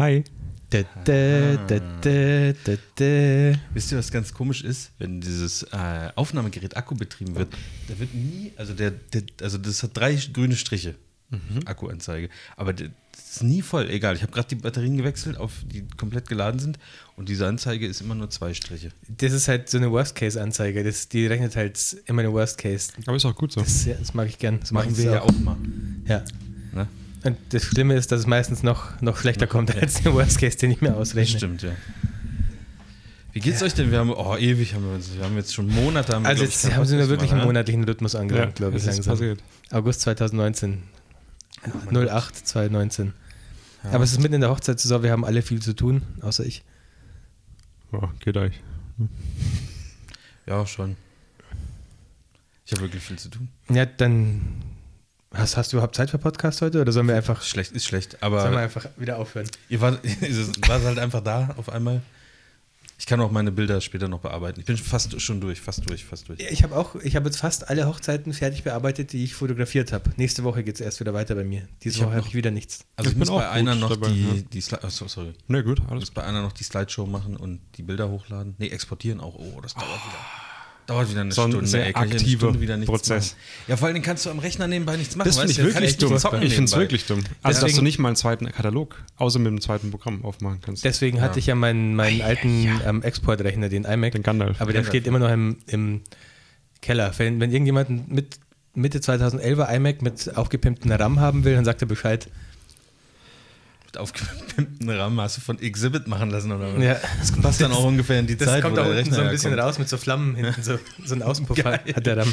Hi. Da, da, da, da, da, da. Wisst ihr, was ganz komisch ist? Wenn dieses äh, Aufnahmegerät Akku betrieben wird, da wird nie, also der, der also das hat drei grüne Striche, Akkuanzeige, aber der, das ist nie voll, egal. Ich habe gerade die Batterien gewechselt, auf die komplett geladen sind und diese Anzeige ist immer nur zwei Striche. Das ist halt so eine Worst-Case-Anzeige. Das- Die rechnet halt immer den Worst-Case. Aber ist auch gut so. Das, das mag ich gern. Das Machen machen wir ja auch mal. Ja. Ne? Und das Schlimme ist, dass es meistens noch, noch schlechter kommt als der Worst-Case, den ich mir Das ausrechne. stimmt, ja. Wie geht's euch denn? Wir haben, oh, ewig haben wir uns, wir haben jetzt schon Monate. Haben wir, Also ich, jetzt keinen haben sie nur Podcast wirklich einen ne? monatlichen Rhythmus angelangt, glaube ich, langsam. passiert. August 2019. Oh mein 08 2019. Ja. Aber es ist mitten in der Hochzeitssaison, wir haben alle viel zu tun, außer ich. Ja, geht euch. Ja, schon. Ich habe wirklich viel zu tun. Ja, dann hast, hast du überhaupt Zeit für Podcast heute oder sollen wir einfach, Schlecht ist schlecht, sollen wir aber einfach wieder aufhören? ihr wart, ihr wart halt einfach da auf einmal. Ich kann auch meine Bilder später noch bearbeiten. Ich bin fast schon durch, fast durch, fast durch. Ich habe auch, ich habe jetzt fast alle Hochzeiten fertig bearbeitet, die ich fotografiert habe. Nächste Woche geht es erst wieder weiter bei mir. Diese Ich Woche habe ich wieder nichts. Also Ich ich, muss bin auch bei einer noch dabei, die, ja. die Slide, oh, sorry. Ne, gut, Ich alles muss bei einer noch die Slideshow machen und die Bilder hochladen. Nee, exportieren auch. Oh, das dauert wieder. Dauert wieder eine So ein Stunde. sehr aktiver Stunde wieder nichts Prozess. machen. Ja, vor allem kannst du am Rechner nebenbei nichts machen. Das finde ich wirklich dumm. Ich finde es wirklich dumm. Also, dass Deswegen- du nicht mal einen zweiten Katalog außer mit einem zweiten Programm aufmachen kannst. Deswegen hatte ich ja meinen, meinen alten ähm, Exportrechner, den iMac. Den Gandalf. Aber der Gandalf. steht immer noch im, im Keller. Wenn, wenn irgendjemand mit Mitte 2011er iMac mit aufgepimpten RAM haben will, dann sagt er Bescheid. Mit aufgepimpten RAM hast du von Exhibit machen lassen oder was? Ja. Das passt dann auch ungefähr in die Das Zeit, kommt wo da der unten so ein bisschen herkommt. raus mit so Flammen hinten, so, so ein Außenpuffer Geil. hat der RAM.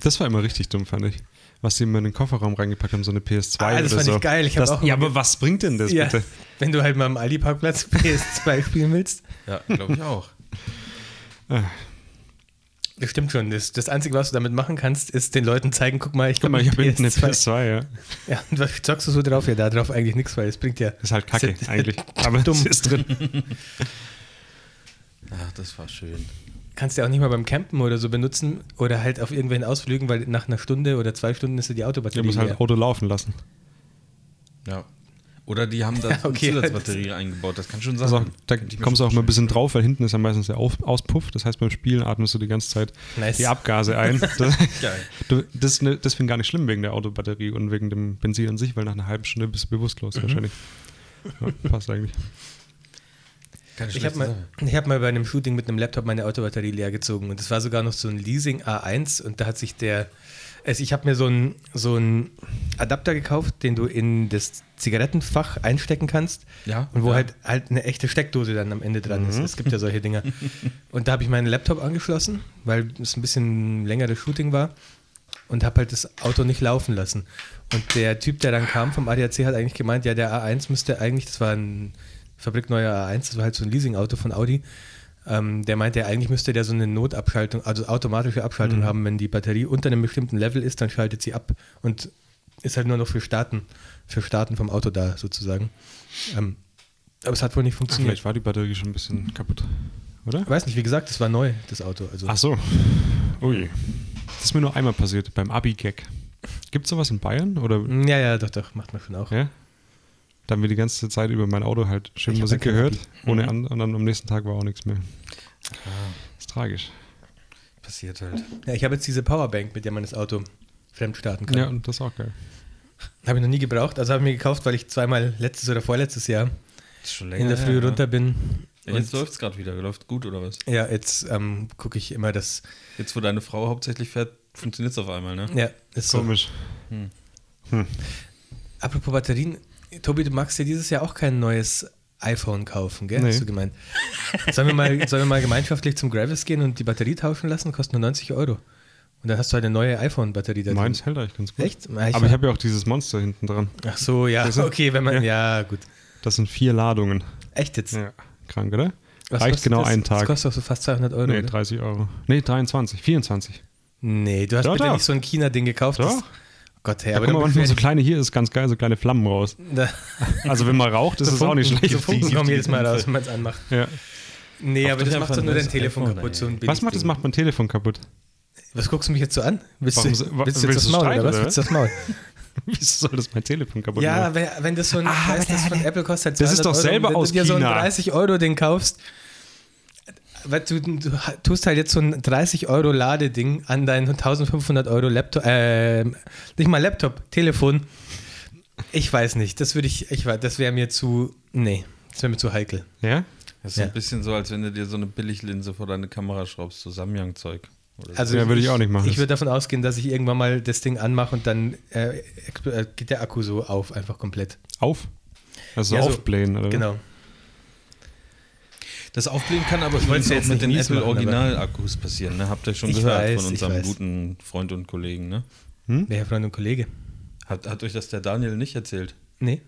Das war immer richtig dumm, fand ich. Was die immer in den Kofferraum reingepackt haben, so eine PS2 Ah, das oder fand so. ich geil. Ich hab das, auch ja, aber was bringt denn das Ja, bitte? wenn du halt mal am Aldi-Parkplatz PS2 spielen willst. Ja, glaube ich auch. Das stimmt schon. Das, das Einzige, was du damit machen kannst, ist den Leuten zeigen, guck mal, ich Guck mal, ich habe hinten eine PS2. PS2, ja. Ja, und was zockst du so drauf? Ja, da drauf eigentlich nichts, weil es bringt ja. Ist halt kacke, Ist- eigentlich. Aber dumm. es ist drin. Ach, das war schön. Kannst du ja auch nicht mal beim Campen oder so benutzen oder halt auf irgendwelchen Ausflügen, weil nach einer Stunde oder zwei Stunden ist ja die Du Autobatterie musst halt leer. Auto laufen lassen. Ja. Oder die haben da Ja, okay. eine Zusatzbatterie eingebaut. Das kann schon sein. Also auch, da kommst du auch mal ein bisschen drauf, weil hinten ist ja meistens der Auspuff. Das heißt, beim Spielen atmest du die ganze Zeit Nice. die Abgase ein. Das, das ist ne, deswegen gar nicht schlimm wegen der Autobatterie und wegen dem Benzin an sich, weil nach einer halben Stunde bist du bewusstlos Mhm. wahrscheinlich. Ja, passt eigentlich. Keine Ich habe mal, ich hab mal bei einem Shooting mit einem Laptop meine Autobatterie leer gezogen und es war sogar noch so ein Leasing A1 und da hat sich der, also ich habe mir so einen so einen Adapter gekauft, den du in das Zigarettenfach einstecken kannst Ja, und wo ja. halt halt eine echte Steckdose dann am Ende dran ist. Es gibt ja solche Dinger. Und da habe ich meinen Laptop angeschlossen, weil es ein bisschen längeres Shooting war und habe halt das Auto nicht laufen lassen. Und der Typ, der dann kam vom ADAC, hat eigentlich gemeint, ja, der A1 müsste eigentlich, das war ein fabrikneuer A1, das war halt so ein Leasing-Auto von Audi. Ähm, der meinte, eigentlich müsste der so eine Notabschaltung, also automatische Abschaltung haben, wenn die Batterie unter einem bestimmten Level ist, dann schaltet sie ab und ist halt nur noch für Starten, für Starten vom Auto da sozusagen. Ähm, aber es hat wohl nicht funktioniert. Vielleicht war die Batterie schon ein bisschen kaputt, oder? Ich weiß nicht, wie gesagt, das war neu, das Auto. Also Ach so. Ui. Das ist mir nur einmal passiert, beim Abi-Gag. Gibt es sowas in Bayern? Oder ja, ja, doch, doch, macht man schon auch. ja? Da haben wir die ganze Zeit über mein Auto halt schön Ich Musik ja gehört, ohne Mhm. an, und dann am nächsten Tag war auch nichts mehr. ist tragisch. Passiert halt. Ja, ich habe jetzt diese Powerbank, mit der man das Auto fremdstarten kann. Ja, und das ist auch geil. Habe ich noch nie gebraucht. Also habe ich mir gekauft, weil ich zweimal letztes oder vorletztes Jahr in der Früh ne? runter bin. Ja, jetzt läuft es gerade wieder. Läuft gut oder was? ja, jetzt ähm, gucke ich immer das. Jetzt, wo deine Frau hauptsächlich fährt, funktioniert es auf einmal, ne? Ja, ist so. Komisch. Apropos Batterien, Tobi, du magst dir dieses Jahr auch kein neues iPhone kaufen, gell? Nee. Hast du gemeint. Sollen wir, mal, sollen wir mal gemeinschaftlich zum Gravis gehen und die Batterie tauschen lassen? Kostet nur 90 Euro. Und dann hast du halt eine neue iPhone-Batterie da drin. Meins hält eigentlich ganz gut. Echt? Ah, Aber ich habe ja auch dieses Monster hinten dran. Ach so, ja, Das sind- okay, wenn man. Ja, gut. Das sind vier Ladungen. Echt jetzt? Ja. Krank, oder? Was Reicht genau das? einen Das Tag. kostet doch so fast 200 Euro. Nee, oder? 30 Euro. Nee, 23, 24. Nee, du hast Doch, bitte doch. nicht so ein China-Ding gekauft. Das, Doch. Gott, hey, Ja, aber guck mal, dann manchmal so kleine, hier ist ganz geil, so kleine Flammen raus. da, Also wenn man raucht, ist es auch nicht schlecht. So Funken kommen jedes Mal raus, wenn man es anmacht. Ja. Nee, Auf aber das das macht doch nur ein dein Telefon iPhone, kaputt. So ein Was macht das? Macht mein Telefon kaputt. Was guckst du mich jetzt so an? Willst Warum du, willst du jetzt willst das Maul oder was? Willst du das Maul? Wieso soll das mein Telefon kaputt Ja, machen? wenn, wenn das so ein, Ah, weißt, das von Apple kostet Das ist 200 doch Euro, selber wenn aus du dir so ein China. 30 Euro Ding kaufst, weil du, du tust halt jetzt so ein 30 Euro Ladeding an dein 1500 Euro Laptop, äh, nicht mal Laptop, Telefon. Ich weiß nicht, das würde ich, ich das wäre mir zu, nee, das wäre mir zu heikel. Ja? Das ist Ja. ein bisschen so, als wenn du dir so eine Billiglinse vor deine Kamera schraubst, so Samyang-Zeug. so. Also Ja, würde ich auch nicht machen. Ich würde davon ausgehen, dass ich irgendwann mal das Ding anmache und dann äh, äh, geht der Akku so auf, einfach komplett. Auf? Also Ja, so- aufblähen, oder? Genau. Das Aufblähen kann aber ja auch jetzt mit den Apple Original-Akkus passieren. Ne? Habt ihr schon Ich gehört weiß, von ich unserem guten Freund und Kollegen. Ne? Wer Freund und Kollege? Hat, hat euch das der Daniel nicht erzählt? Nee.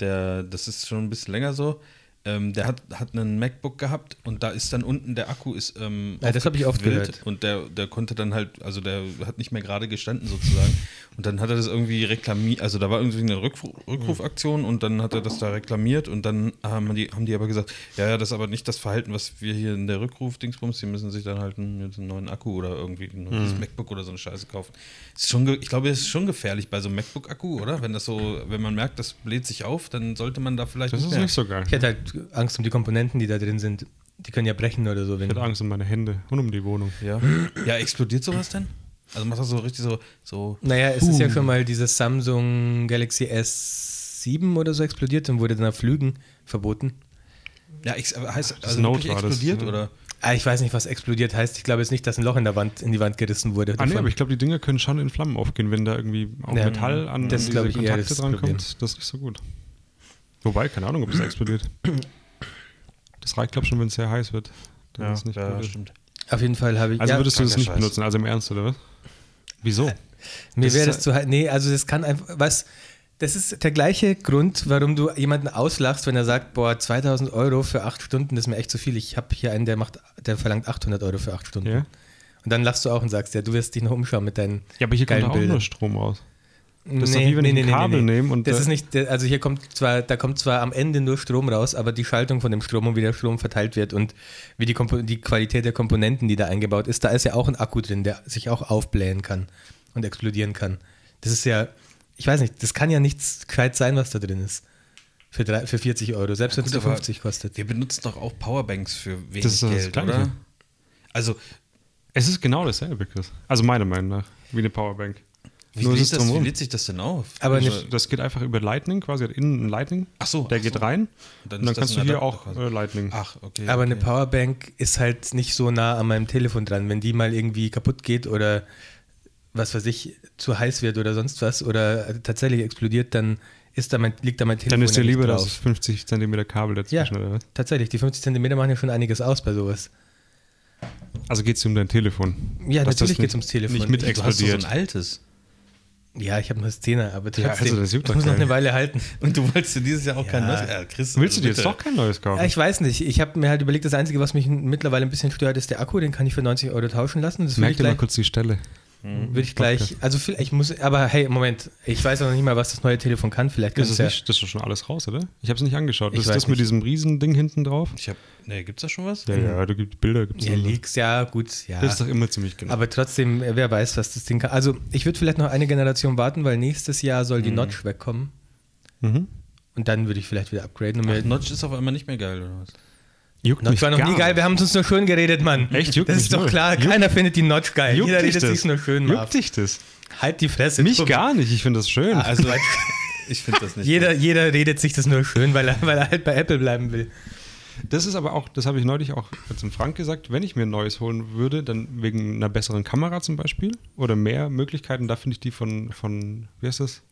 Der, das ist schon ein bisschen länger so. Ähm, der hat, hat einen MacBook gehabt und da ist dann unten der Akku ist. Ähm, Ja, das hab ich oft gehört. Und der, der konnte dann halt, also der hat nicht mehr gerade gestanden sozusagen. Und dann hat er das irgendwie reklamiert, also da war irgendwie eine Rückruf, Rückrufaktion und dann hat er das da reklamiert und dann haben die, haben die aber gesagt, ja, ja, das ist aber nicht das Verhalten, was wir hier in der Rückruf-Dingsbums, die müssen sich dann halt einen, einen neuen Akku oder irgendwie ein neues Mhm. MacBook oder so eine Scheiße kaufen. Ist schon, ich glaube, es ist schon gefährlich bei so einem MacBook-Akku, oder? Wenn das so, wenn man merkt, das bläht sich auf, dann sollte man da vielleicht Das ist mehr- nicht so geil. Ich hätte halt Angst um die Komponenten, die da drin sind. Die können ja brechen oder so. Ich hätte Angst um meine Hände und um die Wohnung. Ja. ja, explodiert sowas denn? Also macht das so richtig so, so naja, es ist ja schon mal dieses Samsung Galaxy S7 oder so explodiert und wurde dann auf Flügen verboten. ja, aber heißt Das also Note war das, explodiert ja. oder? Ah, ich weiß nicht, was explodiert heißt. Ich glaube jetzt nicht, dass ein Loch in der Wand in die Wand gerissen wurde. Ah, nee, aber ich glaube, die Dinger können schon in Flammen aufgehen, wenn da irgendwie auch Ja, Metall an das ist, diese ich, Kontakte das drankommt. Problem. Das ist nicht so gut. Wobei, keine Ahnung, ob es explodiert. Das reicht, glaube ich, schon, wenn es sehr heiß wird. Dann ist nicht gut. stimmt. Auf jeden Fall habe ich. Also ja, würdest du das nicht Scheiß. benutzen, also im Ernst, oder was? Wieso? Mir wäre das zu heiß. Nee, also das kann einfach. Was. Das ist der gleiche Grund, warum du jemanden auslachst, wenn er sagt, boah, 2000 Euro für acht Stunden, das ist mir echt zu viel. Ich habe hier einen, der macht, der verlangt 800 Euro für acht Stunden. Ja? Und dann lachst du auch und sagst, ja, du wirst dich noch umschauen mit deinen Ja, aber hier kommt auch Bildern. nur Strom raus. Das ist doch wie wenn ich ein Kabel nehme und das da- ist nicht, also hier kommt zwar, da kommt zwar am Ende nur Strom raus, aber die Schaltung von dem Strom und wie der Strom verteilt wird und wie die, Kompo die Qualität der Komponenten, die da eingebaut ist, da ist ja auch ein Akku drin, der sich auch aufblähen kann und explodieren kann. Das ist ja, ich weiß nicht, das kann ja nichts gescheit sein, was da drin ist. Für, drei, für 40 Euro, selbst wenn es nur aber 50 kostet. Wir benutzen doch auch Powerbanks für wenig Das ist das Geld, Gleiche. oder? Also, Es ist genau dasselbe, Chris. Also meiner Meinung nach, wie eine Powerbank. Wie, Nur lädt es das, wie lädt sich das denn auf? Aber also, nicht- Das geht einfach über Lightning, quasi hat innen ein Lightning. Ach so, Der ach geht so. rein. Und Und dann dann, kannst du hier auch quasi. äh, Lightning. Ach, okay. Aber eine okay. Powerbank ist halt nicht so nah an meinem Telefon dran. Wenn die mal irgendwie kaputt geht oder was weiß ich, zu heiß wird oder sonst was oder tatsächlich explodiert, dann ist da mein, liegt da mein Telefon Dann ist dir ja lieber drauf. das 50 cm Kabel Ja, dazwischen, oder was? tatsächlich. Die 50 cm machen ja schon einiges aus bei sowas. Also geht es um dein Telefon. Ja, natürlich das geht's ums Telefon. Nicht mit Du hast so explodiert. ein altes. Ja, ich habe nur das 10er, aber trotzdem, Ja, also das doch muss noch eine Weile halten. Und du wolltest dir dieses Jahr auch Ja. kein neues. Ja, Chris, Willst du dir bitte. jetzt doch kein neues kaufen? Ja, ich weiß nicht. Ich habe mir halt überlegt, das Einzige, was mich mittlerweile ein bisschen stört, ist der Akku. Den kann ich für 90 Euro tauschen lassen. Das Merk ich dir mal kurz die Stelle. Würde ich gleich also vielleicht, ich muss, aber hey, Moment. Ich weiß auch noch nicht mal, was das neue Telefon kann. Vielleicht Ist kann es ja... nicht, das ist doch schon alles raus, oder? Ich habe es nicht angeschaut. Ich Das ist das mit nicht. diesem Riesending hinten drauf? Ich hab. Nee, gibt's da schon was? Ja, ja, da gibt Bilder. Gibt's Ja. Leaks, ja, gut, ja. Das ist doch immer ziemlich genau. Aber trotzdem, äh, wer weiß, was das Ding kann. Also, ich würde vielleicht noch eine Generation warten, weil nächstes Jahr soll die Notch wegkommen. mhm. Und dann würde ich vielleicht wieder upgraden. Ach, Notch ist auf einmal nicht mehr geil, oder was? Juckt Notch mich war noch nie geil, wir haben es uns nur schön geredet, Mann. Echt? Juckt Das ist doch klar, Juckt- keiner findet die Notch geil. Juckt Jeder redet das? sich nur schön, Marv. Juckt dich das? Halt die Fresse. Mich gar nicht. Ich finde das schön. Also, ich finde das nicht. Jeder, jeder redet sich das nur schön, weil er, weil er halt bei Apple bleiben will. Das ist aber auch, das habe ich neulich auch zum Frank gesagt, wenn ich mir ein neues holen würde, dann wegen einer besseren Kamera zum Beispiel oder mehr Möglichkeiten, da finde ich die von, von, wie heißt das?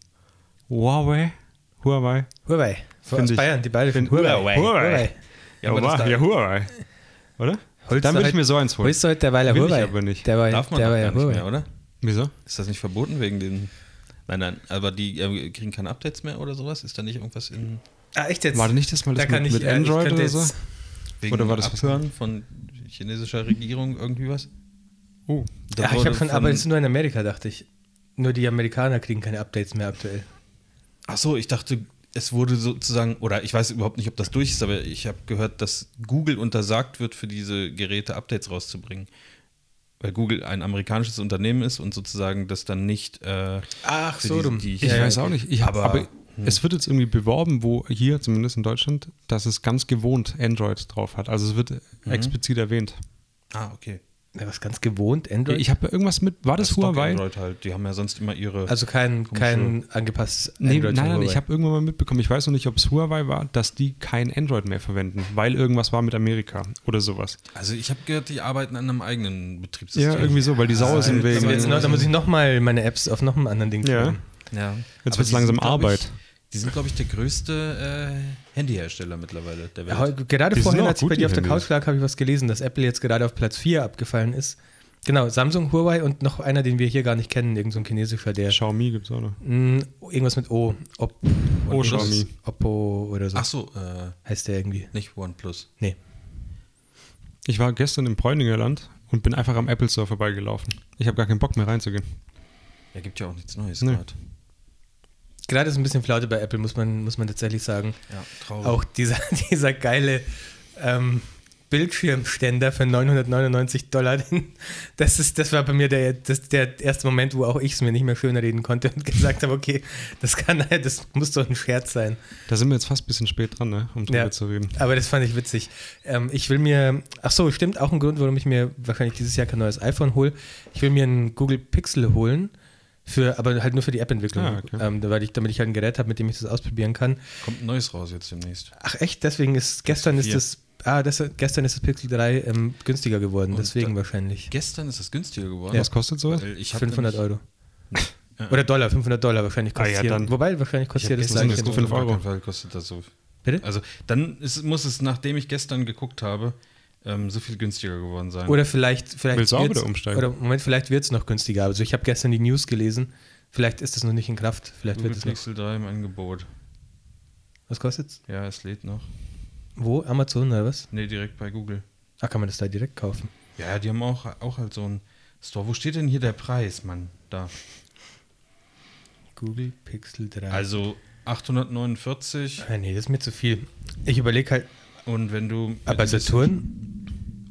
Huawei? Huawei? Huawei. Von aus ich- Bayern, die beide find- von Huawei. Huawei. Huawei. Ja, aber da- ja, Huawei. Oder? Holst dann würde ich halt- mir so eins holen. Holst du heute derweil Will ich Huawei? aber nicht. Der war, Darf man der doch war gar ja nicht Huawei. mehr, oder? Wieso? Ist das nicht verboten wegen den. Nein, nein, aber die äh, kriegen keine Updates mehr oder sowas? Ist da nicht irgendwas in. Ah, echt jetzt? War nicht das mal das Da mit, ich- mit ich Android oder so? Oder war das Abhören von chinesischer Regierung irgendwie was? Oh. Da Ja, ich habe schon, von- aber es ist nur in Amerika, dachte ich. Nur die Amerikaner kriegen keine Updates mehr aktuell. Ach so, ich dachte, es wurde sozusagen, oder ich weiß überhaupt nicht, ob das durch ist, aber ich habe gehört, dass Google untersagt wird, für diese Geräte Updates rauszubringen. weil Google ein amerikanisches Unternehmen ist und sozusagen das dann nicht. Äh, Ach, so die- dumm. die- Ich Ja, weiß auch nicht. Ich hab, Aber- aber es wird jetzt irgendwie beworben, wo hier, zumindest in Deutschland, dass es ganz gewohnt Android drauf hat. Also es wird explizit erwähnt. ah, okay. Ja, was ganz gewohnt, Android. Ich habe irgendwas mit, war das Stock Huawei? Android halt. Die haben ja sonst immer ihre. also kein, kein angepasstes Nee, Android. nein, nein, ich habe irgendwann mal mitbekommen, ich weiß noch nicht, ob es Huawei war, dass die kein Android mehr verwenden, weil irgendwas war mit Amerika oder sowas. also ich habe gehört, die arbeiten an einem eigenen Betriebssystem. Ja, irgendwie so, weil die sauer sind Da, wegen. jetzt da muss ich nochmal meine Apps auf noch einem anderen Ding Ja. Ja. Jetzt wird's die langsam sind, Arbeit. Ich, die sind, glaube ich, der größte äh, Handyhersteller mittlerweile der Welt. Ja, gerade Die vorhin, als ich bei dir auf der Couch lag, habe ich was gelesen, dass Apple jetzt gerade auf Platz 4 abgefallen ist. Genau, Samsung, Huawei und noch einer, den wir hier gar nicht kennen, irgendein so ein chinesischer, der Xiaomi gibt es auch noch. mh, irgendwas mit O. Op, Oh, irgendwas- Xiaomi. Oppo oder so Ach so, äh, heißt der irgendwie. nicht OnePlus. Nee. Ich war gestern im Bräuninger Land und bin einfach am Apple Store vorbeigelaufen. Ich habe gar keinen Bock mehr reinzugehen. Ja, gibt ja auch nichts Neues Nee. gerade. Gerade ist ein bisschen Flaute bei Apple, muss man, muss man tatsächlich sagen. Ja, traurig. Auch dieser, dieser geile ähm, Bildschirmständer für 999 Dollar, das, ist, das war bei mir der, das, der erste Moment, wo auch ich es mir nicht mehr schöner reden konnte und gesagt habe, okay, das kann das muss doch ein Scherz sein. Da sind wir jetzt fast ein bisschen spät dran, ne, um drüber Ja. zu reden. Aber das fand ich witzig. Ähm, ich will mir, ach so, stimmt, auch ein Grund, warum ich mir wahrscheinlich dieses Jahr kein neues iPhone hole. Ich will mir einen Google Pixel holen, für, aber halt nur für die App-Entwicklung, Ah, okay. ähm, weil ich, damit ich halt ein Gerät habe, mit dem ich das ausprobieren kann. Kommt ein neues raus jetzt demnächst. Ach echt, deswegen ist, gestern ist das, ah, das, gestern ist das Pixel 3 ähm, günstiger geworden, Und deswegen da- wahrscheinlich. Gestern ist das günstiger geworden. Was kostet sowas? Weil ich hab 500 nämlich- Euro. Ja. Oder Dollar, 500 Dollar wahrscheinlich Ah, kostet ja, hier. dann- Wobei, wahrscheinlich Ich kostet hier das gleiche. das geguckt, fünf auf Euro. keinen Fall kostet das so. Bitte? Also dann ist, muss es, nachdem ich gestern geguckt habe, ähm, so viel günstiger geworden sein. Oder vielleicht, vielleicht Willst du auch wieder umsteigen? Oder Moment, vielleicht wird es noch günstiger. Also ich habe gestern die News gelesen. Vielleicht ist das noch nicht in Kraft. Vielleicht Google wird es noch. Pixel 3 im Angebot. Was kostet's? Ja, es lädt noch. Wo? Amazon oder was? Nee, direkt bei Google. Ah, kann man das da direkt kaufen? Ja, die haben auch, auch halt so ein Store. Wo steht denn hier der Preis, Mann? Da. Google Pixel 3. Also 849 Ah, nee, das ist mir zu viel. Ich überlege halt, und wenn du. aber Saturn?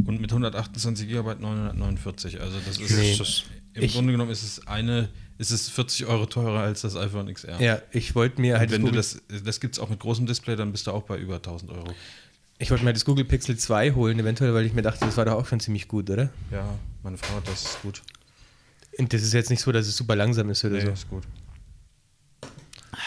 Und mit 128 GB 949. Also das ist. Nee. das, Im Ich- Grunde genommen ist es eine. Ist es 40 Euro teurer als das iPhone XR. Ja, ich wollte mir halt Und wenn du das, das gibt es auch mit großem Display, dann bist du auch bei über 1000 Euro. ich wollte mir das Google Pixel 2 holen, eventuell, weil ich mir dachte, das war doch auch schon ziemlich gut, oder? Ja, meine Frau hat das ist gut. Und das ist jetzt nicht so, dass es super langsam ist oder Nee, so. ist gut.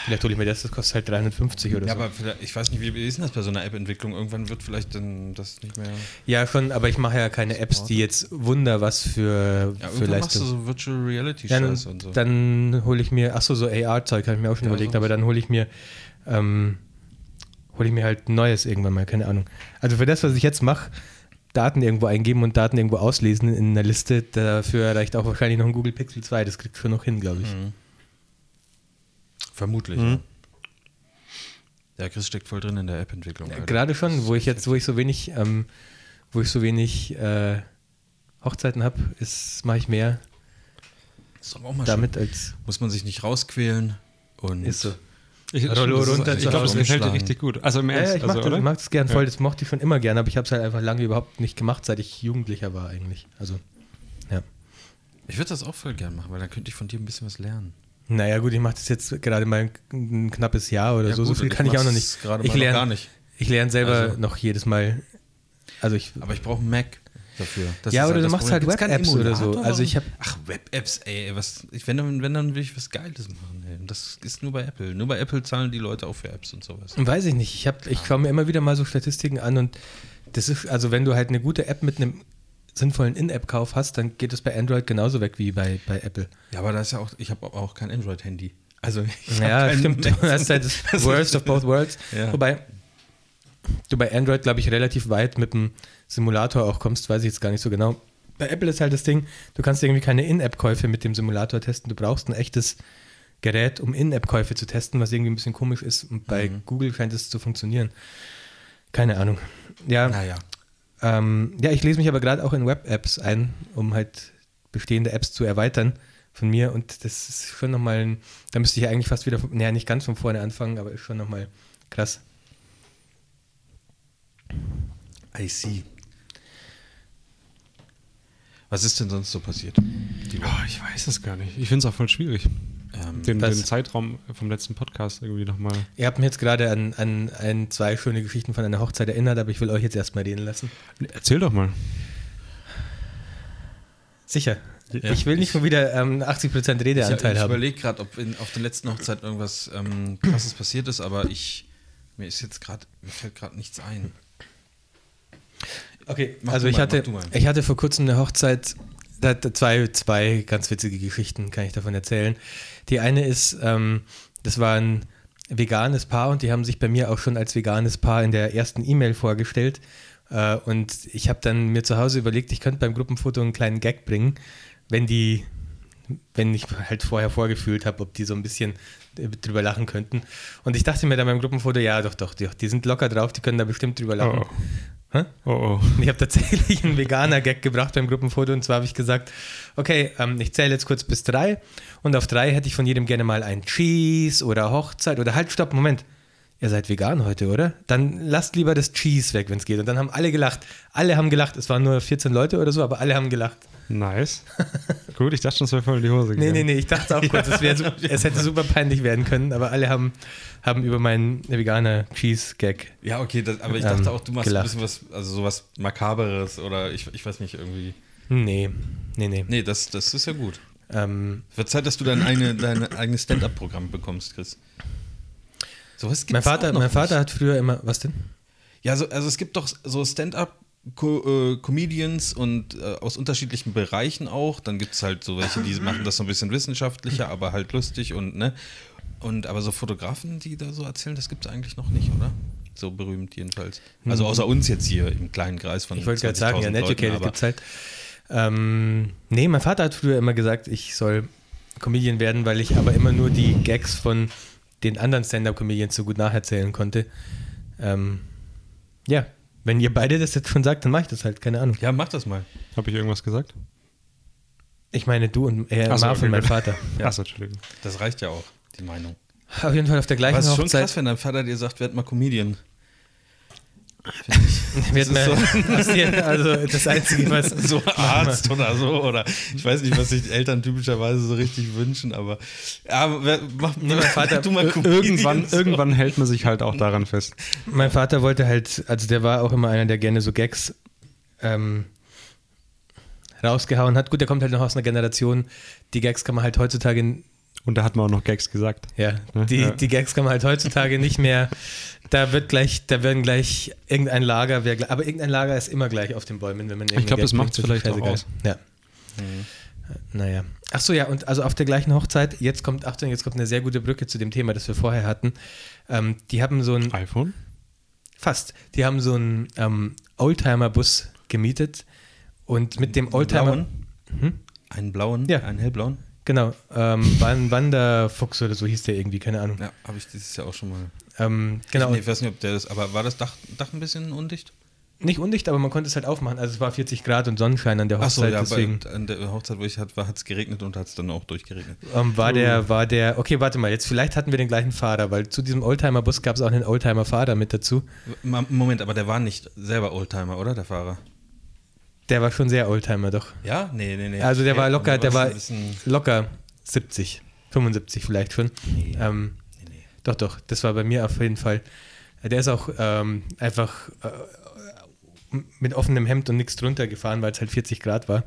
Vielleicht hole ich mir das, das kostet halt 350 oder Ja, so. aber vielleicht, ich weiß nicht, wie, ist denn das bei so einer App-Entwicklung? Irgendwann wird vielleicht dann das nicht mehr. Ja, schon, aber ich mache ja keine Apps, die jetzt Wunder was für, Ja, für machst du so Virtual Reality Ja, Shows dann, und so. dann hole ich mir, achso, so AR-Zeug habe ich mir auch schon Ja, überlegt, sowas. aber dann hole ich mir, ähm, hole ich mir halt neues irgendwann mal, keine Ahnung. Also für das, was ich jetzt mache, Daten irgendwo eingeben und Daten irgendwo auslesen in einer Liste, dafür reicht auch wahrscheinlich noch ein Google Pixel 2, das kriegt schon noch hin, glaube ich. Mhm. Vermutlich. Mhm. Ja. Ja, Chris steckt voll drin in der App-Entwicklung. Alter. Gerade schon, wo ich jetzt, wo ich so wenig, ähm, wo ich so wenig äh, Hochzeiten habe, ist mache ich mehr Ist doch auch mal damit schön. als Muss man sich nicht rausquälen und ist so. Ich, Rollo runter ich glaube, das Hause. gefällt dir richtig gut. Also im Ja, Ernst, ja, ich mag also, das, ich mag das gern Ja. voll, das mochte ich schon immer gern, aber ich habe es halt einfach lange überhaupt nicht gemacht, seit ich Jugendlicher war eigentlich. Also, ja. ich würde das auch voll gern machen, weil dann könnte ich von dir ein bisschen was lernen. Naja gut, ich mache das jetzt gerade mal ein, knappes Jahr oder Ja, so, so gut, viel und kann ich auch noch nicht. Gerade ich lerne gar nicht. Ich lerne selber Also- noch jedes Mal. Also ich, Aber ich brauche einen Mac dafür. Das Ja, ist oder du das machst Problem. halt Web-Apps oder so. Also ich hab- Ach, Web-Apps, ey. Was, ich, wenn, dann, wenn, dann will ich was Geiles machen. Ey. Das ist nur bei Apple. Nur bei Apple zahlen die Leute auch für Apps und sowas. weiß ich nicht. Ich, hab- ich schaue mir immer wieder mal so Statistiken an und das ist, also wenn du halt eine gute App mit einem sinnvollen In-App-Kauf hast, dann geht es bei Android genauso weg wie bei, bei Apple. Ja, aber da ist ja auch, ich habe auch kein Android-Handy. Also, ich Ja, stimmt. Du hast halt das Worst of both worlds. Ja. Wobei du bei Android, glaube ich, relativ weit mit dem Simulator auch kommst, weiß ich jetzt gar nicht so genau. Bei Apple ist halt das Ding, du kannst irgendwie keine In-App-Käufe mit dem Simulator testen. Du brauchst ein echtes Gerät, um In-App-Käufe zu testen, was irgendwie ein bisschen komisch ist. Und bei Mhm. Google scheint es zu funktionieren. Keine Ahnung. Ja, Naja. Ähm, ja, ich lese mich aber gerade auch in Web-Apps ein, um halt bestehende Apps zu erweitern von mir. Und das ist schon nochmal ein, da müsste ich eigentlich fast wieder, von- naja, nicht ganz von vorne anfangen, aber ist schon nochmal krass. I see. Was ist denn sonst so passiert? Oh, ich weiß es gar nicht. Ich finde es auch voll schwierig, Ähm, den, den Zeitraum vom letzten Podcast irgendwie nochmal. Ihr habt mich jetzt gerade an, an ein, zwei schöne Geschichten von einer Hochzeit erinnert, aber ich will euch jetzt erstmal reden lassen. Erzähl doch mal. Sicher. Ja. ich will nicht schon wieder ähm, 80% ich Redeanteil ich haben. überlege gerade, ob in, auf der letzten Hochzeit irgendwas ähm, krasses passiert ist, aber ich mir ist jetzt gerade, mir fällt gerade nichts ein. Okay, Mach also ich mal, hatte, ich hatte vor kurzem eine Hochzeit, da, da zwei, zwei ganz witzige Geschichten kann ich davon erzählen. Die eine ist, ähm, das war ein veganes Paar und die haben sich bei mir auch schon als veganes Paar in der ersten E-Mail vorgestellt. Äh, und ich habe dann mir zu Hause überlegt, ich könnte beim Gruppenfoto einen kleinen Gag bringen, wenn die, wenn ich halt vorher vorgefühlt habe, ob die so ein bisschen drüber lachen könnten. Und ich dachte mir dann beim Gruppenfoto, ja, doch, doch, die, die sind locker drauf, die können da bestimmt drüber lachen. Oh, Hä? oh, oh. Ich habe tatsächlich einen Veganer-Gag gebracht beim Gruppenfoto und zwar habe ich gesagt, okay, ähm, ich zähle jetzt kurz bis drei und auf drei hätte ich von jedem gerne mal ein Cheese oder Hochzeit oder halt, stopp, Moment. Ihr seid vegan heute, oder? Dann lasst lieber das Cheese weg, wenn es geht. Und dann haben alle gelacht. Alle haben gelacht. Es waren nur 14 Leute oder so, aber alle haben gelacht. Nice. Gut, ich dachte schon, es wäre voll in die Hose Nee, gegangen. nee, nee, ich dachte auch kurz, es, wär, es hätte super peinlich werden können, aber alle haben, haben über meinen veganer Cheese-Gag. Ja, okay, das, aber ich Ähm, dachte auch, du machst gelacht. ein bisschen was, also sowas Makaberes oder ich, ich weiß nicht, irgendwie. Nee, nee, nee. Nee, das, das ist ja gut. Ähm, Wird Zeit, dass du dein, eine, dein eigenes Stand-up-Programm bekommst, Chris. Sowas gibt's mein Vater, mein Vater nicht. hat früher immer, was denn? Ja, so, also es gibt doch so Stand-up-Comedians und äh, aus unterschiedlichen Bereichen auch. Dann gibt es halt so welche, die machen das so ein bisschen wissenschaftlicher, aber halt lustig und ne. Und aber so Fotografen, die da so erzählen, das gibt es eigentlich noch nicht, oder? So berühmt jedenfalls. Also außer uns jetzt hier im kleinen Kreis von Ich wollte gerade sagen, ja, 20.000 Leuten, Educated gibt es halt. Ähm, nee, mein Vater hat früher immer gesagt, ich soll Comedian werden, weil ich aber immer nur die Gags von den anderen Stand-Up-Comedians so gut nacherzählen konnte. Ähm, ja, wenn ihr beide das jetzt schon sagt, dann mache ich das halt, keine Ahnung. Ja, mach das mal. Habe ich irgendwas gesagt? Ich meine, du und äh, Ach so, Marv okay, und mein. Vater. Achso, Entschuldigung. Das reicht ja auch, die Meinung. Auf jeden Fall auf der gleichen Aber es ist schon Hochzeit. krass, wenn dein Vater dir sagt, werd mal Comedian. wird Das mir passieren. Also das Einzige, was so Arzt oder so oder ich weiß nicht, was sich Eltern typischerweise so richtig wünschen, aber ja, wer- mach, Nee, mein Vater- tu mal Irgendwann, so. irgendwann hält man sich halt auch daran fest. Mein Vater wollte halt, also der war auch immer einer, der gerne so Gags ähm, rausgehauen hat. Gut, der kommt halt noch aus einer Generation, die Gags kann man halt heutzutage, Und da hat man auch noch Gags gesagt. ja, Ne? die, Ja. die Gags kann man halt heutzutage nicht mehr, da wird gleich, da werden gleich irgendein Lager, wär, aber irgendein Lager ist immer gleich auf den Bäumen, wenn man Ich glaub, das macht's vielleicht auch aus. Ja. Naja. Ach so, ja, und also auf der gleichen Hochzeit, jetzt kommt, Achtung, jetzt kommt eine sehr gute Brücke zu dem Thema, das wir vorher hatten. Ähm, die haben so ein, iPhone? Fast. Die haben so einen ähm, Oldtimer-Bus gemietet und mit dem Oldtimer. blauen? Hm? Einen blauen, Ja. einen hellblauen. Genau. Ähm, Wan- Wanderfuchs oder so hieß der irgendwie, keine Ahnung. Ja, habe ich dieses Jahr auch schon mal. Ähm, genau. Ich, weiß nicht, ob der das, aber war das Dach, Dach ein bisschen undicht? Nicht undicht, aber man konnte es halt aufmachen. Also es war 40 Grad und Sonnenschein an der Hochzeit, ja, deswegen an der Hochzeit, wo ich hatte, war, hat es geregnet und hat es dann auch durchgeregnet. ähm, war der, war der, okay, warte mal, jetzt vielleicht hatten wir den gleichen Fahrer, weil zu diesem Oldtimer-Bus gab es auch einen Oldtimer-Fahrer mit dazu. Moment, aber der war nicht selber Oldtimer, oder, der Fahrer? Der war schon sehr Oldtimer, doch. Ja? Nee, nee, nee. Also der war locker, der war locker 70, 75 vielleicht schon. Nee. Ähm, nee, nee. Doch, doch, das war bei mir auf jeden Fall. Der ist auch ähm, einfach äh, mit offenem Hemd und nichts drunter gefahren, weil es halt 40 Grad war.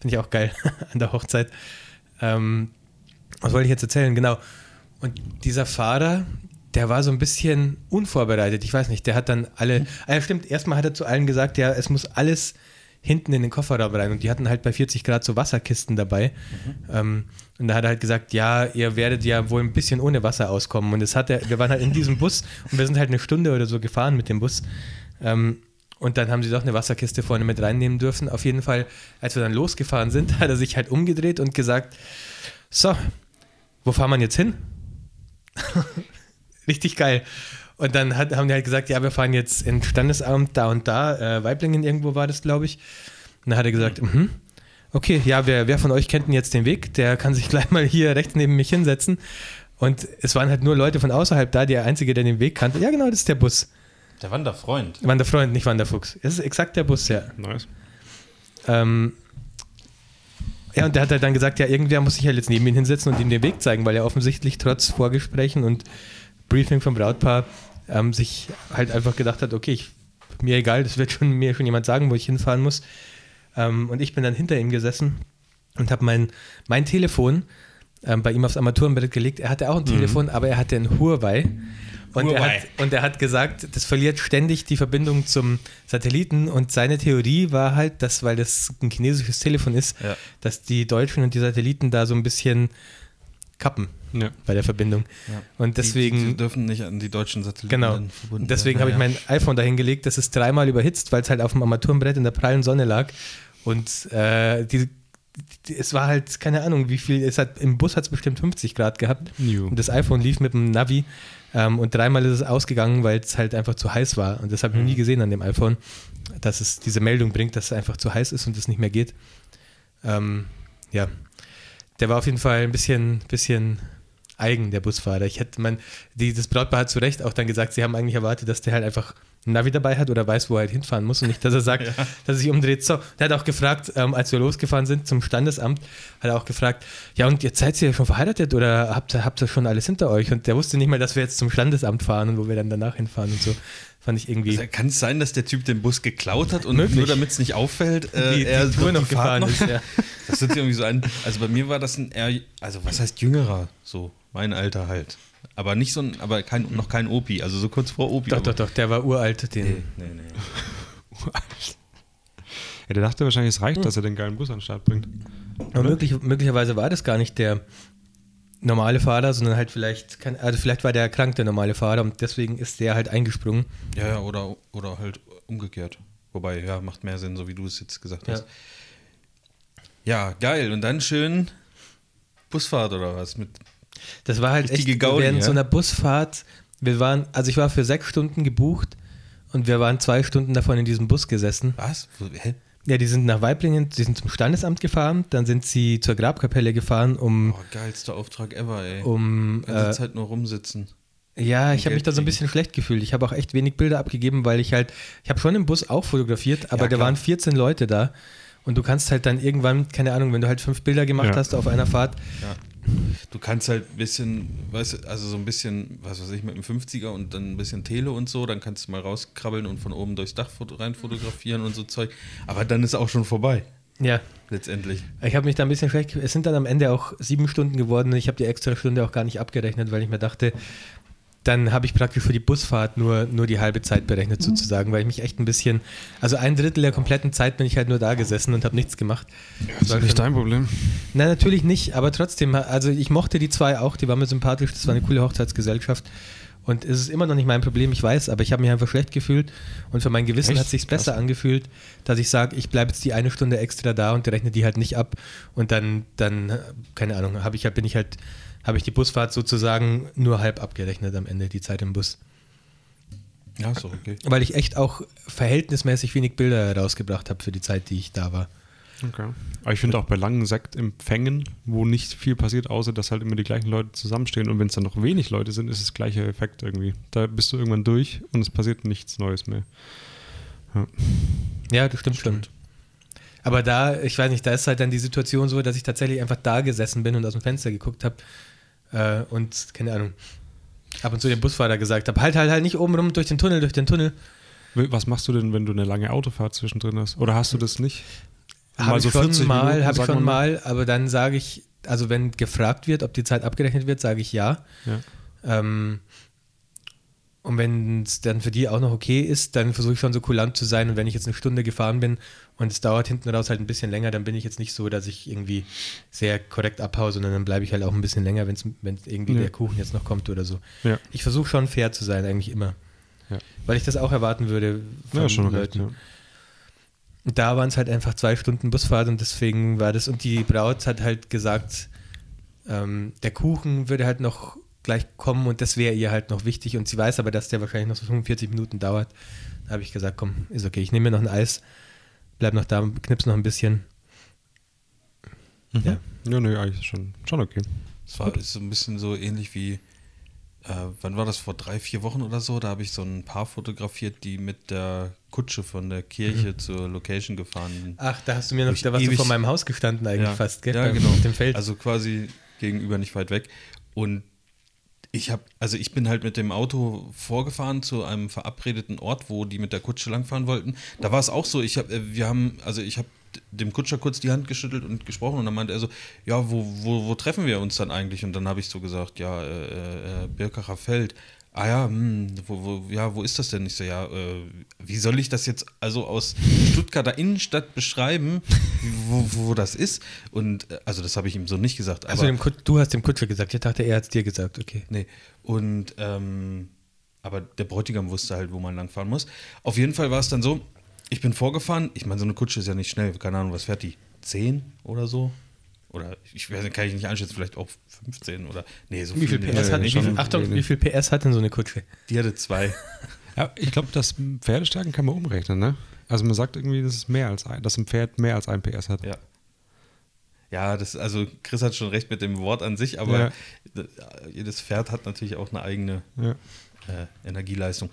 Finde ich auch geil an der Hochzeit. Ähm, was wollte ich jetzt erzählen? Genau. Und dieser Fahrer, der war so ein bisschen unvorbereitet. Ich weiß nicht, der hat dann alle. Ah, ja, stimmt, erstmal hat er zu allen gesagt, ja, es muss alles hinten in den Kofferraum rein. Und die hatten halt bei 40 Grad so Wasserkisten dabei. Ähm, und da hat er halt gesagt, ja, ihr werdet ja wohl ein bisschen ohne Wasser auskommen. Und das hat er, wir waren halt in diesem Bus und wir sind halt eine Stunde oder so gefahren mit dem Bus. Ähm, und dann haben sie doch eine Wasserkiste vorne mit reinnehmen dürfen. Auf jeden Fall, als wir dann losgefahren sind, hat er sich halt umgedreht und gesagt, so, wo fahren wir jetzt hin? Richtig geil. Und dann hat, haben die halt gesagt, ja, wir fahren jetzt in Standesamt da und da, äh, Weiblingen irgendwo war das, glaube ich. Und dann hat er gesagt, mhm. Okay, ja, wer, wer von euch kennt denn jetzt den Weg? Der kann sich gleich mal hier rechts neben mich hinsetzen. Und es waren halt nur Leute von außerhalb da, der Einzige, der den Weg kannte. Ja, genau, das ist der Bus. Der Wanderfreund. Wanderfreund, nicht Wanderfuchs. Es ist exakt der Bus, ja. Nice. Ähm, Ja, und der hat halt dann gesagt, ja, irgendwer muss sich halt jetzt neben ihn hinsetzen und ihm den Weg zeigen, weil er offensichtlich trotz Vorgesprächen und Briefing vom Brautpaar ähm, sich halt einfach gedacht hat, okay, ich, mir egal, das wird schon, mir schon jemand sagen, wo ich hinfahren muss. Ähm, und ich bin dann hinter ihm gesessen und habe mein, mein Telefon ähm, bei ihm aufs Armaturenbrett gelegt. Er hatte auch ein Telefon, aber er hatte ein Huawei. Und er, hat, und er hat gesagt, das verliert ständig die Verbindung zum Satelliten. Und seine Theorie war halt, dass, weil das ein chinesisches Telefon ist, Ja. dass die Deutschen und die Satelliten da so ein bisschen kappen Ja. bei der Verbindung. Und deswegen. Die, die dürfen nicht an die deutschen Satelliten Genau. verbunden Deswegen habe ich Ja, mein iPhone dahin gelegt. Das ist dreimal überhitzt, weil es halt auf dem Armaturenbrett in der prallen Sonne lag. Und äh, die, die, es war halt, keine Ahnung, wie viel, es hat, im Bus hat es bestimmt 50 Grad gehabt. Jo. Und das iPhone lief mit dem Navi. Ähm, und dreimal ist es ausgegangen, weil es halt einfach zu heiß war. Und das habe ich noch nie gesehen an dem iPhone, dass es diese Meldung bringt, dass es einfach zu heiß ist und es nicht mehr geht. Ähm, ja, der war auf jeden Fall ein bisschen, bisschen eigen, der Busfahrer. Ich hätte, man, die, das Brautpaar hat zu Recht auch dann gesagt, sie haben eigentlich erwartet, dass der halt einfach ein Navi dabei hat oder weiß, wo er halt hinfahren muss und nicht, dass er sagt, dass er sich umdreht. So, der hat auch gefragt, ähm, als wir losgefahren sind zum Standesamt, hat er auch gefragt, ja und jetzt seid ihr ja schon verheiratet oder habt ihr, habt ihr schon alles hinter euch? Und der wusste nicht mal, dass wir jetzt zum Standesamt fahren und wo wir dann danach hinfahren und so. Fand ich irgendwie. Also kann es sein, dass der Typ den Bus geklaut hat und Möglich. nur damit es nicht auffällt, äh, Die- die er Tour noch gefahren ist, ja. Das sich irgendwie so an. Also bei mir war das ein eher, also was heißt jüngerer, so mein Alter halt. Aber nicht so ein, aber kein, noch kein Opi, also so kurz vor Opi. Doch, doch, doch, der war uralt. Den, Nee, nee, nee. Ja, der dachte wahrscheinlich, es reicht, dass er den geilen Bus an den Start bringt. Aber möglich, möglicherweise war das gar nicht der normale Fahrer, sondern halt vielleicht, kein, also vielleicht war der krank, der normale Fahrer, und deswegen ist der halt eingesprungen. Ja, ja, oder, oder halt umgekehrt. Wobei, ja, macht mehr Sinn, so wie du es jetzt gesagt Ja. hast. Ja, geil. Und dann schön Busfahrt oder was? Mit, Das war halt echt Richtige Gaudi, während ja? so einer Busfahrt. Wir waren, also ich war für sechs Stunden gebucht und wir waren zwei Stunden davon in diesem Bus gesessen. was? Hä? Ja, die sind nach Weiblingen, die sind zum Standesamt gefahren, dann sind sie zur Grabkapelle gefahren, um, Oh, geilster Auftrag ever, ey. um Die ganze äh, Zeit nur rumsitzen. Ja, ich habe mich da so ein bisschen schlecht gefühlt. Ich habe auch echt wenig Bilder abgegeben, weil ich halt, ich habe schon im Bus auch fotografiert, aber Ja, da waren 14 Leute da und du kannst halt dann irgendwann, keine Ahnung, wenn du halt fünf Bilder gemacht Ja. hast auf einer Fahrt, Ja. Du kannst halt ein bisschen, weißt du, also so ein bisschen, was weiß ich, mit dem 50er und dann ein bisschen Tele und so, dann kannst du mal rauskrabbeln und von oben durchs Dach rein fotografieren und so Zeug. Aber dann ist auch schon vorbei, ja, letztendlich. ich habe mich da ein bisschen schlecht. Es sind dann am Ende auch sieben Stunden geworden und ich habe die extra Stunde auch gar nicht abgerechnet, weil ich mir dachte, dann habe ich praktisch für die Busfahrt nur, nur die halbe Zeit berechnet sozusagen, weil ich mich echt ein bisschen, also ein Drittel der kompletten Zeit bin ich halt nur da gesessen und habe nichts gemacht. Das ist nicht dein Problem. Nein, natürlich nicht, aber trotzdem, also ich mochte die zwei auch, die waren mir sympathisch, das war eine coole Hochzeitsgesellschaft. Und es ist immer noch nicht mein Problem, ich weiß, aber ich habe mich einfach schlecht gefühlt und für mein Gewissen Echt? hat sich besser angefühlt, dass ich sage, ich bleibe jetzt die eine Stunde extra da und rechne die halt nicht ab und dann, dann, keine Ahnung, habe ich halt, bin ich halt, habe ich die Busfahrt sozusagen nur halb abgerechnet am Ende, die Zeit im Bus. Ja, doch okay. Weil ich echt auch verhältnismäßig wenig Bilder rausgebracht habe für die Zeit, die ich da war. Okay. Aber ich finde auch bei langen Sektempfängen, wo nicht viel passiert, außer dass halt immer die gleichen Leute zusammenstehen und wenn es dann noch wenig Leute sind, ist es gleicher Effekt irgendwie. Da bist du irgendwann durch und es passiert nichts Neues mehr. Ja. Ja, das stimmt, schon. Aber da, ich weiß nicht, da ist halt dann die Situation so, dass ich tatsächlich einfach da gesessen bin und aus dem Fenster geguckt habe äh, und, keine Ahnung, ab und zu dem Busfahrer gesagt habe, halt, halt, halt nicht oben rum durch den Tunnel, durch den Tunnel. Was machst du denn, wenn du eine lange Autofahrt zwischendrin hast? Oder hast du das nicht? Habe ich schon mal, habe ich schon mal, aber dann sage ich, also wenn gefragt wird, ob die Zeit abgerechnet wird, sage ich ja. Ja. Ähm, und wenn es dann für die auch noch okay ist, dann versuche ich schon so kulant zu sein. Und wenn ich jetzt eine Stunde gefahren bin und es dauert hinten raus halt ein bisschen länger, dann bin ich jetzt nicht so, dass ich irgendwie sehr korrekt abhaue, sondern dann bleibe ich halt auch ein bisschen länger, wenn irgendwie Ja. der Kuchen jetzt noch kommt oder so. Ja. Ich versuche schon fair zu sein, eigentlich immer. Ja. Weil ich das auch erwarten würde von Ja, schon recht, Leuten. ja. Und da waren es halt einfach zwei Stunden Busfahrt und deswegen war das, und die Braut hat halt gesagt, ähm, der Kuchen würde halt noch gleich kommen und das wäre ihr halt noch wichtig und sie weiß aber, dass der wahrscheinlich noch so 45 Minuten dauert. Da habe ich gesagt, komm, ist okay, ich nehme mir noch ein Eis, bleib noch da, knips noch ein bisschen. Ja. Ja, nee, eigentlich schon, schon okay. Es war ist so ein bisschen so ähnlich wie äh, wann war das, vor drei, vier Wochen oder so, da habe ich so ein Paar fotografiert, die mit der Kutsche von der Kirche zur Location gefahren sind. Ach, da hast du mir noch, da warst du ewig- vor meinem Haus gestanden eigentlich ja. fast, gell? Ja, genau. Auf dem Feld. Also quasi gegenüber nicht weit weg. Und ich habe, also ich bin halt mit dem Auto vorgefahren zu einem verabredeten Ort, wo die mit der Kutsche langfahren wollten. Da war es auch so, ich habe, wir haben, also ich habe dem Kutscher kurz die Hand geschüttelt und gesprochen und dann meinte er so, ja, wo, wo, wo treffen wir uns dann eigentlich? Und dann habe ich so gesagt, ja, äh, äh, Birkacher Feld. Ah ja, hm, wo, wo, ja, wo ist das denn? Ich so, ja, äh, wie soll ich das jetzt also aus Stuttgarter Innenstadt beschreiben, wo, wo das ist? Und äh, also das habe ich ihm so nicht gesagt. also aber- dem Kut du hast dem Kutscher gesagt. Ich dachte, er hat es dir gesagt. Okay. Nee. Und ähm, aber der Bräutigam wusste halt, wo man langfahren muss. Auf jeden Fall war es dann so, ich bin vorgefahren. Ich meine, so eine Kutsche ist ja nicht schnell. Keine Ahnung, was fährt die? 10 oder so? Oder ich weiß nicht, kann ich nicht einschätzen, vielleicht auch 15 oder. Nee, so Wie viel. PS Nee, hat, nee, wie viel, Achtung, wenig. wie viel PS hat denn so eine Kutsche? Die hatte zwei. Ja, ich glaube, das Pferdestärken kann man umrechnen, ne? Also man sagt irgendwie, dass es mehr als ein, dass ein Pferd mehr als ein PS hat. Ja. Ja, das, also Chris hat schon recht mit dem Wort an sich, aber Ja. jedes Pferd hat natürlich auch eine eigene Ja. äh, Energieleistung.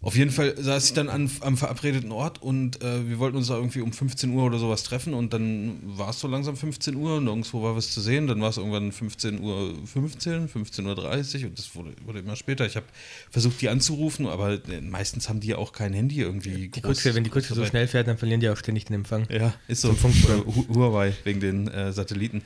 Auf jeden Fall saß ich dann an, am verabredeten Ort und äh, wir wollten uns da irgendwie um 15 Uhr oder sowas treffen und dann war es so langsam 15 Uhr, nirgendwo war was zu sehen, dann war es irgendwann 15 Uhr 15, 15 Uhr 30 und das wurde, wurde immer später. Ich habe versucht, die anzurufen, aber äh, meistens haben die ja auch kein Handy irgendwie. Die Kutsche, wenn die Kutsche so schnell fährt, dann verlieren die auch ständig den Empfang. Ja, ist so. Hu- Huawei wegen den äh, Satelliten.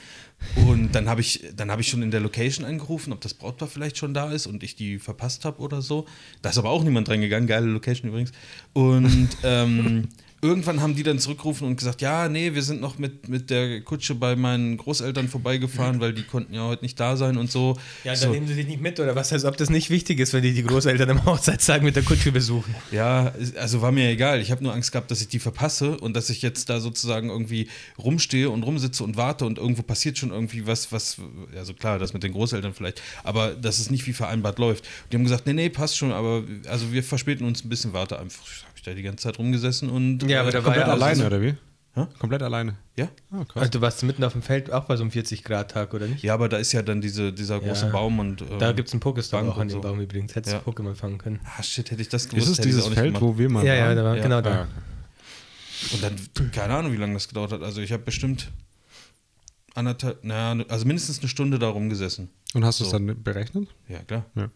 Und dann habe ich, dann habe ich schon in der Location angerufen, ob das Brautpaar vielleicht schon da ist und ich die verpasst habe oder so. Da ist aber auch niemand reingegangen. Geile Location übrigens. Und ähm, irgendwann haben die dann zurückgerufen und gesagt, ja, nee, wir sind noch mit, mit der Kutsche bei meinen Großeltern vorbeigefahren, weil die konnten ja heute nicht da sein und so. Ja, dann so. nehmen sie dich nicht mit oder was, als ob das nicht wichtig ist, wenn die die Großeltern am Hochzeitstag mit der Kutsche besuchen. Ja, also war mir egal. Ich habe nur Angst gehabt, dass ich die verpasse und dass ich jetzt da sozusagen irgendwie rumstehe und rumsitze und warte und irgendwo passiert schon irgendwie was, was, also klar, das mit den Großeltern vielleicht, aber dass es nicht wie vereinbart läuft. Die haben gesagt, nee, nee, passt schon, aber also wir verspäten uns ein bisschen, warte einfach. Ich da die ganze Zeit rumgesessen und. Ja, aber da war Komplett ja alleine, so- oder wie? Hä? Komplett alleine. Ja? Krass. Also du warst mitten auf dem Feld auch bei so einem 40-Grad-Tag, oder nicht? Ja, aber da ist ja dann diese, dieser große Ja. Baum und. Da ähm, gibt es einen Pokestop auch an dem so. Baum übrigens. Hättest Ja. du Pokémon fangen können. Ah, shit, hätte ich das gewusst. ist es dieses auch nicht Feld, gemacht. wo wir mal ja, ja, waren? da war, Ja. genau da. Und dann, keine Ahnung, wie lange das gedauert hat. Also ich habe bestimmt anderthalb, naja, also mindestens eine Stunde da rumgesessen. Und hast du es So. dann berechnet? Ja, klar. Ja.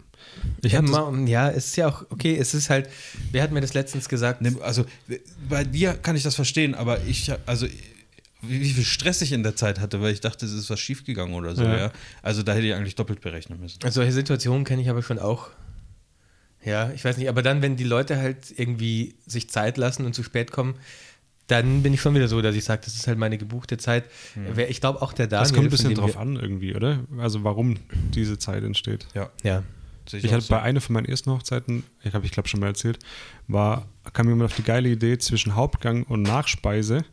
Ich das- mal, ja, es ist ja auch, okay, es ist halt, wer hat mir das letztens gesagt? Ne, Also bei dir kann ich das verstehen, aber ich, hab- also wie, wie viel Stress ich in der Zeit hatte, weil ich dachte, es ist was schiefgegangen oder so, ja. Ja. Also da hätte ich eigentlich doppelt berechnen müssen. Also solche Situationen kenne ich aber schon auch. Ja, ich weiß nicht, aber dann, wenn die Leute halt irgendwie sich Zeit lassen und zu spät kommen, dann bin ich schon wieder so, dass ich sage, das ist halt meine gebuchte Zeit. Wer- Ich glaube auch der Daniel. Das kommt ein bisschen drauf an irgendwie, oder? Also warum diese Zeit entsteht. Ja, Ja. Ich auch hatte so. bei einer von meinen ersten Hochzeiten, ich habe ich glaube schon mal erzählt, war, kam jemand auf die geile Idee, zwischen Hauptgang und Nachspeise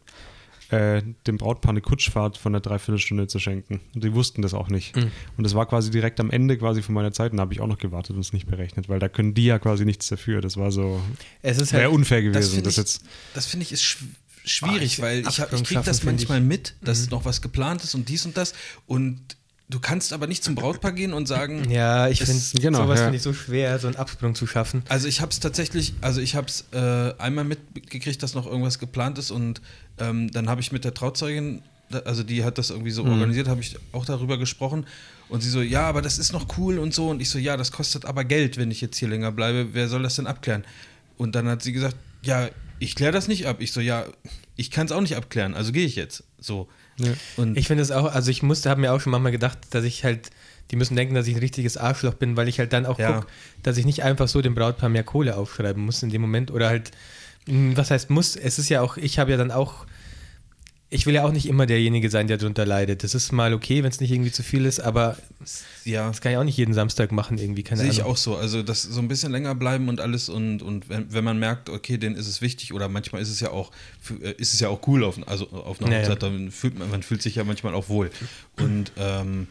äh, dem Brautpaar eine Kutschfahrt von einer Dreiviertelstunde zu schenken. Und die wussten das auch nicht. Mhm. Und das war quasi direkt am Ende quasi von meiner Zeit und da habe ich auch noch gewartet und es nicht berechnet, weil da können die ja quasi nichts dafür. Das war so, Es ist wäre halt, unfair das gewesen. Das ich- jetzt, Das finde ich ist schw schwierig, weil ich, ich kriege das manchmal ich. mit, dass noch was geplant ist und dies und das und du kannst aber nicht zum Brautpaar gehen und sagen, ja, ich finde, genau, sowas ja. finde ich so schwer, so einen Absprung zu schaffen. Also ich habe es tatsächlich, also ich habe es äh, einmal mitgekriegt, dass noch irgendwas geplant ist und ähm, dann habe ich mit der Trauzeugin, also die hat das irgendwie so organisiert, habe ich auch darüber gesprochen und sie so, ja, aber das ist noch cool und so und ich so, ja, das kostet aber Geld, wenn ich jetzt hier länger bleibe, wer soll das denn abklären? Und dann hat sie gesagt, ja, ich kläre das nicht ab. Ich so, ja, ich kann es auch nicht abklären, also gehe ich jetzt. So. ja. Und Ich finde es auch, also ich musste, habe mir auch schon manchmal gedacht, dass ich halt, die müssen denken, dass ich ein richtiges Arschloch bin, weil ich halt dann auch Ja. gucke, dass ich nicht einfach so dem Brautpaar mehr Kohle aufschreiben muss in dem Moment oder halt, mh, was heißt muss, es ist ja auch, ich habe ja dann auch, ich will ja auch nicht immer derjenige sein, der darunter leidet. Das ist mal okay, wenn es nicht irgendwie zu viel ist, aber ja, das kann ich auch nicht jeden Samstag machen irgendwie, keine Sehe ich auch so. Also das so ein bisschen länger bleiben und alles und, und wenn, wenn man merkt, okay, denen ist es wichtig oder manchmal ist es ja auch äh, ist es ja auch cool auf, also auf einer Ja, ja. Hochzeit, dann fühlt man, man fühlt sich ja manchmal auch wohl. Und ähm,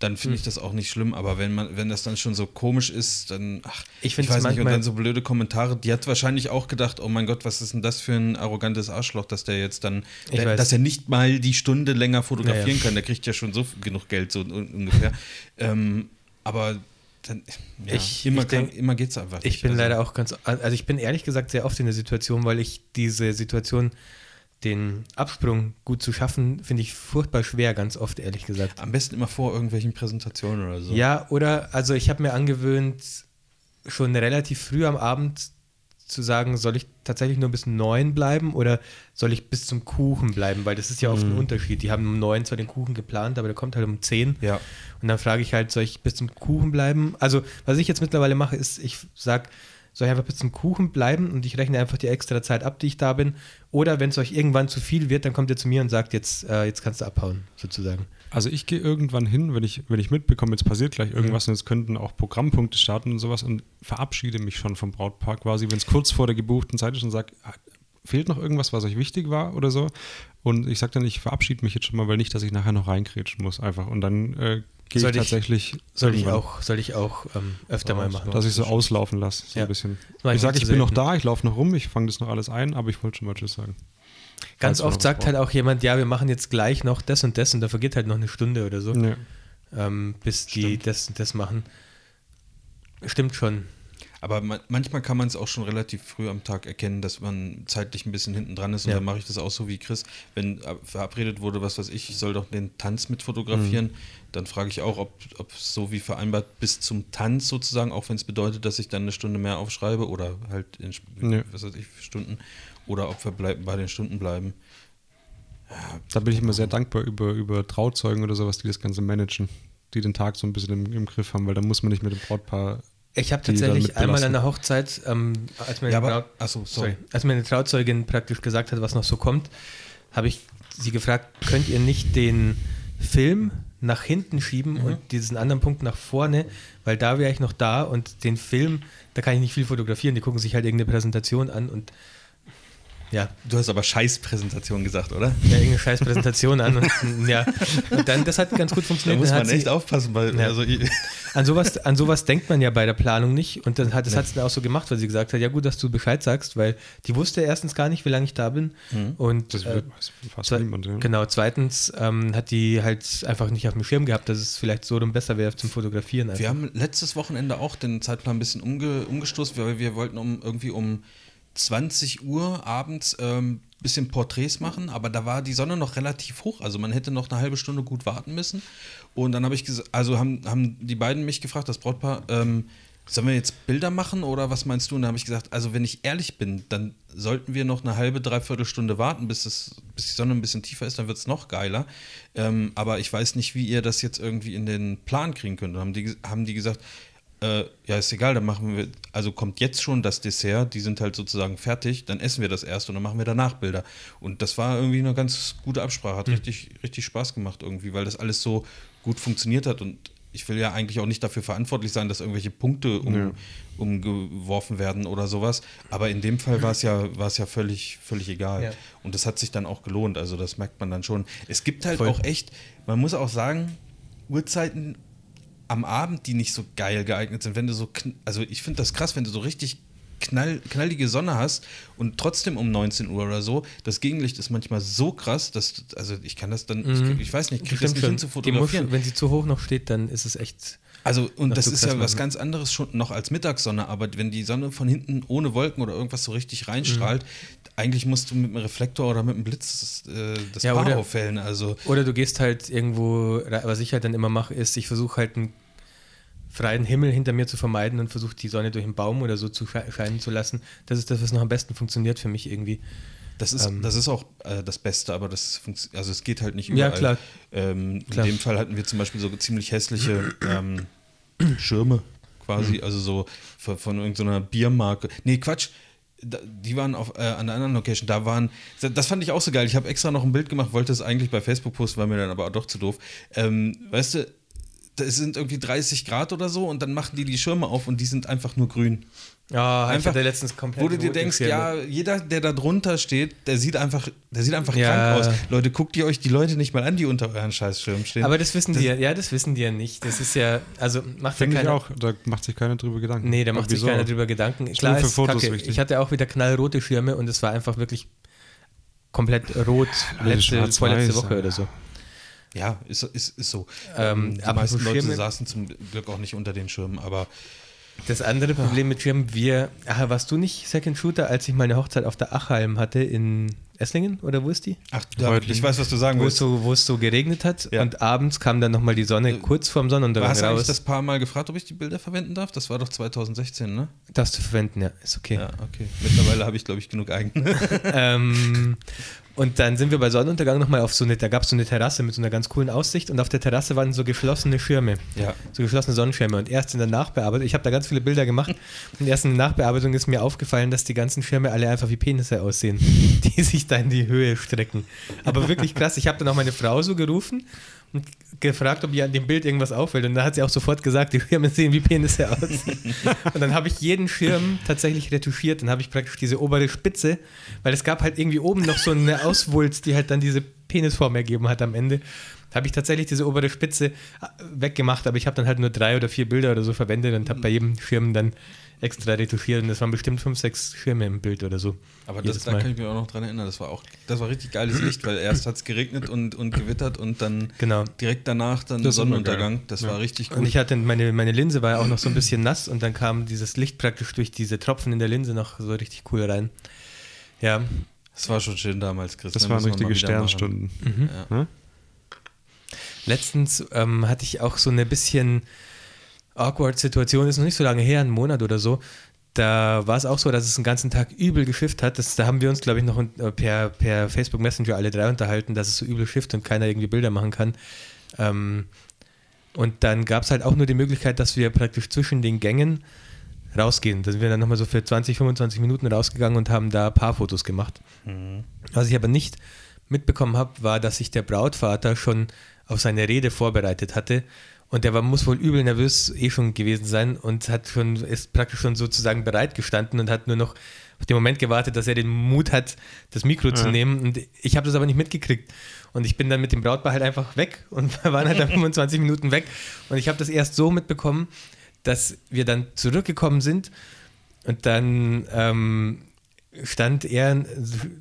dann finde Hm. ich das auch nicht schlimm, aber wenn man, wenn das dann schon so komisch ist, dann, ach, Ich find's weiß nicht, und dann so blöde Kommentare, die hat wahrscheinlich auch gedacht, oh mein Gott, was ist denn das für ein arrogantes Arschloch, dass der jetzt dann, Ich der, dass er nicht mal die Stunde länger fotografieren Ja, ja. kann, der kriegt ja schon so genug Geld, so un ungefähr. ähm, aber dann, ja, Ich- immer, ich kann, denk- immer geht es einfach Ich nicht. bin Also, leider auch ganz, also ich bin ehrlich gesagt sehr oft in der Situation, weil ich diese Situation, den Absprung gut zu schaffen, finde ich furchtbar schwer, ganz oft ehrlich gesagt. Am besten immer vor irgendwelchen Präsentationen oder so. Ja, oder, also ich habe mir angewöhnt, schon relativ früh am Abend zu sagen, soll ich tatsächlich nur bis neun bleiben oder soll ich bis zum Kuchen bleiben? Weil das ist ja oft ein Unterschied. Die haben um neun zwar den Kuchen geplant, aber der kommt halt um zehn. Ja. Und dann frage ich halt, soll ich bis zum Kuchen bleiben? Also, was ich jetzt mittlerweile mache, ist, ich sage, soll ich einfach bis zum Kuchen bleiben und ich rechne einfach die extra Zeit ab, die ich da bin. Oder wenn es euch irgendwann zu viel wird, dann kommt ihr zu mir und sagt, jetzt, äh, jetzt kannst du abhauen, sozusagen. Also ich gehe irgendwann hin, wenn ich, wenn ich mitbekomme, jetzt passiert gleich irgendwas und jetzt könnten auch Programmpunkte starten und sowas und verabschiede mich schon vom Brautpaar quasi, wenn es kurz vor der gebuchten Zeit ist und sage, fehlt noch irgendwas, was euch wichtig war oder so. Und ich sage dann, ich verabschiede mich jetzt schon mal, weil nicht, dass ich nachher noch reinkrätschen muss einfach. Und dann äh, gehe ich ich- tatsächlich Soll ich auch, soll ich auch ähm, öfter mal machen. dass ich so auslaufen lasse, so Ja. ein bisschen. mach Ich sage, ich bin noch da, ich laufe noch rum, ich fange das noch alles ein, aber ich wollte schon mal Tschüss sagen. Ganz Falls oft sagt brauchen. halt auch jemand, ja, wir machen jetzt gleich noch das und das und da vergeht halt noch eine Stunde oder so, Ja. ähm, bis die Stimmt. das und das machen. Stimmt schon. Aber ma manchmal kann man es auch schon relativ früh am Tag erkennen, dass man zeitlich ein bisschen hinten dran ist. Und Ja. dann mache ich das auch so wie Chris. Wenn verabredet wurde, was weiß ich, ich soll doch den Tanz mit fotografieren, dann frage ich auch, ob, ob so wie vereinbart bis zum Tanz sozusagen, auch wenn es bedeutet, dass ich dann eine Stunde mehr aufschreibe oder halt in Ja. was weiß ich, Stunden oder ob wir bleib, bei den Stunden bleiben. Da bin ich immer sehr dankbar über, über Trauzeugen oder sowas, die das Ganze managen, die den Tag so ein bisschen im, im Griff haben, weil dann muss man nicht mit dem Brautpaar. Ich habe tatsächlich einmal an der Hochzeit, ähm, als, meine Ja, aber- achso, sorry. sorry, als meine Trauzeugin praktisch gesagt hat, was noch so kommt, habe ich sie gefragt, könnt ihr nicht den Film nach hinten schieben Mhm. und diesen anderen Punkt nach vorne, weil da wäre ich noch da und den Film, da kann ich nicht viel fotografieren, die gucken sich halt irgendeine Präsentation an und ja, Du hast aber Scheißpräsentation gesagt, oder? ja irgendeine scheiß Präsentation an und ja, und dann, das hat ganz gut Da funktioniert. muss Dann man hat sie- echt aufpassen, weil Ja. also, An sowas, an sowas denkt man ja bei der Planung nicht. Und dann hat, das hat sie dann auch so gemacht, weil sie gesagt hat, ja gut, dass du Bescheid sagst, weil die wusste erstens gar nicht, wie lange ich da bin. Und Das äh, fast niemand. Ja. genau, zweitens ähm, hat die halt einfach nicht auf dem Schirm gehabt, dass es vielleicht so rum besser wäre zum Fotografieren. Einfach. Wir haben letztes Wochenende auch den Zeitplan ein bisschen umge umgestoßen, weil wir wollten um irgendwie um 20 Uhr abends ähm, bisschen Porträts machen, aber da war die Sonne noch relativ hoch, also man hätte noch eine halbe Stunde gut warten müssen. Und dann habe ich gesagt, also haben, haben die beiden mich gefragt, das Brautpaar, ähm, sollen wir jetzt Bilder machen oder was meinst du? Und da habe ich gesagt, also wenn ich ehrlich bin, dann sollten wir noch eine halbe, dreiviertel Stunde warten, bis, es, bis die Sonne ein bisschen tiefer ist, dann wird es noch geiler. Ähm, aber ich weiß nicht, wie ihr das jetzt irgendwie in den Plan kriegen könnt. Und haben die, haben die gesagt, äh, ja, ist egal, dann machen wir, also kommt jetzt schon das Dessert, die sind halt sozusagen fertig, dann essen wir das erst und dann machen wir danach Bilder. Und das war irgendwie eine ganz gute Absprache, hat richtig, richtig Spaß gemacht irgendwie, weil das alles so gut funktioniert hat und ich will ja eigentlich auch nicht dafür verantwortlich sein, dass irgendwelche Punkte um, Ja. umgeworfen werden oder sowas. Aber in dem Fall war es ja, war es ja völlig, völlig egal. Ja. Und das hat sich dann auch gelohnt. Also das merkt man dann schon. Es gibt halt Voll. auch echt, man muss auch sagen, Uhrzeiten am Abend, die nicht so geil geeignet sind, wenn du so, also ich finde das krass, wenn du so richtig knall, knallige Sonne hast und trotzdem um 19 Uhr oder so, das Gegenlicht ist manchmal so krass, dass, also ich kann das dann, ich, ich weiß nicht, ich kriege das nicht hin zu fotografieren. wenn sie zu hoch noch steht, dann ist es echt. Also, und das ist ja was machen. ganz anderes schon noch als Mittagssonne, aber wenn die Sonne von hinten ohne Wolken oder irgendwas so richtig reinstrahlt, Mhm. eigentlich musst du mit einem Reflektor oder mit einem Blitz das, äh, das Ja, Paar oder- auffällen. Also, Oder du gehst halt irgendwo, was ich halt dann immer mache, ist, ich versuche halt einen freien Himmel hinter mir zu vermeiden und versuche die Sonne durch einen Baum oder so zu sche- scheinen zu lassen. Das ist das, was noch am besten funktioniert für mich irgendwie. das ist, Ähm. das ist auch äh, das Beste, aber das also es geht halt nicht Ja, überall. klar. Ähm, Klar. In dem Fall hatten wir zum Beispiel so ziemlich hässliche ähm, Schirme quasi, Mhm. also so von, von irgendeiner Biermarke. Nee, Quatsch. Die waren auf, äh, an der anderen Location, da waren, das fand ich auch so geil. Ich habe extra noch ein Bild gemacht, wollte es eigentlich bei Facebook posten, war mir dann aber doch zu doof. Ähm, weißt du, es sind irgendwie 30 Grad oder so und dann machen die die Schirme auf und die sind einfach nur grün. Ja, ich Einfach, hatte letztens komplett. Wo du dir denkst, ja, jeder, der da drunter steht, der sieht einfach, der sieht einfach Ja. krank aus. Leute, guckt ihr euch die Leute nicht mal an, die unter euren Scheißschirm stehen. Aber das wissen die ja, ja, das wissen die ja nicht. Das ist ja, also macht ja keiner. auch, da macht sich keiner drüber Gedanken. Nee, da macht sich keiner drüber Gedanken. Klar für ist Fotos Kacke. wichtig. Ich hatte auch wieder knallrote Schirme und es war einfach wirklich komplett rot letzte, schwarz-weiß, vorletzte Woche ja. oder so. Ja, ist, ist, ist so. Ähm, die meisten Leute Schirme- saßen zum Glück auch nicht unter den Schirmen, aber Das andere Problem mit Schirmen, wir, ach, warst du nicht Second Shooter, als ich meine Hochzeit auf der Achalm hatte in Esslingen oder wo ist die? ach, da, ich weiß, was du sagen Wo willst. so, wo es so geregnet hat Ja. und abends kam dann nochmal die Sonne kurz vorm Sonnenuntergang Hast du eigentlich raus. das paar Mal gefragt, ob ich die Bilder verwenden darf? Das war doch 2016, ne? Darfst du verwenden, ja, ist okay. Ja, okay. Mittlerweile habe ich, glaube ich, genug eigene. ähm, und dann sind wir bei Sonnenuntergang nochmal auf so eine, da gab es so eine Terrasse mit so einer ganz coolen Aussicht und auf der Terrasse waren so geschlossene Schirme. Ja. So geschlossene Sonnenschirme. Und erst in der Nachbearbeitung, ich habe da ganz viele Bilder gemacht, und erst in der Nachbearbeitung ist mir aufgefallen, dass die ganzen Schirme alle einfach wie Penisse aussehen, die sich da in die Höhe strecken. Aber wirklich krass. Ich habe dann auch meine Frau so gerufen gefragt, ob ihr an dem Bild irgendwas auffällt. Und da hat sie auch sofort gesagt, die Schirme sehen wie Penisse aus. Und dann habe ich jeden Schirm tatsächlich retuschiert. Dann habe ich praktisch diese obere Spitze, weil es gab halt irgendwie oben noch so eine Auswulst, die halt dann diese Penisform ergeben hat am Ende. Habe ich tatsächlich diese obere Spitze äh, weggemacht, aber ich habe dann halt nur drei oder vier Bilder oder so verwendet und habe bei jedem Schirm dann extra retuschiert und das waren bestimmt fünf, sechs Schirme im Bild oder so. Aber das, da kann ich mich auch noch dran erinnern. Das war auch, das war richtig geiles Licht, weil erst hat es geregnet und, und gewittert und dann Genau. direkt danach dann Das Sonnenuntergang. Das Ja. war richtig Und gut. ich hatte meine, meine Linse war ja auch noch so ein bisschen nass und dann kam dieses Licht praktisch durch diese Tropfen in der Linse noch so richtig cool rein. Ja, Das war schon schön damals, Chris. Das ne? waren richtige. Sternstunden. Ja. Ne? letztens ähm, hatte ich auch so eine bisschen awkward Situation, ist noch nicht so lange her, einen Monat oder so. Da war es auch so, dass es den ganzen Tag übel geschifft hat. Das, da haben wir uns, glaube ich, noch äh, per, per Facebook Messenger alle drei unterhalten, dass es so übel schifft und keiner irgendwie Bilder machen kann. Ähm, und dann gab es halt auch nur die Möglichkeit, dass wir praktisch zwischen den Gängen rausgehen. Da sind wir dann nochmal so für 20, 25 Minuten rausgegangen und haben da Paarfotos gemacht. Was ich aber nicht mitbekommen habe, war, dass sich der Brautvater schon auf seine Rede vorbereitet hatte. Und der war, muss wohl übel nervös eh schon gewesen sein und hat schon, ist praktisch schon sozusagen bereit gestanden und hat nur noch auf den Moment gewartet, dass er den Mut hat, das Mikro zu Ja. nehmen. Und ich habe das aber nicht mitgekriegt. Und ich bin dann mit dem Brautpaar halt einfach weg und wir waren halt dann 25 Minuten weg. Und ich habe das erst so mitbekommen, dass wir dann zurückgekommen sind und dann ähm, stand er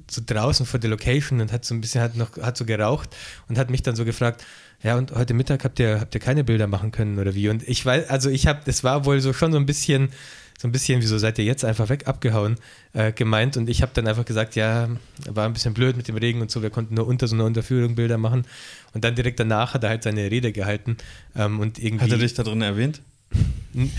so draußen vor der Location und hat so ein bisschen hat noch hat so geraucht und hat mich dann so gefragt, ja und heute Mittag habt ihr habt ihr keine Bilder machen können oder wie und ich weiß also ich habe das war wohl so schon so ein bisschen so ein bisschen wieso seid ihr jetzt einfach weg abgehauen äh, gemeint und ich habe dann einfach gesagt ja war ein bisschen blöd mit dem Regen und so wir konnten nur unter so einer Unterführung Bilder machen und dann direkt danach hat er halt seine Rede gehalten ähm, und irgendwie Hat er dich da drin erwähnt?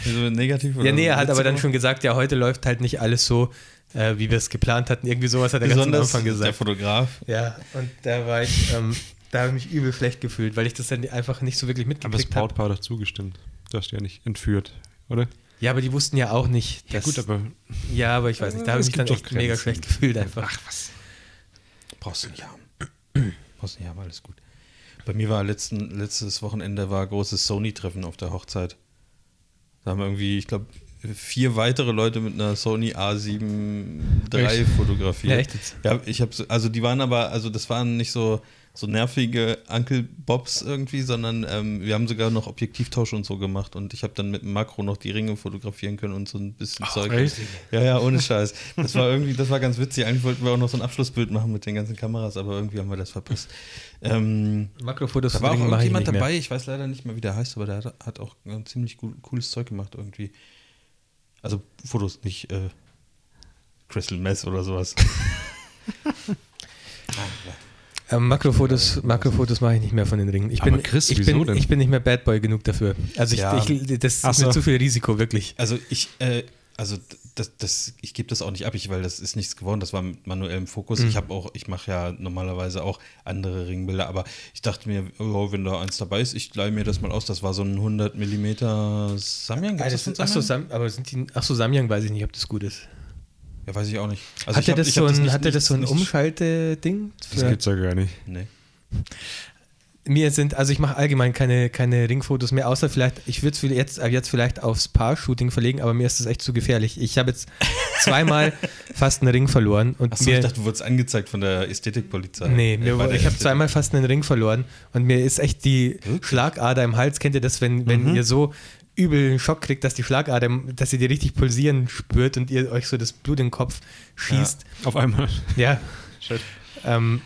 So negativ? ja, nee, er hat aber dann schon gesagt, ja, heute läuft halt nicht alles so, äh, wie wir es geplant hatten. Irgendwie sowas hat er ganz am Anfang der gesagt. Fotograf. Ja, und da war ich, ähm, da habe ich mich übel schlecht gefühlt, weil ich das dann einfach nicht so wirklich Aber das mitgekriegt habe. Brautpaar hat doch zugestimmt. Du hast ja nicht entführt, oder? Ja, aber die wussten ja auch nicht. Dass, Gut, aber ja, aber ich weiß nicht, da habe ich mich dann echt doch mega schlecht gefühlt einfach. ach was. Brauchst du nicht haben. Brauchst du nicht haben, alles gut. Bei mir war letzten, letztes Wochenende war großes Sony-Treffen auf der Hochzeit. Da haben irgendwie, ich glaube, vier weitere Leute mit einer Sony A7 III fotografiert. Ja, echt jetzt? Ja, ich habe so, also die waren aber, also das waren nicht so, so nervige Uncle Bobs irgendwie, sondern ähm, wir haben sogar noch Objektivtausch und so gemacht und ich habe dann mit dem Makro noch die Ringe fotografieren können und so ein bisschen Zeug. echt? Ja, ja, ohne Scheiß. Das war irgendwie, das war ganz witzig. Eigentlich wollten wir auch noch so ein Abschlussbild machen mit den ganzen Kameras, aber irgendwie haben wir das verpasst. Ähm, Makrofotos da war auch irgendjemand dabei, ich weiß leider nicht mehr, wie der heißt, aber der hat, hat auch ein ziemlich cool, cooles Zeug gemacht irgendwie. Also Fotos, nicht äh, Crystal Mess oder sowas. Ähm, Makrofotos, Makrofotos mache ich nicht mehr von den Ringen. Ich Aber bin, Chris, ich, wieso bin, denn? ich bin nicht mehr Bad Boy genug dafür. Also ich, Ja. ich, das ist mir so. zu viel Risiko, wirklich. Also ich, äh, also das, das, ich gebe das auch nicht ab, ich, weil das ist nichts geworden, das war mit manuellem Fokus. Mhm. Ich habe auch, ich mache ja normalerweise auch andere Ringbilder, aber ich dachte mir, oh, wenn da eins dabei ist, ich leihe mir das mal aus. Das war so ein 100 mm Samyang. Gibt's das von Achso, Samyang? Sam, aber sind die, achso, Samyang weiß ich nicht, ob das gut ist. Ja, weiß ich auch nicht. Also hat hab- das, so nicht- hat der das so ein Umschalte-Ding? Das gibt's ja gar nicht. Nee. Mir sind, also ich mache allgemein keine, keine Ringfotos mehr, außer vielleicht, ich würde es jetzt, ab jetzt vielleicht aufs Paar-Shooting verlegen, aber mir ist das echt zu gefährlich. Ich habe jetzt zweimal fast einen Ring verloren und Achso, mir, ich dachte, du wurdest angezeigt von der Ästhetikpolizei. Nee, Äh, mir, der ich habe zweimal fast einen Ring verloren und mir ist echt die Wirklich? Schlagader im Hals. Kennt ihr das, wenn, wenn Mhm. ihr so übel einen Schock kriegt, dass die Schlagader, dass ihr die richtig pulsieren spürt und ihr euch so das Blut in den Kopf schießt? Auf einmal. Ja. Shit. Ähm,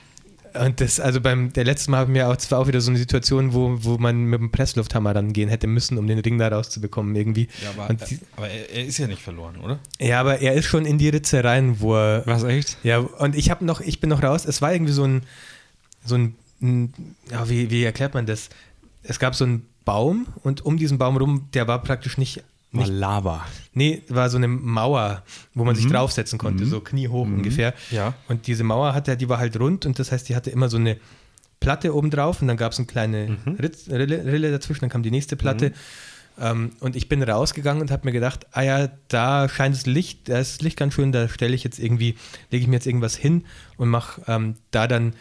Und das, also beim der letzten Mal haben wir auch, das war auch wieder so eine Situation, wo, wo man mit dem Presslufthammer dann gehen hätte müssen, um den Ring da rauszubekommen irgendwie. Ja, aber, die, aber er, er ist ja nicht verloren, oder? ja, aber er ist schon in die Ritze rein, wo er. Was echt? Ja, und ich habe noch, ich bin noch raus. Es war irgendwie so ein, so ein, ein ja, wie, wie erklärt man das? Es gab so einen Baum und um diesen Baum rum, der war praktisch nicht, Nicht Lava. Nee, war so eine Mauer, wo man sich draufsetzen konnte, so kniehoch ungefähr. Ja. Und diese Mauer hatte, die war halt rund und das heißt, die hatte immer so eine Platte oben drauf und dann gab es eine kleine Ritz, Rille, Rille dazwischen, dann kam die nächste Platte. Ähm, und ich bin rausgegangen und habe mir gedacht, ah ja, da scheint das Licht, da ist das Licht ganz schön, da stelle ich jetzt irgendwie, lege ich mir jetzt irgendwas hin und mache ähm, da dann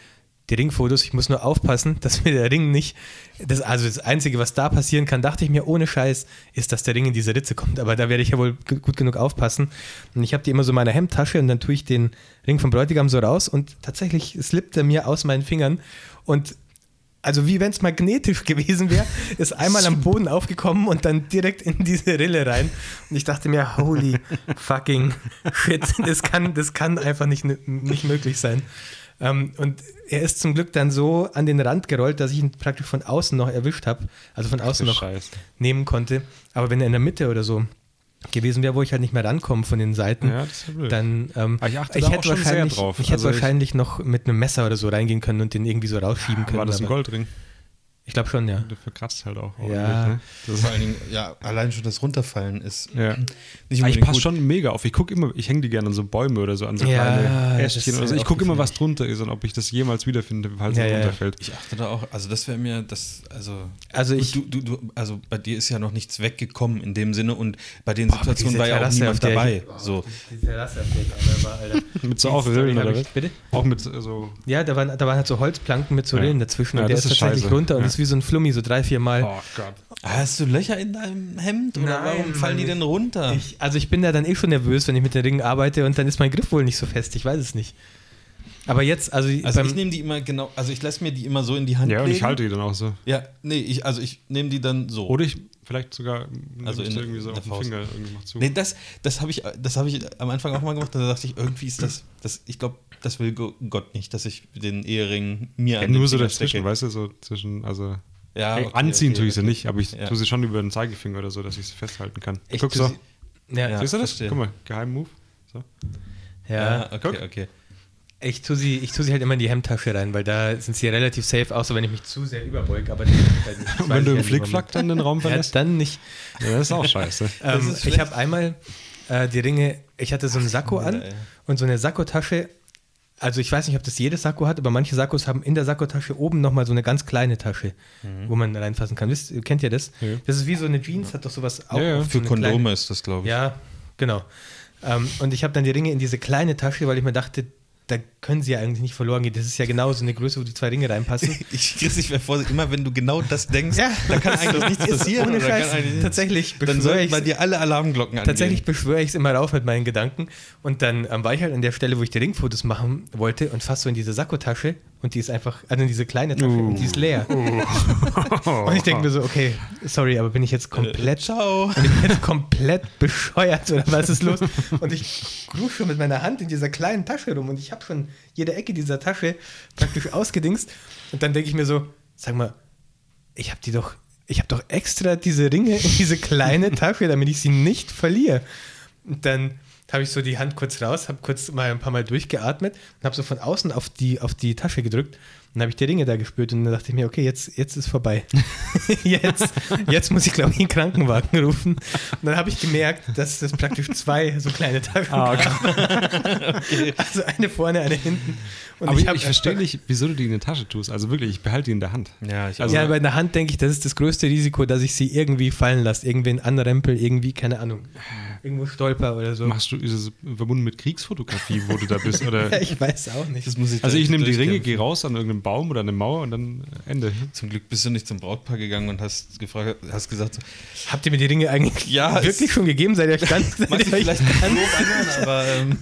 die Ringfotos. Ich muss nur aufpassen, dass mir der Ring nicht, das, also das Einzige, was da passieren kann, dachte ich mir ohne Scheiß, ist, dass der Ring in diese Ritze kommt. Aber da werde ich ja wohl gut genug aufpassen. Und ich habe die immer so in meiner Hemdtasche und dann tue ich den Ring vom Bräutigam so raus und tatsächlich slippt er mir aus meinen Fingern und also wie wenn es magnetisch gewesen wäre, ist einmal am Boden aufgekommen und dann direkt in diese Rille rein. Und ich dachte mir, holy fucking shit, das kann, das kann einfach nicht, nicht möglich sein. Ähm, und er ist zum Glück dann so an den Rand gerollt, dass ich ihn praktisch von außen noch erwischt habe, also von außen noch Scheiße. nehmen konnte. Aber wenn er in der Mitte oder so gewesen wäre, wo ich halt nicht mehr rankomme von den Seiten, Ja, ja dann ähm, ich achte ich da hätte wahrscheinlich, drauf. ich hätte Also ich- wahrscheinlich noch mit einem Messer oder so reingehen können und den irgendwie so rausschieben können. War das ein Goldring? Ich glaube schon, ja. Der verkratzt halt auch. Ja. Ne? Das Vor allen Dingen, ja, allein schon das Runterfallen ist Ja. nicht Aber ich passe schon mega auf. Ich gucke immer, ich hänge die gerne an so Bäume oder so, an so Ja, kleine Ästchen oder so. Ich gucke immer, was drunter ist und ob ich das jemals wiederfinde, falls Ja, es runterfällt. Ich achte da auch, also das wäre mir, das, also. Also ich- du, du, du, also bei dir ist ja noch nichts weggekommen in dem Sinne und bei den Boah, Situationen diese war ja auch niemand dabei. ich- Oh, so. Die Terrasse, auf der ich einmal war, Alter. Mit so auch Rillen oder was? Bitte? Auch mit so. Ja, da waren, da waren halt so Holzplanken mit so. Rillen dazwischen und der das ist tatsächlich scheiße. runter und Ist wie so ein Flummi, so drei, vier Mal. Oh Gott. Hast du Löcher in deinem Hemd oder Nein, warum fallen die denn runter? Ich, also ich bin da dann eh schon nervös, wenn ich mit den Ringen arbeite und dann ist mein Griff wohl nicht so fest, ich weiß es nicht. Aber jetzt, also, also ich nehme die immer genau, also ich lasse mir die immer so in die Hand Ja, und legen. ich halte die dann auch so. Ja, nee, ich, also ich nehme die dann so. Oder ich vielleicht sogar Also ich in- so irgendwie so in auf den Faust. Finger irgendwie mach zu. Nee, das, das habe ich, das hab ich am Anfang auch mal gemacht. Da dachte ich, irgendwie ist das, das ich glaube, das will Go- Gott nicht, dass ich den Ehering mir ja, an den nur so Finger dazwischen, stecke. weißt du, so zwischen, also Ja, okay, anziehen okay, tue ich sie okay. nicht, aber ich Ja. tue sie schon über den Zeigefinger oder so, dass ich sie festhalten kann. Ich Guck so. sie- ja, Ja. Siehst du das? verstehe. Guck mal, Geheimmove. So. ja. Ja, okay, guck. okay. Ich tue, sie, ich tue sie halt immer in die Hemdtasche rein, weil da sind sie relativ safe, außer wenn ich mich zu sehr überbeug. Aber Und wenn du ja im Flickflack dann den Raum Ja, verlässt, dann nicht. ja, das ist auch scheiße. Ähm, ist ich habe einmal äh, die Ringe, ich hatte so einen Sakko an Ey. und so eine Sakkotasche. Also ich weiß nicht, ob das jedes Sakko hat, aber manche Sakkos haben in der Sakkotasche oben nochmal so eine ganz kleine Tasche, wo man reinfassen kann. Wisst, kennt ihr das? Ja. Das ist wie so eine Jeans, hat doch sowas auch. Ja, ja. Für so Kondome kleine- ist das, glaube ich. Ja, genau. Ähm, und ich habe dann die Ringe in diese kleine Tasche, weil ich mir dachte, da können sie ja eigentlich nicht verloren gehen. Das ist ja genau so eine Größe, wo die zwei Ringe reinpassen. Ich krieg's nicht mehr vor, immer wenn du genau das denkst, Ja. da kann eigentlich nichts passieren. ohne Scheiß. Tatsächlich Dann sollten ich bei dir alle Alarmglocken angehen. Tatsächlich beschwöre ich es immer rauf mit meinen Gedanken. Und dann ähm, war ich halt an der Stelle, wo ich die Ringfotos machen wollte und fass so in diese Sakkotasche und die ist einfach, also diese kleine Tasche und die ist leer. Und ich denke mir so, okay, sorry, aber bin ich jetzt komplett, Ciao. bin ich jetzt komplett bescheuert oder was ist los? Und ich grusche schon mit meiner Hand in dieser kleinen Tasche rum und ich habe schon jede Ecke dieser Tasche praktisch ausgedingst. Und dann denke ich mir so, sag mal, ich habe die doch, ich habe doch extra diese Ringe in diese kleine Tasche, damit ich sie nicht verliere. Und dann habe ich so die Hand kurz raus, habe kurz mal ein paar Mal durchgeatmet und habe so von außen auf die, auf die Tasche gedrückt. Und dann habe ich die Ringe da gespürt und dann dachte ich mir, okay, jetzt, jetzt ist vorbei. jetzt, jetzt muss ich, glaube ich, einen Krankenwagen rufen. Und dann habe ich gemerkt, dass das praktisch zwei so kleine Taschen Ah, gab. Also eine vorne, eine hinten. Und Aber ich, ich verstehe nicht, wieso du die in die Tasche tust. Also wirklich, ich behalte die in der Hand. Ja, ich Also- ja, aber in der Hand denke ich, das ist das größte Risiko, dass ich sie irgendwie fallen lasse. Irgendwen anrempel, irgendwie, keine Ahnung. Irgendwo stolper oder so. Machst du, ist es verbunden mit Kriegsfotografie, wo du da bist? Oder? Ja, ich weiß auch nicht. das muss ich Also ich nehme die Ringe, gehe raus an irgendeinem Baum oder eine Mauer und dann Ende. Zum Glück bist du nicht zum Brautpaar gegangen und hast gefragt, hast gesagt, so, Habt ihr mir die Ringe eigentlich Ja, wirklich schon gegeben? Seid ihr euch ganz, seid ihr euch vielleicht ganz, anhören, aber ähm,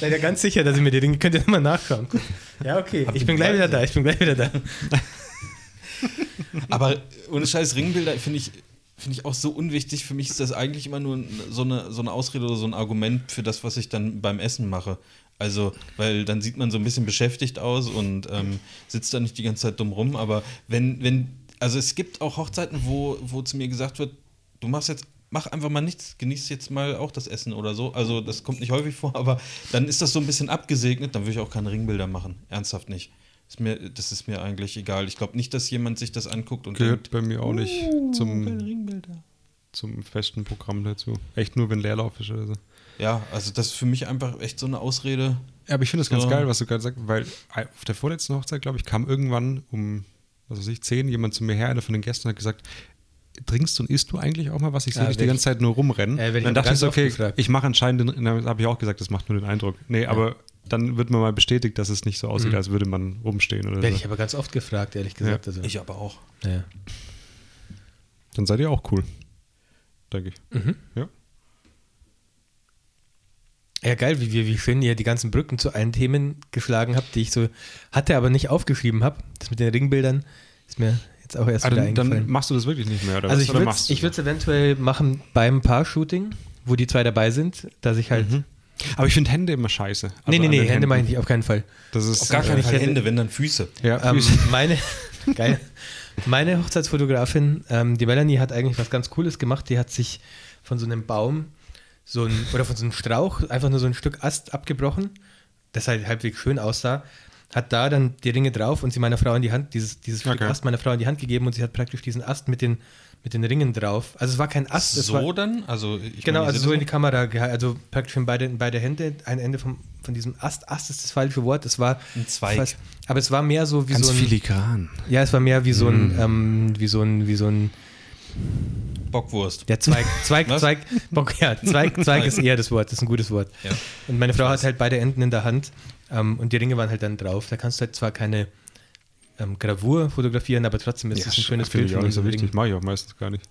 seid ihr ganz sicher, dass ihr mir die Ringe, könnt ihr nochmal nachschauen. Ja, okay, ich bin gleich wieder da, ich bin gleich wieder da. Aber ohne scheiß Ringbilder finde ich, finde ich auch so unwichtig. Für mich ist das eigentlich immer nur so eine, so eine Ausrede oder so ein Argument für das, was ich dann beim Essen mache. Also, weil dann sieht man so ein bisschen beschäftigt aus und ähm, sitzt da nicht die ganze Zeit dumm rum. Aber wenn, wenn, also es gibt auch Hochzeiten, wo, wo zu mir gesagt wird, du machst jetzt, mach einfach mal nichts, genieß jetzt mal auch das Essen oder so. Also das kommt nicht häufig vor, aber dann ist das so ein bisschen abgesegnet, dann würde ich auch keine Ringbilder machen. Ernsthaft nicht. Ist mir, das ist mir eigentlich egal. Ich glaube nicht, dass jemand sich das anguckt und Gehört denkt, bei mir auch nicht keine zum, Ringbilder. zum festen Programm dazu. Echt nur, wenn Leerlauf ist oder so. Ja, also das ist für mich einfach echt so eine Ausrede. Ja, aber ich finde das ganz So. geil, was du gerade sagst, weil auf der vorletzten Hochzeit, glaube ich, kam irgendwann um, was weiß ich, zehn jemand zu mir her, einer von den Gästen hat gesagt, trinkst und isst du eigentlich auch mal was? Ich sehe Ja, dich die ganze Zeit nur rumrennen. Ich dann dachte ich so, okay, gefragt. ich mache anscheinend, den- dann habe ich auch gesagt, das macht nur den Eindruck. Nee, aber dann wird man mal bestätigt, dass es nicht so aussieht, Mhm. als würde man rumstehen oder Werde so. ich aber ganz oft gefragt, ehrlich gesagt. Also, Ich aber auch. ja. Dann seid ihr auch cool. Denke ich. Mhm. Ja. Ja, geil, wie, wie, wie schön ihr die ganzen Brücken zu allen Themen geschlagen habt, die ich so hatte, aber nicht aufgeschrieben habe. Das mit den Ringbildern ist mir jetzt auch erst Ah, wieder dann, dann eingefallen. machst du das wirklich nicht mehr, oder also was? ich würde es eventuell machen beim Paar-Shooting, wo die zwei dabei sind, dass ich halt... Mhm. Aber ich finde Hände immer scheiße. Also nee, nee, nee, Hände mache ich nicht, auf keinen Fall. Das ist Auf gar ich keinen Fall Hände, wenn dann Füße. Ja, Ähm, Füße. meine, geil. meine Hochzeitsfotografin, ähm, die Melanie, hat eigentlich was ganz Cooles gemacht. Die hat sich von so einem Baum so ein, oder von so einem Strauch einfach nur so ein Stück Ast abgebrochen, das halt halbwegs schön aussah. Hat da dann die Ringe drauf und sie meiner Frau in die Hand, dieses, dieses Stück Okay. Ast meiner Frau in die Hand gegeben und sie hat praktisch diesen Ast mit den, mit den Ringen drauf. Also es war kein Ast, so war, dann? Also ich Genau, meine, also so in die Kamera gehalten, also praktisch in beide, in beide Hände, ein Ende vom, von diesem Ast. Ast ist das falsche Wort, es war Ein Zweig. fast- aber es war mehr so wie Ganz so ein, filigran. ja, es war mehr wie so ein, ähm, wie so ein, wie so ein, Bockwurst. der Zweig, Zweig, Was? Zweig, Bock, ja, Zweig, Zweig ist eher das Wort, das ist ein gutes Wort. Ja. Und meine Frau hat halt beide Enden in der Hand ähm, und die Ringe waren halt dann drauf. Da kannst du halt zwar keine ähm, Gravur fotografieren, aber trotzdem ist es ein schönes Bild ich auch nicht so wichtig. Ringen. Mache ich auch meistens gar nicht.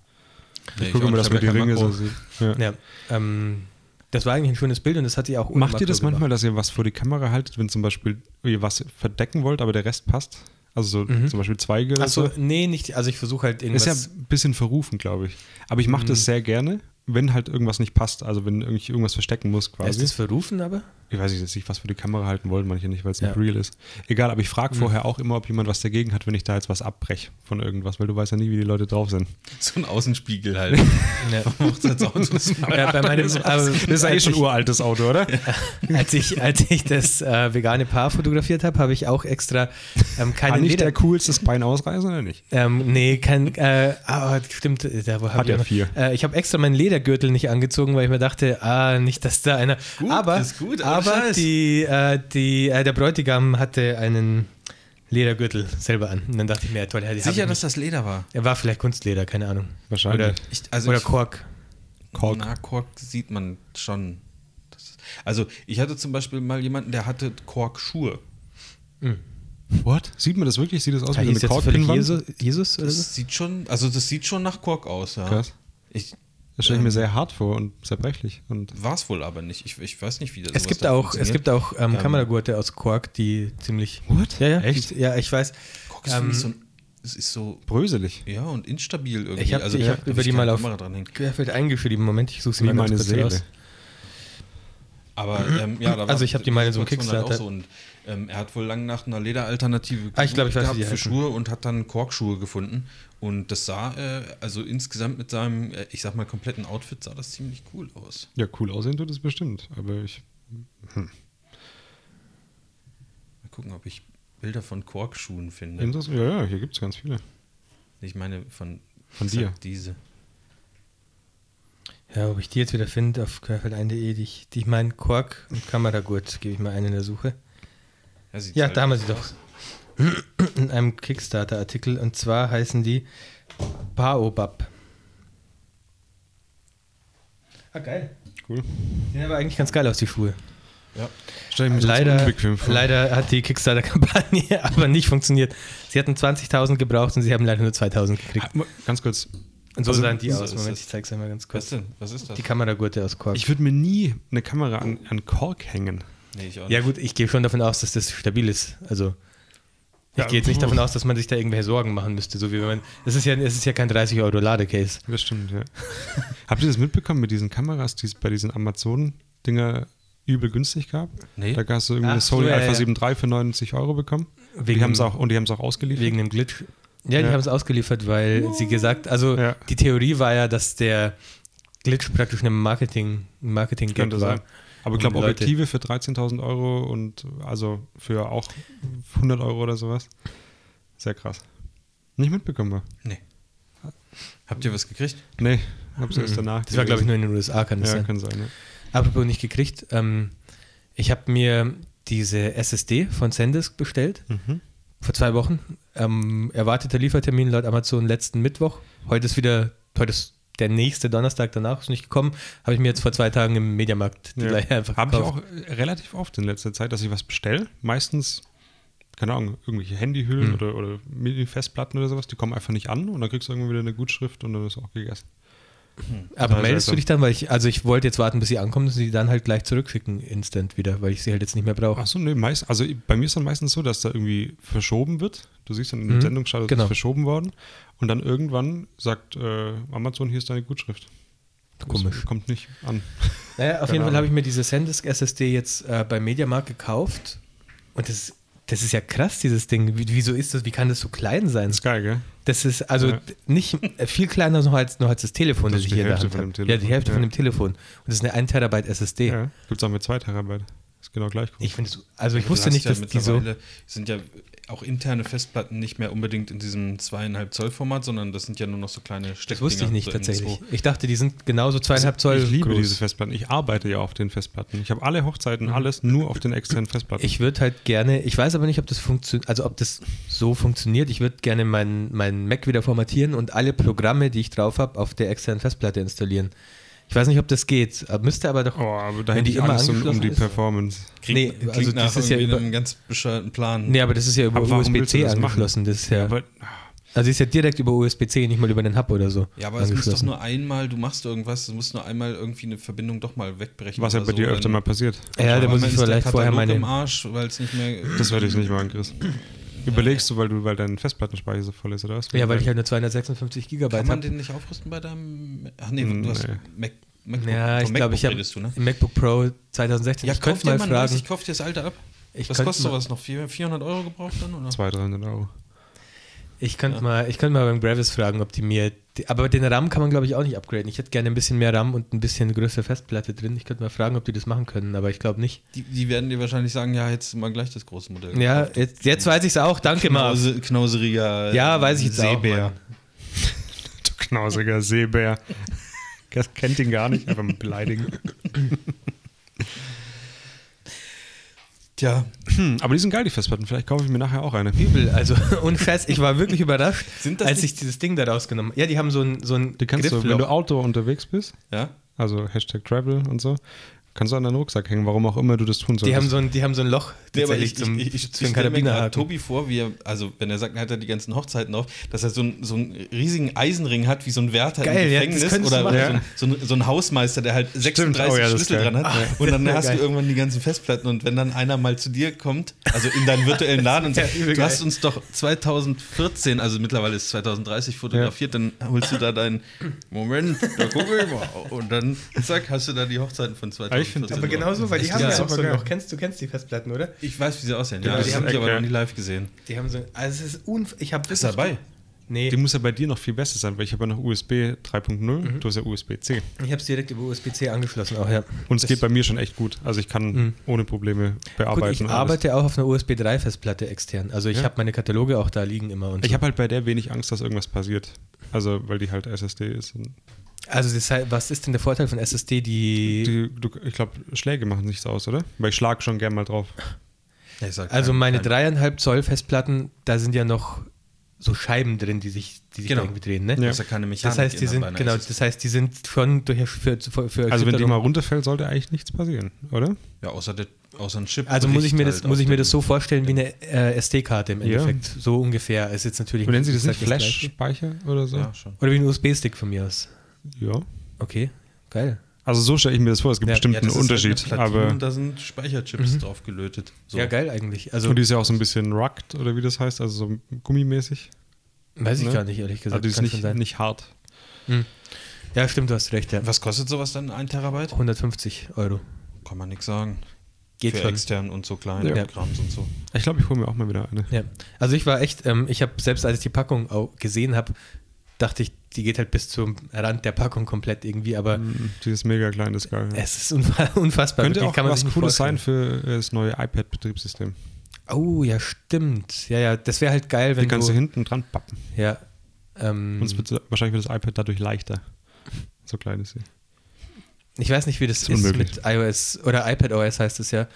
Nee, Ich gucke immer, dass man die ja Ringe so sieht. Ja. Ja, ähm, das war eigentlich ein schönes Bild und das hat sie auch ohne Macht ihr das gemacht. manchmal, dass ihr was vor die Kamera haltet, wenn zum Beispiel ihr was verdecken wollt, aber der Rest passt? Also so Mhm. zum Beispiel Zweige oder Achso, so? nee, nicht, also ich versuche halt irgendwas. Ist ja ein bisschen verrufen, glaube ich. Aber ich mache Mhm. das sehr gerne, wenn halt irgendwas nicht passt. Also wenn ich irgendwas verstecken muss ist quasi. das verrufen aber? Ich weiß nicht, dass ich was für die Kamera halten wollen, manche nicht, weil es Ja. nicht real ist. Egal, aber ich frage Mhm. vorher auch immer, ob jemand was dagegen hat, wenn ich da jetzt was abbreche von irgendwas, weil du weißt ja nie, wie die Leute drauf sind. So ein Außenspiegel halt. Ja. Ja, bei meinem, aber, Das ist eigentlich schon ein uraltes Auto, oder? als ich, als ich das äh, vegane Paar fotografiert habe, habe ich auch extra ähm, Kann keinen nicht Leder. der coolstes Bein ausreißen oder nicht? Ähm, nee, kein, äh, ah, stimmt, da wo Hat ich ja noch- vier. Äh, ich habe extra meinen Ledergürtel nicht angezogen, weil ich mir dachte, ah, nicht, dass da einer. Gut, aber ist gut, ohne aber die, äh, die, äh, der Bräutigam hatte einen Ledergürtel selber an. Und dann dachte ich mir, ja, toll, hätte ich Sicher, dass das Leder war. Er war vielleicht Kunstleder, keine Ahnung. Wahrscheinlich. Oder, Ich, also oder ich, Kork. Kork. Na, Kork sieht man schon. Das ist, also ich hatte zum Beispiel mal jemanden, der hatte Korkschuhe. What? Sieht man das wirklich? Sieht das aus Ja, wie eine Korkpinwand? Jesus, Jesus? Das sieht schon, also das sieht schon nach Kork aus, ja. Krass. Ich Das stelle ich mir Ähm, sehr hart vor und zerbrechlich. Und war es wohl aber nicht. Ich, ich weiß nicht, wie das Es gibt da auch, es gibt auch ähm, Ähm, Kameragurte aus Kork, die ziemlich. What? Ja, ja. Echt? Die, ja, ich weiß. Kork ist Ähm, so ein, es ist so, bröselig. ja, und instabil irgendwie. Ich habe also, ich hab über die mal auf Kamera dran hängen. Querfeld eingeschrieben. Moment, ich suche sie Wie mal ganz meine kurz Seele. raus. Aber ähm, ja, da war Also ich hab die mal in so einem halt Kickstarter. auch so. Und ähm, er hat wohl lange nach einer Lederalternative Ah, ich glaub, ich weiß, gehabt für. Schuhe und hat dann Korkschuhe gefunden. Und das sah, äh, also insgesamt mit seinem, äh, ich sag mal, kompletten Outfit sah das ziemlich cool aus. Ja, cool aussehen tut es bestimmt. Aber ich. Mal gucken, ob ich Bilder von Korkschuhen finde. Inter- Ja, ja, hier gibt es ganz viele. Ich meine von, Von dir. Diese. Ja, ob ich die jetzt wieder finde auf querfeld1.de, die ich, die ich meinen Kork und Kameragurt, gebe ich mal einen in der Suche. Sieht Ja, halt da haben wir sie doch. In einem Kickstarter-Artikel und zwar heißen die Baobab. Ah, geil. Cool. Die sehen aber eigentlich ganz geil aus, die Schuhe. Ja. Stell ich mir trotzdem Leider, unbequem vor. leider hat die Kickstarter-Kampagne aber nicht funktioniert. Sie hatten 20.000 gebraucht und sie haben leider nur 2.000 gekriegt. Ganz kurz. Und so also, sahen die so aus. ist Moment, es. ich zeig's einmal ganz Was kurz. denn? Was ist das? Die Kameragurte aus Kork. Ich würde mir nie eine Kamera an, an Kork hängen. Nee, ich auch ja nicht. gut, ich gehe schon davon aus, dass das stabil ist. Also ich Ja, gehe jetzt nicht davon aus, dass man sich da irgendwelche Sorgen machen müsste. So wie wenn man. Es ist ja, es ist ja kein 30 Euro Ladecase. Das stimmt, ja. Habt ihr das mitbekommen mit diesen Kameras, die es bei diesen Amazon-Dinger übel günstig gab. Nee. Da hast du irgendwie Ach eine so, Sony ja, Alpha ja. 7 III für 90 Euro bekommen. Wegen die haben's auch, und die haben es auch ausgeliefert. Wegen dem Glitch. Ja, die Ja. haben es ausgeliefert, weil sie gesagt, also Ja. die Theorie war ja, dass der Glitch praktisch ein Marketing, ein Marketing Könnte war. sein. Aber ich glaube, Objektive für 13.000 Euro und also für auch 100 Euro oder sowas. Sehr krass. Nicht mitbekommen war. Nee. Habt ihr was gekriegt? Nee, hab's erst danach. Mhm. Das war, glaube ich, nur in den USA, kann das Ja, sein. kann sein. Ja. Apropos nicht gekriegt, ähm, ich habe mir diese SSD von Sandisk bestellt Mhm. vor zwei Wochen. Ähm, erwarteter Liefertermin laut Amazon letzten Mittwoch. Heute ist wieder, heute ist der nächste Donnerstag danach, ist nicht gekommen. Habe ich mir jetzt vor zwei Tagen im Mediamarkt die Ja. gleiche einfach Habe ich auch relativ oft in letzter Zeit, dass ich was bestelle. Meistens, keine Ahnung, irgendwelche Handyhüllen Hm. oder, oder Mini-Festplatten oder sowas, die kommen einfach nicht an und dann kriegst du irgendwann wieder eine Gutschrift und dann ist auch gegessen. Aber Total meldest du dich dann, weil ich, also ich wollte jetzt warten, bis sie ankommen und sie dann halt gleich zurückschicken, instant wieder, weil ich sie halt jetzt nicht mehr brauche. Achso, nee, meist, also bei mir ist dann meistens so, dass da irgendwie verschoben wird. Du siehst dann in der Mhm, Sendungsstart, genau. ist verschoben worden. Und dann irgendwann sagt äh, Amazon, hier ist deine Gutschrift. Das Komisch. kommt nicht an. Naja, auf Keine jeden Fall habe ich mir diese SanDisk SSD jetzt äh, beim Mediamarkt gekauft und das, das ist ja krass, dieses Ding. Wie, wieso ist das, wie kann das so klein sein? Das ist geil, gell? Das ist also Ja. nicht äh, viel kleiner noch als, noch als das Telefon, Das das, ist ich hier in der Hälfte Hand von habe. Ja, die Hälfte ja. von dem Telefon. Und das ist eine 1 Terabyte SSD. Ja. Gibt es auch mit 2 Terabyte. Ist genau gleich groß. Ich finde es, also ich wusste nicht, ja dass die so. sind ja auch interne Festplatten nicht mehr unbedingt in diesem zweieinhalb Zoll Format, sondern das sind ja nur noch so kleine Steckdinger. Das wusste ich nicht so tatsächlich. Ich dachte, die sind genauso zweieinhalb Zoll ich liebe groß. diese Festplatten. Ich arbeite ja auf den Festplatten. Ich habe alle Hochzeiten, alles nur auf den externen Festplatten. Ich würde halt gerne, ich weiß aber nicht, ob das funktioniert, also ob das so funktioniert. Ich würde gerne meinen mein Mac wieder formatieren und alle Programme, die ich drauf habe, auf der externen Festplatte installieren. Ich weiß nicht, ob das geht. Aber Müsste aber doch. oh, aber da Wenn hätte die ich immer um, um die ist? Performance. Klingt, Nee, also das ist ja über- einem ganz bescheuerten Plan. Nee, aber das ist ja über USB-C angeschlossen. Das ist ja, Aber also ist ja direkt über USB-C, nicht mal über den Hub oder so. Ja, aber es muss doch nur einmal, du machst irgendwas, es muss nur einmal irgendwie eine Verbindung doch mal wegbrechen. was ja bei so, dir öfter mal passiert. Ja, da muss ich vielleicht vorher meine. im Arsch, weil es nicht mehr. Das werde ich nicht machen, Chris. Überlegst du, weil du, weil dein Festplattenspeicher so voll ist, oder was? Ja, weil ich halt nur 256 Gigabyte Kann man habe. den nicht aufrüsten bei deinem. Ach nee, du hast nee. Mac, MacBook, Ja, ich glaube, ich MacBook habe ne? MacBook Pro 2016. Ja, ich kauf könnte dir mal fragen. neues, ich kauf dir das alte ab. Ich Was kostet sowas noch? 400 400 Euro gebraucht dann? Oder? 200, 300 Euro. Ich könnte Ja. mal, ich könnte mal beim Gravis fragen, ob die mir. Die, aber den RAM kann man, glaube ich, auch nicht upgraden. Ich hätte gerne ein bisschen mehr RAM und ein bisschen größere Festplatte drin. Ich könnte mal fragen, ob die das machen können, aber ich glaube nicht. Die, die werden dir wahrscheinlich sagen, ja, jetzt mal gleich das große Modell. Ja, jetzt, jetzt weiß ich es auch. Danke, Marv. Knause, knauseriger Ja, weiß ich jetzt auch, Seebär. Mann. Du knausiger Seebär. Das kennt ihn gar nicht, einfach mal beleidigen. Tja, Hm, aber die sind geil, die Festplatten. Vielleicht kaufe ich mir nachher auch eine. Übel, also Scheiß, ich war wirklich überrascht, Sind das als nicht- ich dieses Ding da rausgenommen habe. Ja, die haben so ein, so ein Die kannst du, wenn du Griffloch. Auto unterwegs bist, ja. also Hashtag Travel und so, kannst du an deinen Rucksack hängen, warum auch immer du das tun solltest. Die haben, so ein, die haben so ein Loch Nee, aber tatsächlich ich, zum, ich, ich, ich, mir. Tobi vor, wie er, also wenn er sagt, er hat er die ganzen Hochzeiten auf, dass er so, ein, so einen riesigen Eisenring hat, wie so ein Wärter Geil, im ja, Gefängnis das könntest oder oder machen. so, ein, so, ein, Hausmeister, der halt 36 Oh ja, Schlüssel dran hat. Ah, und dann hast geil. du irgendwann die ganzen Festplatten und wenn dann einer mal zu dir kommt, also in deinen virtuellen Laden und sagt, Ja, du hast uns doch 2014, also mittlerweile ist 2030 fotografiert, dann holst du da deinen Moment, da gucke ich mal. Und dann, zack, hast du da die Hochzeiten von 2014. ich find- Aber genauso, weil die Echt haben ja geil. auch so Supergeil. noch. Kennst du kennst die Festplatten, oder? Ich weiß, wie sie aussehen. Ja, Ja, die habe haben- ich aber noch nie live gesehen. Die haben so. Also es ist unf ich habe Ist dabei? Nee, Die muss ja bei dir noch viel besser sein, weil ich habe ja noch USB 3.0, Mhm. du hast ja USB-C. ich habe es direkt über USB-C angeschlossen auch, ja. Und es Das- geht bei mir schon echt gut. Also ich kann Mhm. ohne Probleme Gut, bearbeiten. ich und arbeite auch auf einer USB-3-Festplatte extern. Also ich Ja. habe meine Kataloge auch da liegen immer. Und alles. Ich so. habe halt bei der wenig Angst, dass irgendwas passiert. Also, weil die halt SSD ist. Also das heißt, was ist denn der Vorteil von SSD? Die, die, du, ich glaube, Schläge machen nichts aus, oder? Weil ich schlag schon gern mal drauf. Ja, also meine dreieinhalb Zoll Festplatten, da sind ja noch so Scheiben drin, die sich, die sich Genau. irgendwie drehen. Ne? Ja. Das ist ja keine Mechanik. Das heißt, die in sind genau, SSD. das heißt, die sind schon durch für, für, für Also wenn die mal runterfällt, sollte eigentlich nichts passieren, oder? Ja, außer, der, außer ein Chip. Also muss ich mir bricht das, halt muss ich mir das so vorstellen wie eine äh, SD-Karte im Ja. Endeffekt. So ungefähr. Ist jetzt natürlich Und nennen sie das nicht. Flash-Speicher oder so? Ja, schon. Oder wie ein USB-Stick von mir aus. Ja. Okay, geil. Also so stelle ich mir das vor. Es gibt Ja. bestimmt Ja, einen Unterschied. Halt aber und da sind Speicherchips drauf gelötet. So. Ja, geil eigentlich. Also und die ist ja auch so ein bisschen rugged oder wie das heißt, also so gummimäßig. weiß ich ne? gar nicht, ehrlich gesagt. Also die ist Kann schon nicht, sein. nicht hart. Ja, stimmt, du hast recht, ja. Was kostet sowas dann, ein Terabyte? 150 Euro. Kann man nichts sagen. Geht Für schon. extern und so kleine Ja. Krams und so. Ich glaube, ich hole mir auch mal wieder eine. Ja. Also ich war echt, ähm, ich habe selbst als ich die Packung auch gesehen habe, dachte ich, die geht halt bis zum Rand der Packung komplett irgendwie, aber Mm, Dieses mega kleine ist geil. es ist unfa unfassbar. Könnte wirklich, auch was Cooles sein vorstellen. für äh, das neue iPad-Betriebssystem. Oh, ja, stimmt. Ja, ja, das wäre halt geil, Die wenn kannst du hinten dran pappen. ja, ähm, Und es wird, wahrscheinlich wird das iPad dadurch leichter. So klein ist sie. ich weiß nicht, wie das Ist ist, mit iOS oder iPadOS heißt es ja.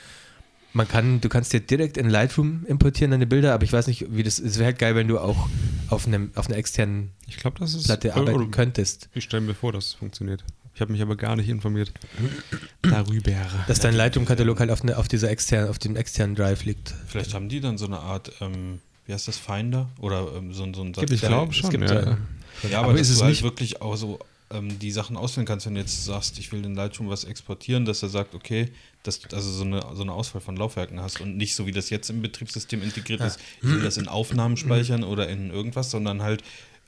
Man kann, du kannst dir direkt in Lightroom importieren deine Bilder, aber ich weiß nicht, wie das. Es wäre halt geil, wenn du auch auf einem auf einer externen Ich glaube, das ist. Platte arbeiten oder- könntest. Ich stelle mir vor, dass es funktioniert. Ich habe mich aber gar nicht informiert. Darüber. Dass dein Lightroom-Katalog halt auf, eine, auf dieser externen, auf dem externen Drive liegt. Vielleicht haben die dann so eine Art, ähm, wie heißt das, Finder? Oder ähm, so, so ein Gibt es, glaub schon, Es gibt ja. ja. Ja, aber, Aber ist es halt nicht- wirklich auch so ähm, die Sachen auswählen kannst, wenn du jetzt sagst, ich will in Lightroom was exportieren, dass er sagt, okay, dass du also so eine, so eine Auswahl von Laufwerken hast und nicht so wie das jetzt im Betriebssystem integriert ist, ich will das in Aufnahmen speichern oder in irgendwas, sondern halt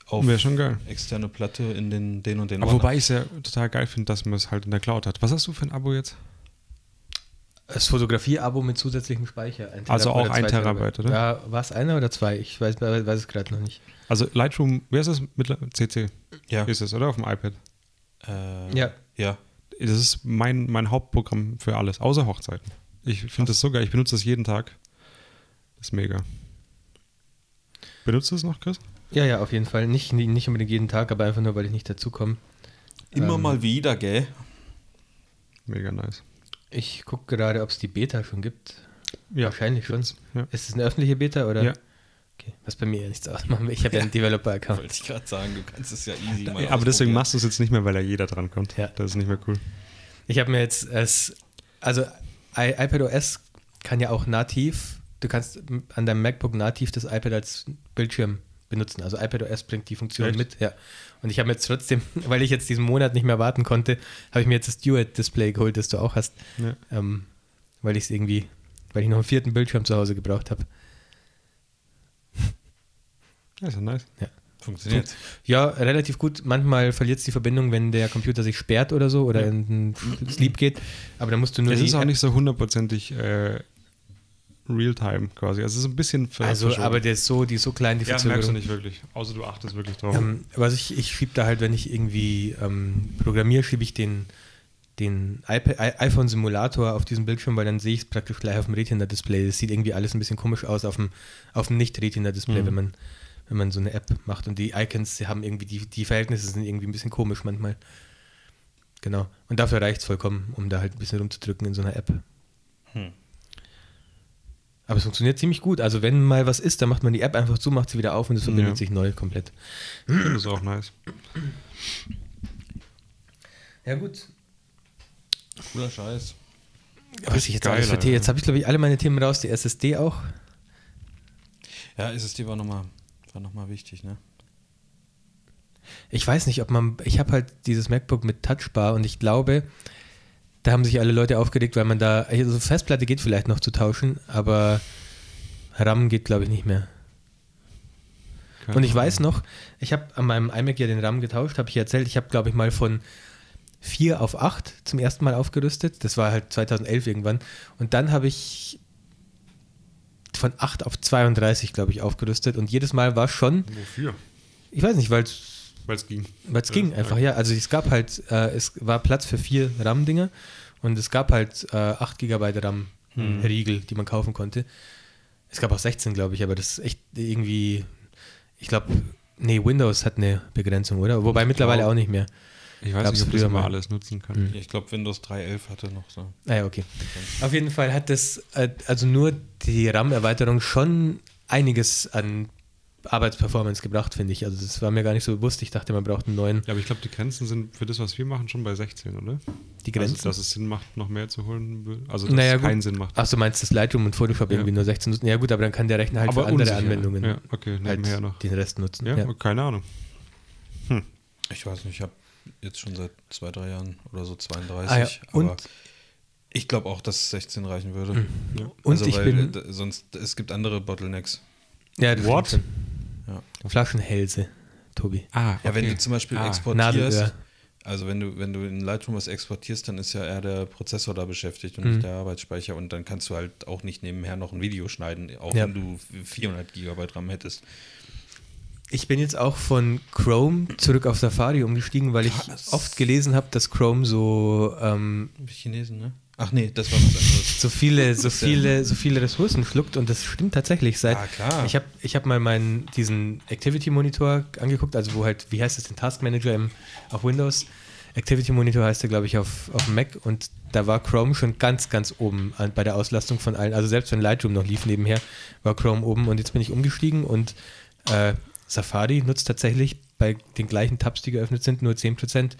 auf externe Platte in den, den und den Aber Ordner. wobei ich es ja total geil finde, dass man es halt in der Cloud hat. Was hast du für ein Abo jetzt? Das Fotografie-Abo mit zusätzlichem Speicher. Ein Also Terabyte auch ein zwei Terabyte, oder? Ja, war es einer oder zwei? Ich weiß, weiß es gerade noch nicht. Also Lightroom, wer ist das? Mittler- CC ja. ist es, oder? Auf dem iPad. Äh, Ja. ja. Das ist mein, mein Hauptprogramm für alles, außer Hochzeiten. Ich finde das so geil. Ich benutze das jeden Tag. Das ist mega. Benutzt du es noch, Chris? Ja, ja, auf jeden Fall. Nicht, nicht unbedingt jeden Tag, aber einfach nur, weil ich nicht dazu komme. Immer Ähm, mal wieder, gell? Mega nice. Ich gucke gerade, ob es die Beta schon gibt. Ja. Wahrscheinlich schon. Ja. Ist es eine öffentliche Beta oder? Ja. Okay. Was bei mir ja nichts ausmacht. Ich habe ja einen Developer-Account. Wollte ich gerade sagen, du kannst es ja easy mal Aber deswegen machst du es jetzt nicht mehr, weil da jeder dran kommt. Ja. Das ist nicht mehr cool. Ich habe mir jetzt es, also I, iPadOS kann ja auch nativ, du kannst an deinem MacBook nativ das iPad als Bildschirm benutzen. Also iPadOS bringt die Funktion Echt? mit, ja. Und ich habe mir jetzt trotzdem, weil ich jetzt diesen Monat nicht mehr warten konnte, habe ich mir jetzt das Duet-Display geholt, das du auch hast, Ja. ähm, weil ich es irgendwie, weil ich noch einen vierten Bildschirm zu Hause gebraucht habe. Ja, ist ja nice. Funktioniert. Ja, relativ gut. Manchmal verliert es die Verbindung, wenn der Computer sich sperrt oder so oder Ja. in den Sleep geht. Aber dann musst du nur Es ist auch nicht so hundertprozentig äh, Real-Time quasi. Also es ist ein bisschen Also, verschoben. aber der ist so, die ist so klein, die ja, merkst du Verzögerung. nicht wirklich. Außer du achtest wirklich drauf. Ähm, was ich, ich schiebe da halt, wenn ich irgendwie ähm, programmiere, schiebe ich den, den iPhone-Simulator auf diesen Bildschirm, weil dann sehe ich es praktisch gleich auf dem Retina-Display. Das sieht irgendwie alles ein bisschen komisch aus auf dem, auf dem Nicht-Retina-Display, Mhm. wenn, man, wenn man so eine App macht. Und die Icons, die haben irgendwie, die, die Verhältnisse sind irgendwie ein bisschen komisch manchmal. Genau. Und dafür reicht es vollkommen, um da halt ein bisschen rumzudrücken in so einer App. Hm. Aber es funktioniert ziemlich gut. Also wenn mal was ist, dann macht man die App einfach zu, macht sie wieder auf und es verbindet Ja. sich neu komplett. Das ist auch nice. Ja gut. Cooler Scheiß. Was ich jetzt Geil, alles. Themen. Jetzt habe ich, glaube ich, alle meine Themen raus. Die SSD auch. Ja, SSD war nochmal war noch mal wichtig, ne? Ich weiß nicht, ob man. Ich habe halt dieses MacBook mit Touchbar und ich glaube, da haben sich alle Leute aufgeregt, weil man da. Also Festplatte geht vielleicht noch zu tauschen, aber RAM geht, glaube ich, nicht mehr. Keine Und ich Ahnung. weiß noch, ich habe an meinem iMac ja den RAM getauscht, habe ich erzählt. Ich habe, glaube ich, mal von 4 auf 8 zum ersten Mal aufgerüstet. Das war halt 2011 irgendwann. Und dann habe ich von 8 auf 32, glaube ich, aufgerüstet. Und jedes Mal war schon, Wofür? ich weiß nicht, weil es Weil es ging. weil es ging Ja, einfach, ja. Also es gab halt, äh, es war Platz für vier RAM-Dinger und es gab halt äh, 8 GB RAM-Riegel, die man kaufen konnte. Es gab auch 16, glaube ich, aber das ist echt irgendwie, ich glaube, nee, Windows hat eine Begrenzung, oder? Wobei mittlerweile glaub- auch nicht mehr. Ich weiß Gab's nicht, ob das früher immer mal. alles nutzen kann. Hm. Ich glaube, Windows 3.11 hatte noch so. Ah ja, okay. Auf jeden Fall hat das, äh, also nur die RAM-Erweiterung schon einiges an Arbeitsperformance gebracht, finde ich. Also das war mir gar nicht so bewusst. Ich dachte, man braucht einen neuen, Ja, aber ich glaube, die Grenzen sind für das, was wir machen, schon bei 16, oder? die Grenzen. Also, dass es Sinn macht, noch mehr zu holen. Also, dass Naja, es gut. keinen Sinn macht. Ach, du meinst das Lightroom und Photoshop Ja. irgendwie nur 16 nutzen? Ja gut, aber dann kann der Rechner halt Aber für andere unsicher. Anwendungen Ja, okay, halt nebenher noch. den Rest nutzen. Ja, Ja. keine Ahnung. Ich weiß nicht, ich habe jetzt schon seit zwei, drei Jahren oder so 32. Ah, ja. Und- Aber ich glaube auch, dass 16 reichen würde. Ja. Und also, ich weil, bin... sonst, es gibt andere Bottlenecks. Ja, das What? Ja. Flaschenhälse, Tobi. Ah, Ja, wenn du zum Beispiel Ah, exportierst, Nadelöhr. Also wenn du, wenn du in Lightroom was exportierst, dann ist ja eher der Prozessor da beschäftigt und Mhm. nicht der Arbeitsspeicher und dann kannst du halt auch nicht nebenher noch ein Video schneiden, auch Ja. wenn du 400 Gigabyte RAM hättest. Ich bin jetzt auch von Chrome zurück auf Safari umgestiegen, weil ich Krass. oft gelesen habe, dass Chrome so, ähm, Chinesen, ne? Ach nee, das war was anderes. so viele, so viele, so viele Ressourcen schluckt und das stimmt tatsächlich. Seit Ah, klar. ich habe, ich habe mal meinen diesen Activity Monitor angeguckt, also wo halt, wie heißt das, den Task Manager im, auf Windows. Activity Monitor heißt der, glaube ich, auf, auf Mac und da war Chrome schon ganz, ganz oben an, bei der Auslastung von allen. Also selbst wenn Lightroom noch lief nebenher, war Chrome oben und jetzt bin ich umgestiegen und äh, Safari nutzt tatsächlich bei den gleichen Tabs, die geöffnet sind, nur 10%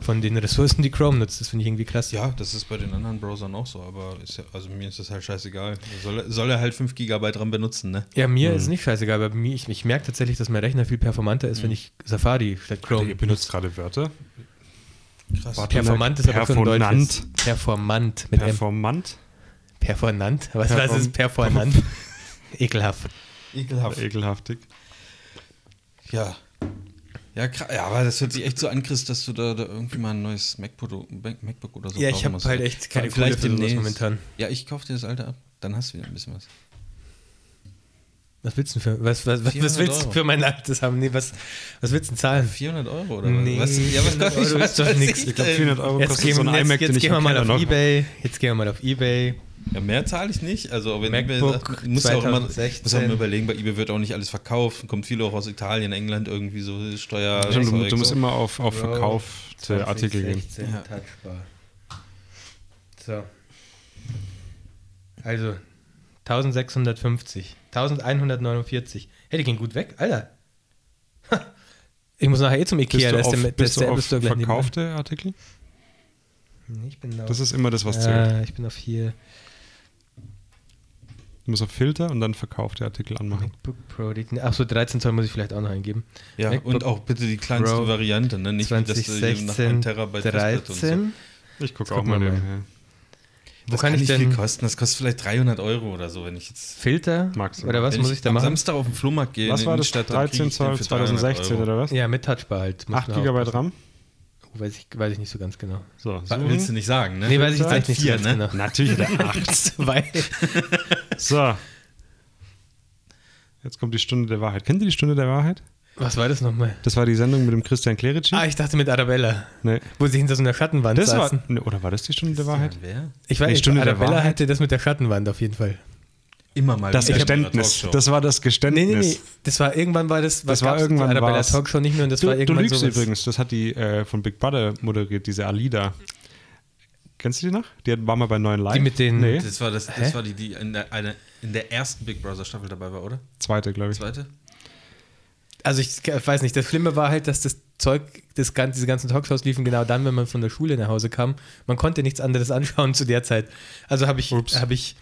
von den Ressourcen, die Chrome nutzt. Das finde ich irgendwie krass. Ja, das ist bei den anderen Browsern auch so, aber ist ja, also mir ist das halt scheißegal. Soll, er- soll er halt 5 Gigabyte RAM benutzen, ne? Ja, mir ist es nicht scheißegal, aber mir, ich, ich merke tatsächlich, dass mein Rechner viel performanter ist, wenn ich Safari statt Chrome Ihr benutzt gerade Wörter. Krass. Warte. Performant ist aber schon Performant. deutsch. Performant mit M. Performant. Performant? Was, was Perform- ist Performant? Ekelhaft. Ekelhaft. Ekelhaftig. Ja. Ja, ja, aber das hört sich echt so an, Chris, dass du da, da irgendwie mal ein neues MacBook, MacBook oder so Ja, ich habe halt echt keine Vielleicht Kohle für sowas momentan. Ja, ich kaufe dir das alte ab. Dann hast du wieder ein bisschen was. Was willst du für, was, was, was, was 400 willst du für mein altes haben? Nee, was, was willst du denn zahlen? 400 Euro oder Nee, was? Ja, was 400 kostet Euro ist doch nix. Ich glaube, 400 Euro Jetzt kostet gehen, so ein jetzt, iMac, jetzt den ich gehen wir mal auf. Ebay. Jetzt gehen wir mal auf Ebay. Ja, mehr zahle ich nicht. Also, wenn MacBook eBay muss ja auch immer, 2016. muss auch immer überlegen, bei eBay wird auch nicht alles verkauft. Kommt viel auch aus Italien, England irgendwie so Steuer. Stimmt, du, du musst so. immer auf, auf Bro, verkaufte Artikel gehen. 2016 Ja. Touchbar. So. Also, 1650. 1149. Hey, die gehen gut weg. Alter. Ich muss nachher eh zum Ikea. Bist du auf, der, bist ist du der auf verkaufte Artikel? Ich bin auf, Das ist immer das, was zählt. äh, ich bin auf hier. Du musst auf Filter und dann verkaufte Artikel anmachen. MacBook Pro. Die, ach so, 13 Zoll muss ich vielleicht auch noch eingeben. Ja, MacBook und auch bitte die kleinste Pro Variante, ne? Nicht, wie, dass du hier nach 2016 einem Terabyte Festplatte und so. 13. Ich gucke auch mal wir nebenher. Wo Das kann, kann ich nicht viel denn kosten. Das kostet vielleicht 300 Euro oder so, wenn ich jetzt. Filter? Du. Oder was wenn muss ich da am machen? Samstag auf den Flohmarkt gehe. Was war das? Stadt, dann krieg 13 ich den Zoll für 300 2016 Euro. oder was? Ja, mit Touchbar halt. Muss 8 man GB. RAM? Weiß, ich, weiß ich nicht so ganz genau. So, suchen. willst du nicht sagen, ne? Nee, weiß ich jetzt nicht so Vier, ganz ne? genau. Natürlich der 8. Weil, So. Jetzt kommt die Stunde der Wahrheit. Kennt ihr die Stunde der Wahrheit? was war das nochmal? Das war die Sendung mit dem Christian Clerici. Ah, ich dachte mit Arabella, nee. wo sie hinter so einer Schattenwand Das war, saßen. nee, oder war das die Stunde der Wahrheit? Wer? Ich weiß nicht, Stunde der Arabella Wahrheit. hatte das mit der Schattenwand auf jeden Fall. Immer mal Das wieder Geständnis. Das war das Geständnis. Nee, nee, nee. Das war irgendwann war das, Das war irgendwann Arabella war's. Talkshow nicht mehr und das Du, war du irgendwann lügst sowas. übrigens. Das hat die äh, von Big Brother moderiert, diese Alida. Kennst du die noch? Die hat- war mal bei Neuen Live. Die mit den- Nee, Das war, das, Hä? das war die, die in der, eine, in der ersten Big Brother Staffel dabei war, oder? zweite, glaube ich. Zweite? Also ich weiß nicht, das Schlimme war halt, dass das Zeug, das, gan- diese ganzen Talkshows liefen genau dann, wenn man von der Schule nach Hause kam. Man konnte nichts anderes anschauen zu der Zeit. Also habe ich, hab ich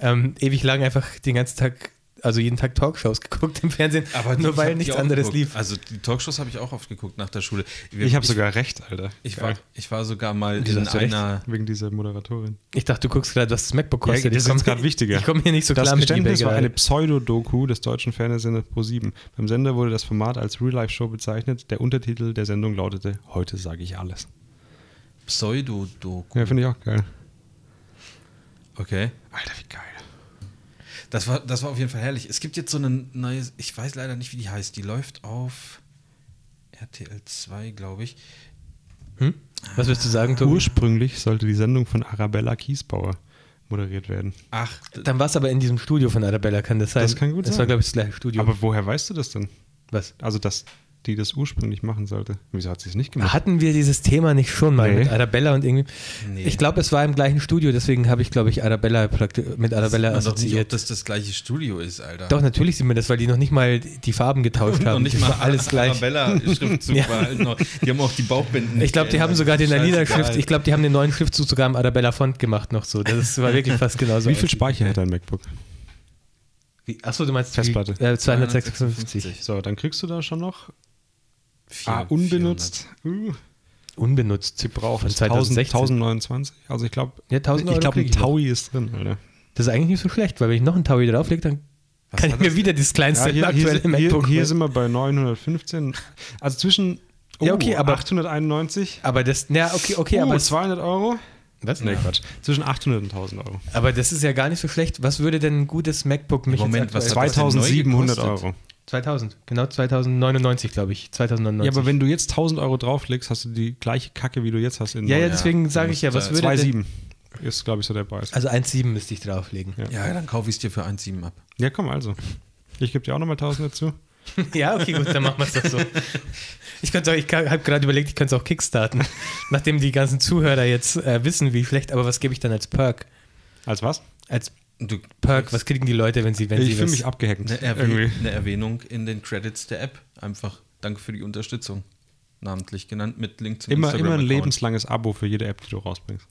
ähm, ewig lang einfach den ganzen Tag, also jeden Tag Talkshows geguckt im Fernsehen, die- nur weil nichts anderes geguckt. lief. Also die Talkshows habe ich auch oft geguckt nach der Schule. Wir- Ich habe sogar recht, Alter. Ich Geil. war, ich war sogar mal in du recht? einer. Wegen dieser Moderatorin. Ich dachte, du guckst gerade, was das MacBook Ja, kostet. das ich komm ist gerade wichtiger. Ich komme hier nicht so Das klar mit Geständnis war eine. Pseudodoku des deutschen Fernsehsenders Pro7. Beim Sender wurde das Format als Real-Life-Show bezeichnet. Der Untertitel der Sendung lautete: Heute sage ich alles. Pseudo-Doku. Ja, finde ich auch geil. Okay. Alter, wie geil. Das war, das war auf jeden Fall herrlich. Es gibt jetzt so eine neue, ich weiß leider nicht, wie die heißt. Die läuft auf RTL 2, glaube ich. Hm? Was willst du sagen, Tobi? Ursprünglich sollte die Sendung von Arabella Kiesbauer moderiert werden. Ach, Dann war es aber in diesem Studio von Arabella, kann das sein? Das kann gut Das sein. war, glaube ich, das gleiche Studio. Aber woher weißt du das denn? was? Also, dass die das ursprünglich machen sollte. Wieso hat sie es nicht gemacht? Hatten wir dieses Thema nicht schon mal Nee. mit Arabella und irgendwie? Nee. Ich glaube, es war im gleichen Studio, deswegen habe ich, glaube ich, Arabella mit Arabella sieht man doch nicht, ob assoziiert. das das gleiche Studio ist, Alter. Doch, natürlich sieht man das, weil die noch nicht mal die Farben getauscht haben. nicht Das mal war alles gleich. Arabella-Schriftzug Ja. behalten. noch. Die haben auch die Bauchbinden. Ich glaube, die haben sogar den. Alida-Schrift, ich glaube, die haben den neuen Schriftzug sogar im Arabella-Font gemacht noch so. Das war wirklich fast genauso. Wie viel. Speicher hat dein MacBook? Wie- Achso, du meinst Festplatte. Wie, äh, 256. So, dann kriegst du da schon noch Vier- ah, unbenutzt. Uh, Unbenutzt. Von 1000, 2016. 1029. Also ich glaube, Ja, 1000 ich glaube, ein. Taui ist drin, Alter. Das ist eigentlich nicht so schlecht, weil wenn ich noch einen Taui drauflege, dann kann ich mir das? wieder das kleinste Ja, hier, hier, aktuelle hier, MacBook hier holen. sind wir bei 915. Also zwischen Ja, okay, aber- 891. Aber das, ja, okay, okay, oh, aber, es, 200 Euro? was? Nee, Quatsch. Zwischen 800 und 1000 Euro. aber das ist ja gar nicht so schlecht. Was würde denn ein gutes MacBook mich Moment, jetzt was aktuell- hat das denn neu 2700 gekostet? Euro. 2000, genau 2099, glaube ich. 2099. Ja, aber wenn du jetzt 1000 Euro drauflegst, hast du die gleiche Kacke, wie du jetzt hast in ja, ja, deswegen du sage ich ja, was würde denn, 2,7 ist, glaube ich, so der Preis. Also 1,7 müsste ich drauflegen. Ja. Ja, dann kaufe ich es dir für 1,7 ab. Ja, komm, also. Ich gebe dir auch nochmal 1000 dazu. Ja, okay, gut, dann machen wir es doch so. Ich, ich habe gerade überlegt, ich könnte es auch kickstarten. Nachdem die ganzen Zuhörer jetzt äh, wissen, wie schlecht, aber was gebe ich dann als Perk? Als was? Als Du Perk, was kriegen die Leute, wenn sie, wenn ich sie fühle was... mich abgehängt. Eine, Erwäh Irgendwie. eine Erwähnung in den Credits der App. Einfach danke für die Unterstützung. Namentlich genannt mit Link zum Immer, immer ein lebenslanges Abo für jede App, die du rausbringst.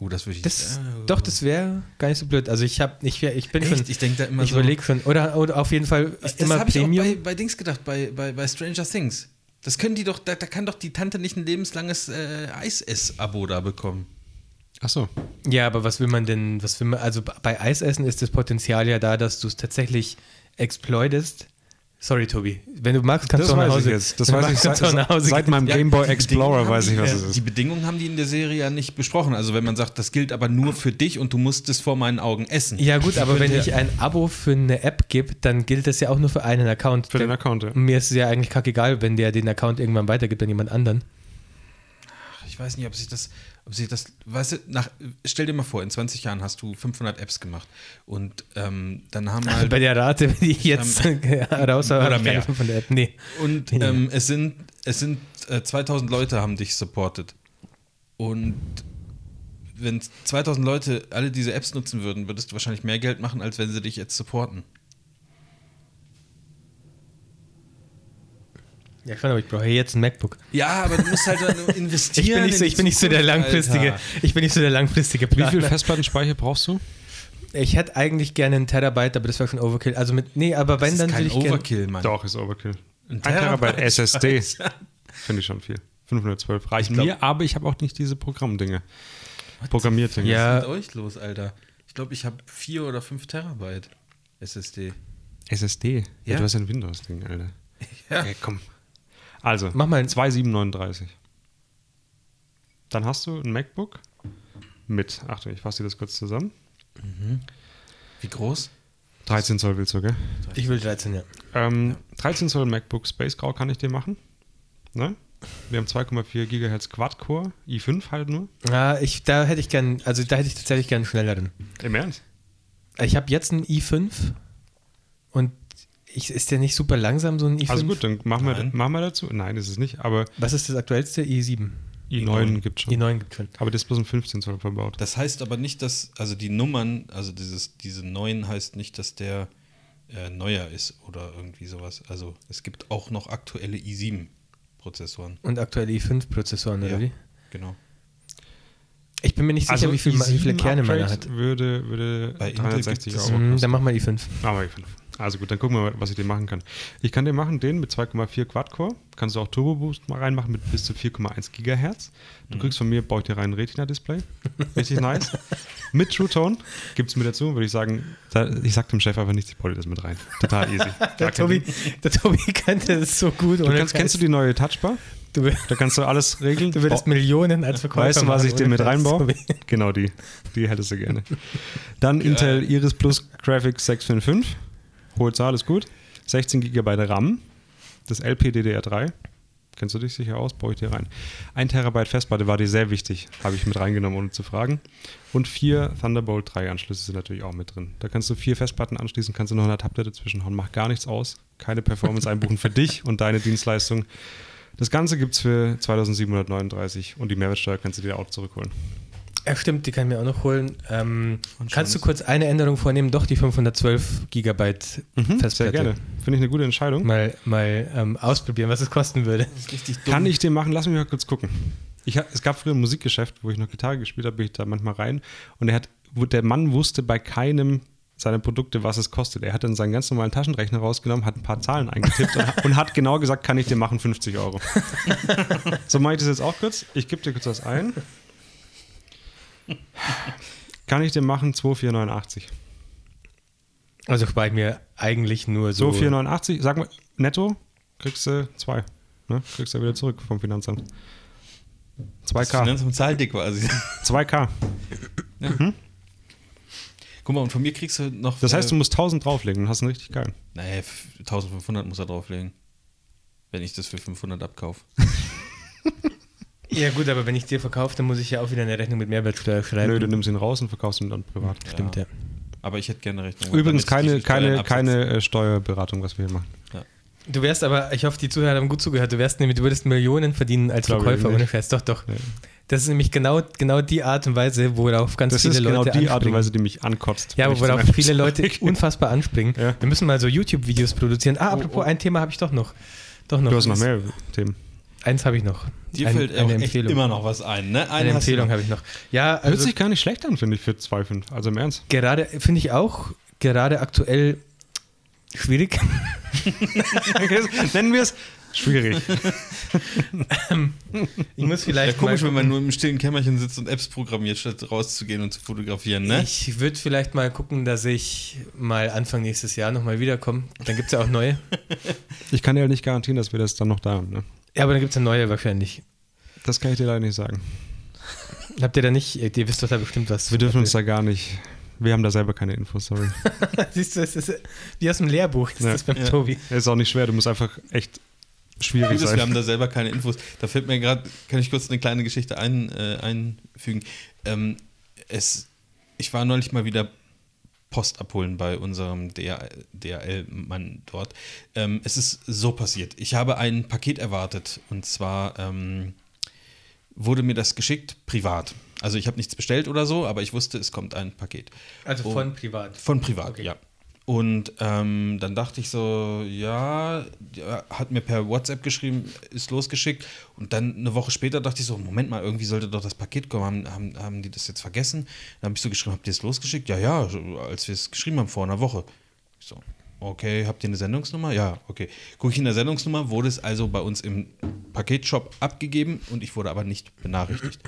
Oh, das würde ich Das, äh, doch, das wäre gar nicht so blöd. Also ich habe, ich, wär- ich bin Echt? schon, Ich denke da immer ich so. überlege schon, oder, oder auf jeden Fall Das immer habe ich auch Premium. bei, bei Dings gedacht, bei, bei, bei Stranger Things. Das können die doch, da, da kann doch die Tante nicht ein lebenslanges äh, Eis-Ess-Abo da bekommen. Ach so. Ja, aber was will man denn, was will man, also bei Eisessen ist das Potenzial ja da, dass du es tatsächlich exploitest. Sorry, Tobi. Wenn du magst, kannst Das du auch nach Hause. ich jetzt. Das weiß ich seit, seit gehen. meinem Ja, Game Boy Explorer weiß ich, was die, es ist. Die Bedingungen haben die in der Serie ja nicht besprochen. Also wenn man sagt, das gilt aber nur für dich und du musst es vor meinen Augen essen. Ja gut, aber wenn ich ein Abo für eine App gebe, dann gilt das ja auch nur für einen Account. Für den Account, ja. Mir ist es ja eigentlich kackegal, wenn der den Account irgendwann weitergibt an jemand anderen. Ich weiß nicht, ob sich das, ob sich das, weißt du, nach, stell dir mal vor, in 20 Jahren hast du 500 Apps gemacht und ähm, dann haben Also halt bei der Rate, die ich jetzt raus habe, Oder mehr. von der App. Nee. Und ähm, es sind, es sind äh, 2000 Leute haben dich supportet. Und wenn 2000 Leute alle diese Apps nutzen würden, würdest du wahrscheinlich mehr Geld machen, als wenn sie dich jetzt supporten. Ja, schon, aber ich brauche jetzt ein MacBook. Ja, aber du musst halt dann Ich investieren. bin nicht so, ich bin nicht so der langfristige, Alter. ich bin nicht so der langfristige Wie Planer. viel Festplattenspeicher brauchst du? Ich hätte eigentlich gerne einen Terabyte, aber das wäre schon Overkill. Also mit, nee, aber wenn Das dann ist würde kein ich gerne. Overkill, Mann. Doch, ist Overkill. Ein Ein Terabyte Terabyte SSD. Finde ich schon viel. 512 reichen glaub- mir, aber ich habe auch nicht diese Programmdinge. Programmierdinge. Ja. Was ist mit euch los, Alter? Ich glaube, ich habe 4 oder 5 Terabyte SSD. SSD. Ja. Ja. du hast ja ein Windows-Ding, Alter. Ja. Ey, komm. Also, Mach mal ein- 2739. Dann hast du ein MacBook mit, Achtung, ich fasse dir das kurz zusammen. Wie groß? 13 Zoll willst du, gell? Ich will 13, ja. Ähm, 13 Zoll MacBook Space Grau kann ich dir machen. Ne? Wir haben 2,4 GHz Quad-Core, i5 halt nur. Ja, ich, da hätte ich gern, also da hätte ich tatsächlich gern einen schnelleren. Im Ernst? Ich habe jetzt einen i5 und ich, ist der nicht super langsam, so ein i5? Also gut, dann machen wir, machen wir dazu. Nein, ist es nicht, aber Was ist das aktuellste? i7. i9 gibt schon. i9 gibt schon. Aber das ist bloß ein 15 Zoll verbaut. Das heißt aber nicht, dass, also die Nummern, also dieses, diese neuen heißt nicht, dass der äh, neuer ist oder irgendwie sowas. Also es gibt auch noch aktuelle i7-Prozessoren. Und aktuelle i5-Prozessoren, oder wie? genau. Ich bin mir nicht sicher, wie, viel, wie viele Kerne meiner hat. Würde, würde Bei Intel 360 gibt es- Euro kosten. dann mach mal i5. Aber i5. Also gut, dann gucken wir mal, was ich dir machen kann. Ich kann dir machen den mit 2,4 Quad-Core. Kannst du auch Turbo Boost mal reinmachen mit bis zu 4,1 Gigahertz. Du kriegst von mir, baue ich dir rein ein Retina-Display. Richtig nice. mit True Tone gibt es mir dazu, würde ich sagen. Da, ich sag dem Chef einfach nichts, ich baue dir das mit rein. Total easy. Der Tobi, der Tobi könnte das so gut. Du kannst, kennst du die neue Touchbar? Du, Da kannst du alles regeln. du würdest Millionen als Verkäufer Weißt du, was ich dir mit reinbaue? Genau die. Die hättest du gerne. Dann Intel Iris Plus Graphics 655. Hohe Zahl ist gut. 16 GB RAM. Das LPDDR3. Kennst du dich sicher aus? Baue ich dir rein. 1 Terabyte Festplatte war dir sehr wichtig. Habe ich mit reingenommen, ohne zu fragen. Und vier Thunderbolt 3 Anschlüsse sind natürlich auch mit drin. Da kannst du vier Festplatten anschließen, kannst du noch eine Tablette zwischenhauen. Macht gar nichts aus. Keine Performance einbuchen für dich und deine Dienstleistung. Das Ganze gibt es für 2739 und die Mehrwertsteuer kannst du dir auch zurückholen. Ja, stimmt, die kann ich mir auch noch holen. Ähm, kannst du kurz eine Änderung vornehmen? Doch, die 512 Gigabyte Sehr Festplatte. gerne. Finde ich eine gute Entscheidung. Mal, mal ähm, ausprobieren, was es kosten würde. Kann ich dir machen? Lass mich mal kurz gucken. Ich, es gab früher ein Musikgeschäft, wo ich noch Gitarre gespielt habe, bin ich da manchmal rein. Und er hat, wo der Mann wusste bei keinem seiner Produkte, was es kostet. Er hat dann seinen ganz normalen Taschenrechner rausgenommen, hat ein paar Zahlen eingetippt und, und hat genau gesagt, kann ich dir machen, 50 Euro. so mache ich das jetzt auch kurz. Ich gebe dir kurz was ein. Kann ich dir machen, 2489. Also ich mir eigentlich nur so. So 489, sag mal, netto kriegst du zwei. Ne? Kriegst du ja wieder zurück vom Finanzamt. Das 2K. Finanzamt zahlt dir quasi. 2K. Guck mal, und von mir kriegst du noch. Das heißt, du musst 1000 drauflegen und hast einen richtig geil. Nee, 1500 muss er drauflegen. Wenn ich das für 500 abkaufe. Ja gut, aber wenn ich dir verkaufe, dann muss ich ja auch wieder eine Rechnung mit Mehrwertsteuer schreiben. Nö, du nimmst ihn raus und verkaufst ihn dann privat. Stimmt, ja. Aber ich hätte gerne Rechnung. Übrigens keine, keine, keine äh, Steuerberatung, was wir hier machen. Du wärst aber, ich hoffe, die Zuhörer haben gut zugehört, du wärst nämlich, du würdest Millionen verdienen als Glaube Verkäufer, ohne Scheiß. Doch, doch. Nee. Das ist nämlich genau, genau die Art und Weise, worauf ganz Das viele ist genau Leute die Art und. Weise, die mich ankotzt. Ja, aber das worauf viele Leute unfassbar anspringen. Ja. Wir müssen mal so YouTube-Videos produzieren. Ah, apropos, ein Thema habe ich doch noch. Doch noch. Du hast noch mehr Themen. Eins habe ich noch. Dir Ein- fällt auch eine echt Empfehlung. immer noch was ein, ne? eine du Empfehlung habe ich noch. Ja, Hört also sich gar nicht schlecht an, finde ich, für 2,5. Also im Ernst. gerade, finde ich auch, gerade aktuell schwierig. Nennen wir es schwierig. Ich muss Ja, vielleicht komisch, mal wenn man nur im stillen Kämmerchen sitzt und Apps programmiert, statt rauszugehen und zu fotografieren, ne? Ich würde vielleicht mal gucken, dass ich mal Anfang nächstes Jahr nochmal wiederkomme. Dann gibt es ja auch neue. Ich kann ja nicht garantieren, dass wir das dann noch da haben. Ne? Ja, aber dann gibt es ja neue wahrscheinlich. Das kann ich dir leider nicht sagen. Habt ihr da nicht, ihr wisst doch da bestimmt was. Wir dürfen uns da gar nicht. Wir haben da selber keine Infos, sorry. Siehst du, es ist wie aus dem Lehrbuch, ist Ja. das beim Ja. Tobi. ist auch nicht schwer, du musst einfach echt schwierig Gutes, wir sein. haben da selber keine Infos. Da fällt mir gerade, kann ich kurz eine kleine Geschichte ein, äh, einfügen. Ähm, es, ich war neulich mal wieder Post abholen bei unserem DHL-Mann dort. Ähm, es ist so passiert. Ich habe ein Paket erwartet und zwar ähm, wurde mir das geschickt privat. Also ich habe nichts bestellt oder so, aber ich wusste, es kommt ein Paket. Also Oh. von privat. Von privat, Okay. ja. Und ähm, dann dachte ich so, ja, hat mir per WhatsApp geschrieben, ist losgeschickt. Und dann eine Woche später dachte ich so, Moment mal, irgendwie sollte doch das Paket kommen. Haben, haben, haben die das jetzt vergessen? Dann habe ich so geschrieben, habt ihr es losgeschickt? Ja, ja, als wir es geschrieben haben vor einer Woche. Ich so, okay, habt ihr eine Sendungsnummer? Ja, okay. Gucke ich in der Sendungsnummer, wurde es also bei uns im Paketshop abgegeben und ich wurde aber nicht benachrichtigt.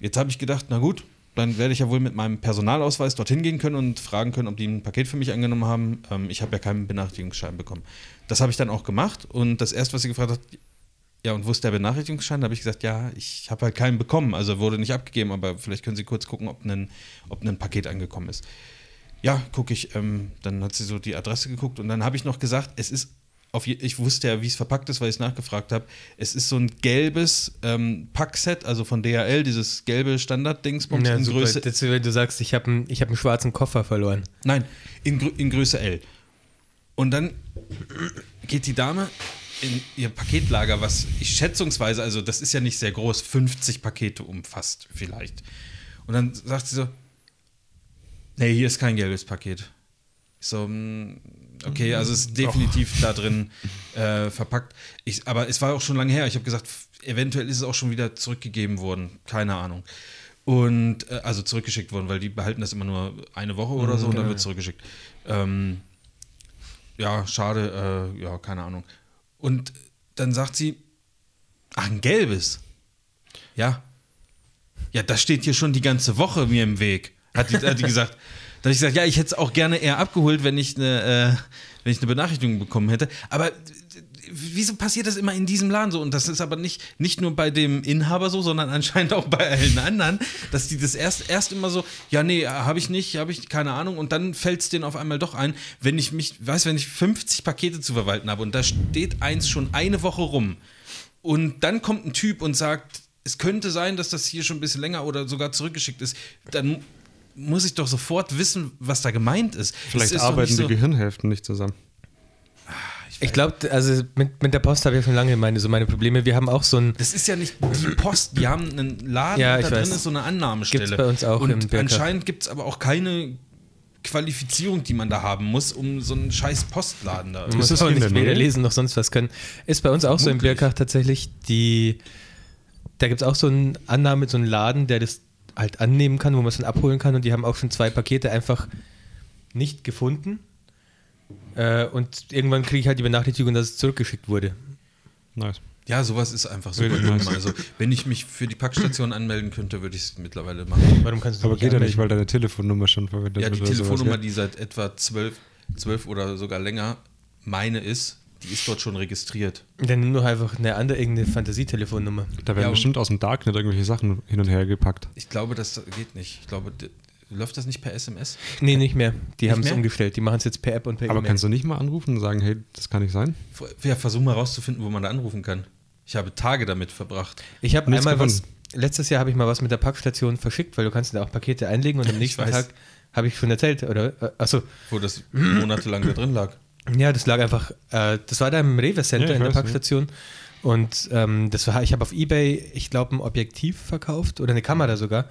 Jetzt habe ich gedacht, na gut, dann werde ich ja wohl mit meinem Personalausweis dorthin gehen können und fragen können, ob die ein Paket für mich angenommen haben. Ähm, ich habe ja keinen Benachrichtigungsschein bekommen. Das habe ich dann auch gemacht und das erste, was sie gefragt hat, ja, und wo ist der Benachrichtigungsschein? Da habe ich gesagt, ja, ich habe halt keinen bekommen, also wurde nicht abgegeben, aber vielleicht können Sie kurz gucken, ob ein, ob ein Paket angekommen ist. Ja, gucke ich. Ähm, dann hat sie so die Adresse geguckt und dann habe ich noch gesagt, es ist auf je, ich wusste ja, wie es verpackt ist, weil ich es nachgefragt habe. Es ist so ein gelbes ähm, Packset, also von DHL, dieses gelbe Standard-Dingsbums Ja, in super. Größe. Das, wenn du sagst, ich habe einen, hab einen schwarzen Koffer verloren. Nein, in, in Größe L. Und dann geht die Dame in ihr Paketlager, was ich schätzungsweise, also das ist ja nicht sehr groß, 50 Pakete umfasst vielleicht. Und dann sagt sie so, nee, hier ist kein gelbes Paket. Ich so, mm, okay, also es ist definitiv da drin äh, verpackt. Ich, aber es war auch schon lange her. Ich habe gesagt, eventuell ist es auch schon wieder zurückgegeben worden. Keine Ahnung. Und äh, also zurückgeschickt worden, weil die behalten das immer nur eine Woche oder so und dann wird zurückgeschickt. Ähm, ja, schade, äh, ja, keine Ahnung. Und dann sagt sie, ach, ein gelbes. Ja. Ja, das steht hier schon die ganze Woche mir im Weg, hat die, hat die gesagt. Da habe ich gesagt, ja, ich hätte es auch gerne eher abgeholt, wenn ich eine, äh, wenn ich eine Benachrichtigung bekommen hätte. Aber äh, wieso passiert das immer in diesem Laden so? Und das ist aber nicht, nicht nur bei dem Inhaber so, sondern anscheinend auch bei allen anderen, dass die das erst, erst immer so, ja, nee, habe ich nicht, habe ich keine Ahnung. Und dann fällt es denen auf einmal doch ein, wenn ich mich, weiß, wenn ich 50 Pakete zu verwalten habe und da steht eins schon eine Woche rum und dann kommt ein Typ und sagt, es könnte sein, dass das hier schon ein bisschen länger oder sogar zurückgeschickt ist, dann muss ich doch sofort wissen, was da gemeint ist. Vielleicht ist arbeiten die so- Gehirnhälften nicht zusammen. Ich glaube, also mit, mit der Post habe ich ja schon lange meine, so meine Probleme. Wir haben auch so ein, Das ist ja nicht die Post, die haben einen Laden Ja, da weiß. drin ist so eine Annahmestelle. Gibt's bei uns auch im Und anscheinend gibt es aber auch keine Qualifizierung, die man da haben muss, um so einen scheiß Postladen da. man muss auch in nicht weder lesen noch sonst was können. Ist bei uns auch so im. Birkach tatsächlich. Die, da gibt es auch so einen Annahme, so einen Laden, der das halt annehmen kann, wo man es dann abholen kann. Und die haben auch schon zwei Pakete einfach nicht gefunden. Äh, und irgendwann kriege ich halt die Benachrichtigung, dass es zurückgeschickt wurde. Nice. Ja, sowas ist einfach super Really dumm. nice. Also, wenn ich mich für die Packstation anmelden könnte, würde ich es mittlerweile machen. Warum kannst du Aber geht ja nicht, weil deine Telefonnummer schon verwendet Ja, die wird. oder sowas, Telefonnummer, gell? die seit etwa zwölf, zwölf oder sogar länger meine ist, die ist dort schon registriert. Dann nimm doch einfach eine andere, irgendeine Fantasietelefonnummer. Da werden Ja, bestimmt aus dem Darknet irgendwelche Sachen hin und her gepackt. Ich glaube, das geht nicht. Ich glaube, läuft das nicht per SMS? Nee, nicht mehr. Die haben es umgestellt. Die machen es jetzt per App und per Aber E-Mail. kannst du nicht mal anrufen und sagen, hey, das kann nicht sein? Ja, versuch mal rauszufinden, wo man da anrufen kann. Ich habe Tage damit verbracht. Ich habe einmal was, gefunden. letztes Jahr habe ich mal was mit der Packstation verschickt, weil du kannst da auch Pakete einlegen und am nächsten. Tag habe ich schon erzählt, oder? Äh, Achso, wo das monatelang da drin lag. Ja, das lag einfach, äh, das war da im Rewe Center Ja, in der. Packstation und ähm, das war, ich habe auf Ebay, ich glaube, ein Objektiv verkauft oder eine Kamera sogar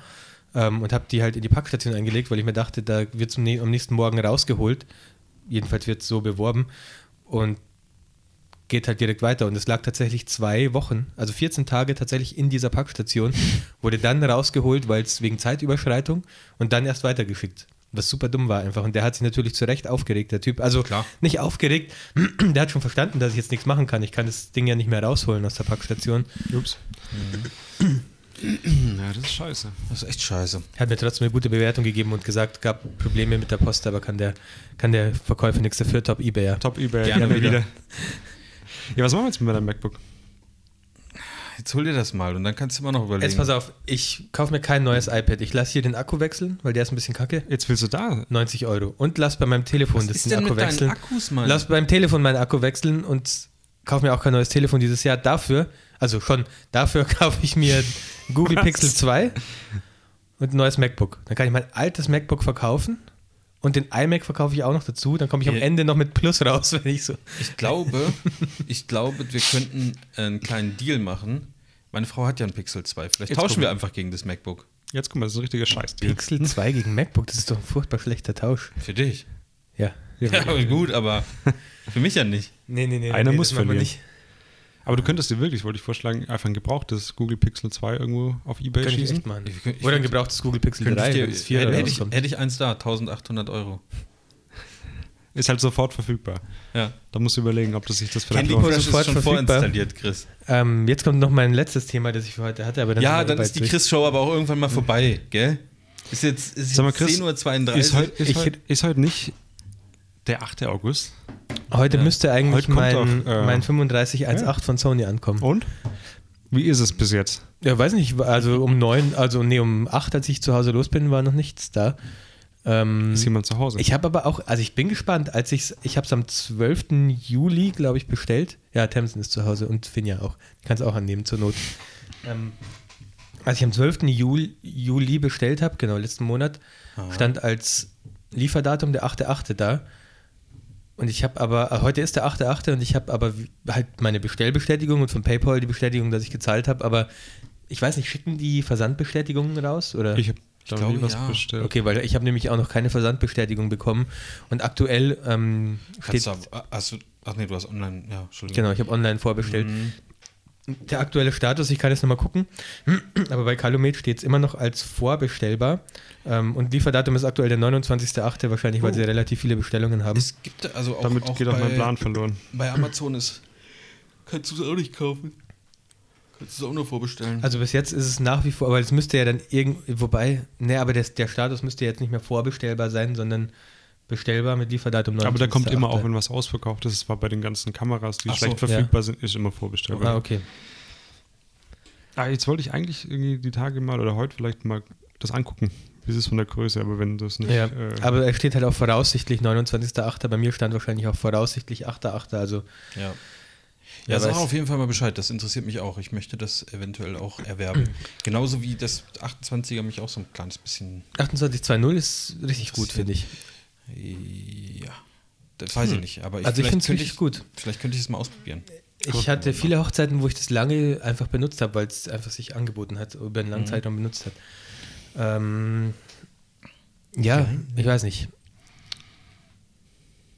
ähm, und habe die halt in die Packstation eingelegt, weil ich mir dachte, da wird es am nächsten Morgen rausgeholt. Jedenfalls wird es so beworben und geht halt direkt weiter. Und es lag tatsächlich zwei Wochen, also 14 Tage tatsächlich in dieser Packstation, wurde dann rausgeholt, weil es wegen Zeitüberschreitung und dann erst weitergeschickt. Was super dumm war einfach. Und der hat sich natürlich zu Recht aufgeregt, der Typ. Also Klar. nicht aufgeregt, der hat schon verstanden, dass ich jetzt nichts machen kann. Ich kann das Ding ja nicht mehr rausholen aus der Packstation. Ups. ja, das ist scheiße. Das ist echt scheiße. Hat mir trotzdem eine gute Bewertung gegeben und gesagt, gab Probleme mit der Post, aber kann der, kann der Verkäufer nichts dafür, top Ebayer. Top eBay. Gerne Gerne wieder. wieder. Ja, was machen wir jetzt mit deinem MacBook? Jetzt hol dir das mal und dann kannst du immer noch überlegen. Jetzt pass auf, ich kaufe mir kein neues iPad. Ich lasse hier den Akku wechseln, weil der ist ein bisschen kacke. Jetzt willst du da. 90 Euro. Und lass bei meinem Telefon Was das ist den denn Akku mit wechseln. Akkus, Mann? Lass beim Telefon meinen Akku wechseln und kaufe mir auch kein neues Telefon dieses Jahr. Dafür, also schon, dafür kaufe ich mir ein Google? Pixel 2 und ein neues MacBook. Dann kann ich mein altes MacBook verkaufen und den iMac verkaufe ich auch noch dazu. Dann komme ich am Ja. Ende noch mit Plus raus, wenn ich so. Ich glaube, ich glaube, wir könnten einen kleinen Deal machen. Meine Frau hat ja einen Pixel 2. Vielleicht Jetzt tauschen wir einfach gegen das MacBook. Jetzt guck mal, das ist ein richtiger Scheiß. Pixel 2 gegen MacBook, das ist doch ein furchtbar schlechter Tausch. Für dich. Ja. Ja, aber gut, aber für mich ja nicht. Nee, nee, nee. Einer nee, muss verlieren. nicht. Aber du könntest dir wirklich, wollte ich vorschlagen, einfach ein gebrauchtes Google Pixel 2 irgendwo auf EBay Könnte ich schießen. echt machen. Ich ich Oder ein gebrauchtes Google Pixel Könnte 3, ich dir, wenn es 4 hätte, ich, hätte ich eins da, 1800 Euro. Ist halt sofort verfügbar. Ja. Da musst du überlegen, ob das sich das vielleicht Candy. Crush ist sofort schon verfügbar. vorinstalliert, Chris. Ähm, jetzt kommt noch mein letztes Thema, das ich für heute hatte. Aber dann Ja, dann ist die. Chris-Show aber auch irgendwann mal vorbei, gell? Ist jetzt, ist Sag mal, jetzt Chris, 10.32 Uhr. Ist heute ist Ich- heut, ist heut nicht der 8. August? Heute Ja. müsste eigentlich Heute mein, doch, äh, mein 3518 von Sony ankommen. Und? Wie ist es bis jetzt? Ja, weiß nicht, also um neun, also nee, um acht, als ich zu Hause los bin, war noch nichts da. Ähm, Ist jemand zu Hause? ich habe aber auch, also ich bin gespannt, als ich ich habe es am 12. Juli, glaube ich, bestellt. Ja, Tamsin ist zu Hause und Finja auch. Die kann es auch annehmen zur Not. Ähm, als ich am 12. Juli, Juli bestellt habe, genau, letzten Monat, stand als Lieferdatum der 8.8. da. Und ich habe aber, äh, heute ist der 8.8. und ich habe aber halt meine Bestellbestätigung und von PayPal die Bestätigung, dass ich gezahlt habe, aber ich weiß nicht, schicken die Versandbestätigungen raus? Oder? ich habe da glaube, nie was ja. bestellt. Okay, weil ich habe nämlich auch noch keine Versandbestätigung bekommen und aktuell ähm, steht, Kannst du, hast du, ach nee, du hast online, ja, Entschuldigung. genau, ich habe online vorbestellt. Mhm. Der aktuelle Status, ich kann jetzt nochmal gucken, aber bei Calumet steht es immer noch als vorbestellbar ähm, und Lieferdatum ist aktuell der 29.8., wahrscheinlich, weil Oh. sie relativ viele Bestellungen haben. Es gibt also auch, Damit auch geht auch bei, mein Plan verloren. bei Amazon ist, kannst du es auch nicht kaufen. Kannst du es auch nur vorbestellen. Also bis jetzt ist es nach wie vor, aber es müsste ja dann irgend, wobei, ne, aber der, der Status müsste jetzt nicht mehr vorbestellbar sein, sondern bestellbar mit Lieferdatum 29.8. Aber da kommt immer auch, wenn was ausverkauft ist. Es war bei den ganzen Kameras, die Ach so, schlecht ja. verfügbar sind, ist immer vorbestellbar. Ah, okay. Ah, jetzt wollte ich eigentlich irgendwie die Tage mal oder heute vielleicht mal das angucken. Wie ist es von der Größe, aber wenn das nicht. Ja, äh, aber er steht halt auch voraussichtlich 29.8. Bei mir stand wahrscheinlich auch voraussichtlich 8.8. Also ja. Ja, Ja, sag auf jeden Fall mal Bescheid, das interessiert mich auch. Ich möchte das eventuell auch erwerben. Genauso wie das 28er mich auch so ein kleines bisschen. 28.2.0 ist richtig gut, finde ich. Ja. Das weiß ich nicht, aber ich, Also ich vielleicht finde es könnte richtig gut. Vielleicht könnte ich es mal ausprobieren. Ich hatte viele Hochzeiten, wo ich das lange einfach benutzt habe, weil es einfach sich angeboten hat, über einen langen Mhm. Zeitraum benutzt hat. Ähm, ja, ich weiß nicht.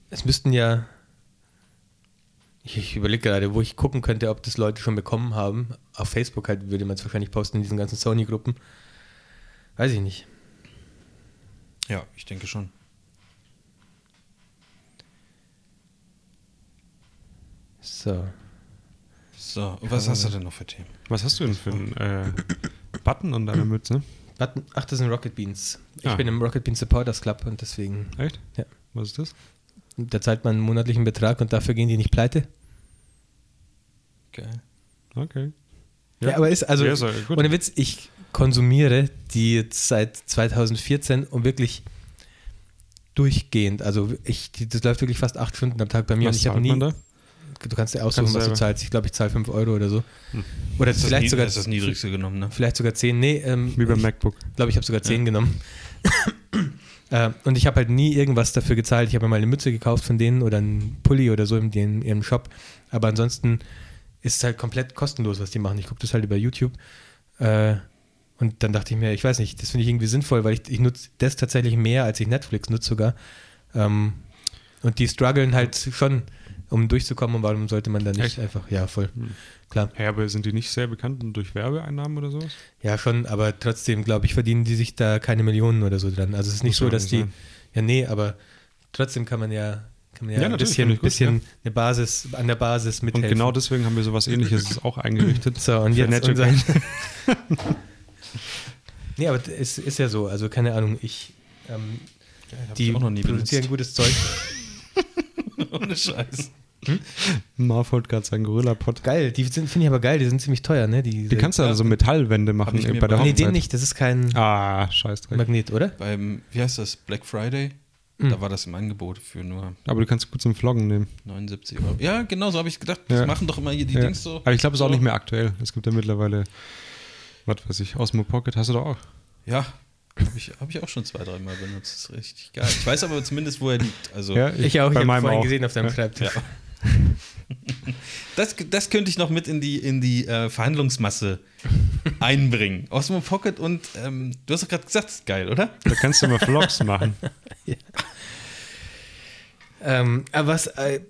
Es müssten ja. Ich, ich überlege gerade, wo ich gucken könnte, ob das Leute schon bekommen haben. Auf Facebook halt würde man es wahrscheinlich posten in diesen ganzen Sony-Gruppen. Weiß ich nicht. Ja, ich denke schon. So. So, und was hast du denn noch für Themen? was hast du denn für einen äh, Button an deiner Mütze? Button, ach, das sind Rocket Beans. Ich Ah. bin im Rocket Beans Supporters Club und deswegen, Echt? Ja. Was ist das? da zahlt man einen monatlichen Betrag und dafür gehen die nicht pleite. Geil. Okay. Ja, aber ist also Ja, ja gut. ohne Witz, ich konsumiere die jetzt seit 2014 und wirklich durchgehend. Also ich, das läuft wirklich fast acht Stunden am Tag bei mir Was und ich habe nie. man da? Du kannst dir aussuchen, Kannst was du zahlst. Ich glaube, ich zahle 5 Euro oder so. Oder Das ist, vielleicht das, sogar das ist das Niedrigste genommen, ne? vielleicht sogar 10. Nee, ähm, Wie beim ich MacBook. glaube, ich habe sogar 10 genommen. äh, und ich habe halt nie irgendwas dafür gezahlt. Ich habe mir mal eine Mütze gekauft von denen oder einen Pulli oder so in, den, in ihrem Shop. Aber ansonsten ist es halt komplett kostenlos, was die machen. Ich gucke das halt über YouTube. Äh, und dann dachte ich mir, ich weiß nicht, das finde ich irgendwie sinnvoll, weil ich, ich nutze das tatsächlich mehr, als ich Netflix nutze sogar. Ähm, und die strugglen halt schon, um durchzukommen. Und warum sollte man da nicht Echt? einfach, ja, voll, klar. Ja, aber sind die nicht sehr bekannt durch Werbeeinnahmen oder sowas? Ja, schon, aber trotzdem, glaube ich, verdienen die sich da keine Millionen oder so dran. Also es ist nicht Muss so, ja dass die. sein. Ja, nee, aber trotzdem kann man ja, kann man ja, Ja, ein bisschen, ich gut, bisschen eine Basis, an der Basis Und mithelfen. genau deswegen haben wir sowas ähnliches auch eingerichtet. So, und jetzt unser, Nee, aber es ist ja so, also keine Ahnung, ich. Ähm, die auch noch nie produzieren benutzt. gutes Zeug. Ohne Scheiß. Marv holt gerade seinen Gorilla-Pod. Geil, die sind, finde ich aber geil, die sind ziemlich teuer, ne? Die, Die kannst du also Metallwände machen mir bei der bei- Nee, Hochzeit. den nicht, das ist kein Ah, scheißdreck. Magnet, oder? Beim, wie heißt das, Black Friday? Mhm. Da war das im Angebot für nur Aber du kannst gut zum Vloggen nehmen. 79 Euro. Ja, genau so habe ich gedacht. Ja. Das machen doch immer hier die Ja. Dings so. Aber ich glaube, es ist auch so. nicht mehr aktuell. Es gibt ja mittlerweile, was weiß ich, Osmo Pocket hast du doch auch. Ja, habe ich, hab ich auch schon zwei, dreimal benutzt. Das ist richtig geil. Ich weiß aber zumindest, wo er liegt. Also, Ich auch, ich bei habe meinem vorhin auch. gesehen auf deinem Ja. Schreibtisch. Ja. Das, das könnte ich noch mit in die, in die äh, Verhandlungsmasse einbringen. Osmo Pocket und ähm, du hast doch gerade gesagt, das ist geil, oder? Da kannst du mal Vlogs machen. Ähm, aber was, äh,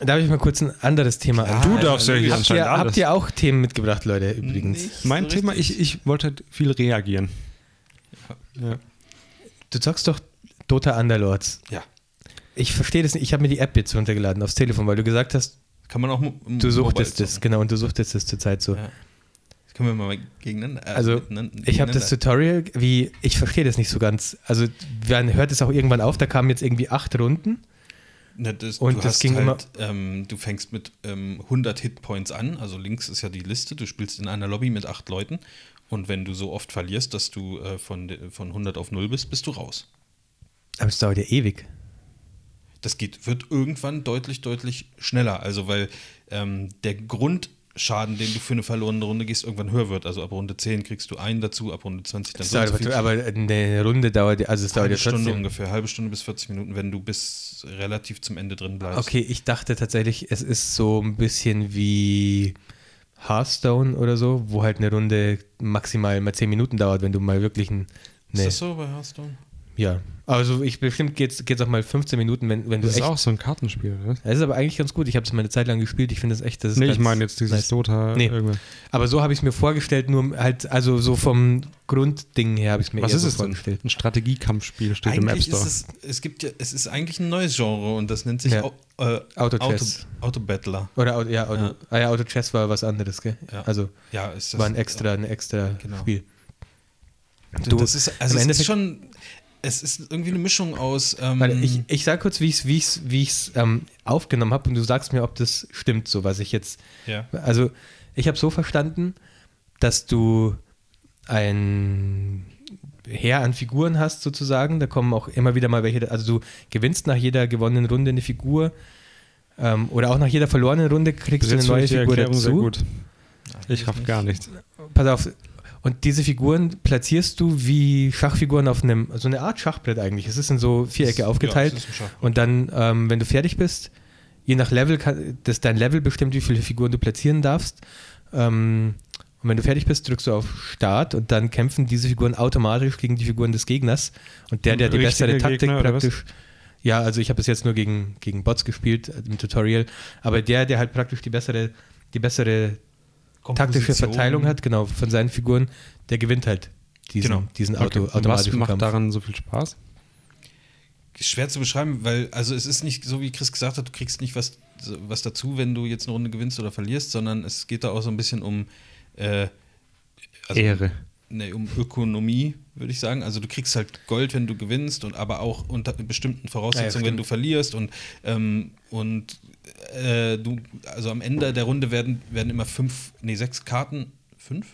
darf ich mal kurz ein anderes Thema an? Du darfst ja hier Habt anscheinend ihr, alles. habt ihr auch Themen mitgebracht, Leute, übrigens? Nicht Mein so Thema, ich, ich wollte halt viel reagieren. Ja. Du zockst doch Dota Underlords. Ja. Ich verstehe das nicht. Ich habe mir die App jetzt runtergeladen aufs Telefon, weil du gesagt hast, Kann man auch du suchtest das. zocken. Genau, und du suchtest das zurzeit so. Ja. Das können wir mal gegeneinander. äh, Also, ich habe das Tutorial, wie, ich verstehe das nicht so ganz. Also, man hört es auch irgendwann auf, da kamen jetzt irgendwie acht Runden. Na, das, Und du das ging halt, ähm, du fängst mit ähm, 100 Hitpoints an, also links ist ja die Liste, du spielst in einer Lobby mit acht Leuten und wenn du so oft verlierst, dass du äh, von, von 100 auf 0 bist, bist du raus. Aber es dauert ja ewig. Das geht, wird irgendwann deutlich, deutlich schneller, also weil ähm, der Grundschaden, den du für eine verlorene Runde gehst, irgendwann höher wird. Also ab Runde 10 kriegst du einen dazu, ab Runde 20 dann dauert, so aber eine Runde dauert, ja- also es dauert halbe ja Stunde trotzdem. ungefähr, halbe Stunde bis 40 Minuten, wenn du bis relativ zum Ende drin bleibst. Okay, ich dachte tatsächlich, es ist so ein bisschen wie Hearthstone oder so, wo halt eine Runde maximal mal 10 Minuten dauert, wenn du mal wirklich ein. Ist Ne, das so bei Hearthstone? Ja. Also ich bestimmt geht es auch mal 15 Minuten, wenn, wenn du Das ist echt. auch so ein Kartenspiel, oder? Das ist aber eigentlich ganz gut. Ich habe es mal eine Zeit lang gespielt. Ich finde das echt. Das ist Nee, ganz ich meine jetzt dieses nice. Dota. Nee. irgendwas. Aber so habe ich es mir vorgestellt, nur halt, also so vom Grundding her habe ich es mir Was eher ist so es denn? vorgestellt. Ein Strategiekampfspiel steht im App Eigentlich Store. ist es, es gibt ja, es ist eigentlich ein neues Genre und das nennt sich Ja. Äh, Auto-Chess. Auto, Auto-Battler. Oder Auto, ja, Auto, Ja. Ah, ja, Auto Chess war was anderes, gell? Ja. Also Ja, ist das. war ein extra, ein extra Genau. Spiel. Du, das ist, also im es Endeffekt- ist schon, es ist irgendwie eine Mischung aus. Ähm, Warte, ich, ich sag kurz, wie ich es wie ich's, wie ich's, ähm, aufgenommen habe und du sagst mir, ob das stimmt, so was ich jetzt. ja. Also, ich habe so verstanden, dass du ein Heer an Figuren hast, sozusagen. Da kommen auch immer wieder mal welche. Also, du gewinnst nach jeder gewonnenen Runde eine Figur. Ähm, oder auch nach jeder verlorenen Runde kriegst du eine neue Figur Erklärung sehr dazu. gut. Ich raff gar nichts. Pass auf. Und diese Figuren platzierst du wie Schachfiguren auf einem, so eine Art Schachbrett eigentlich. Es ist in so Vierecke Ja, aufgeteilt. es Schachbrett. und dann, ähm, wenn du fertig bist, je nach Level, kann, das dein Level bestimmt, wie viele Figuren du platzieren darfst. Ähm, und wenn du fertig bist, drückst du auf Start und dann kämpfen diese Figuren automatisch gegen die Figuren des Gegners. Und der, der die bessere Taktik Gegner, praktisch. Ja, also ich habe bis jetzt nur gegen, gegen Bots gespielt äh, im Tutorial. Aber der, der halt praktisch die bessere, die bessere taktische. Verteilung hat, genau, von seinen Figuren, der gewinnt halt diesen, Genau. diesen Okay. Auto, was automatischen macht Kampf. daran so viel Spaß? Schwer zu beschreiben, weil, also es ist nicht so, wie Chris gesagt hat, du kriegst nicht was, was dazu, wenn du jetzt eine Runde gewinnst oder verlierst, sondern es geht da auch so ein bisschen um äh, also, Ehre. Nee, um Ökonomie, würde ich sagen. Also du kriegst halt Gold, wenn du gewinnst und aber auch unter bestimmten Voraussetzungen, Ja, wenn du verlierst und, ähm, und äh, du, also am Ende der Runde werden, werden immer fünf, nee, sechs Karten, fünf?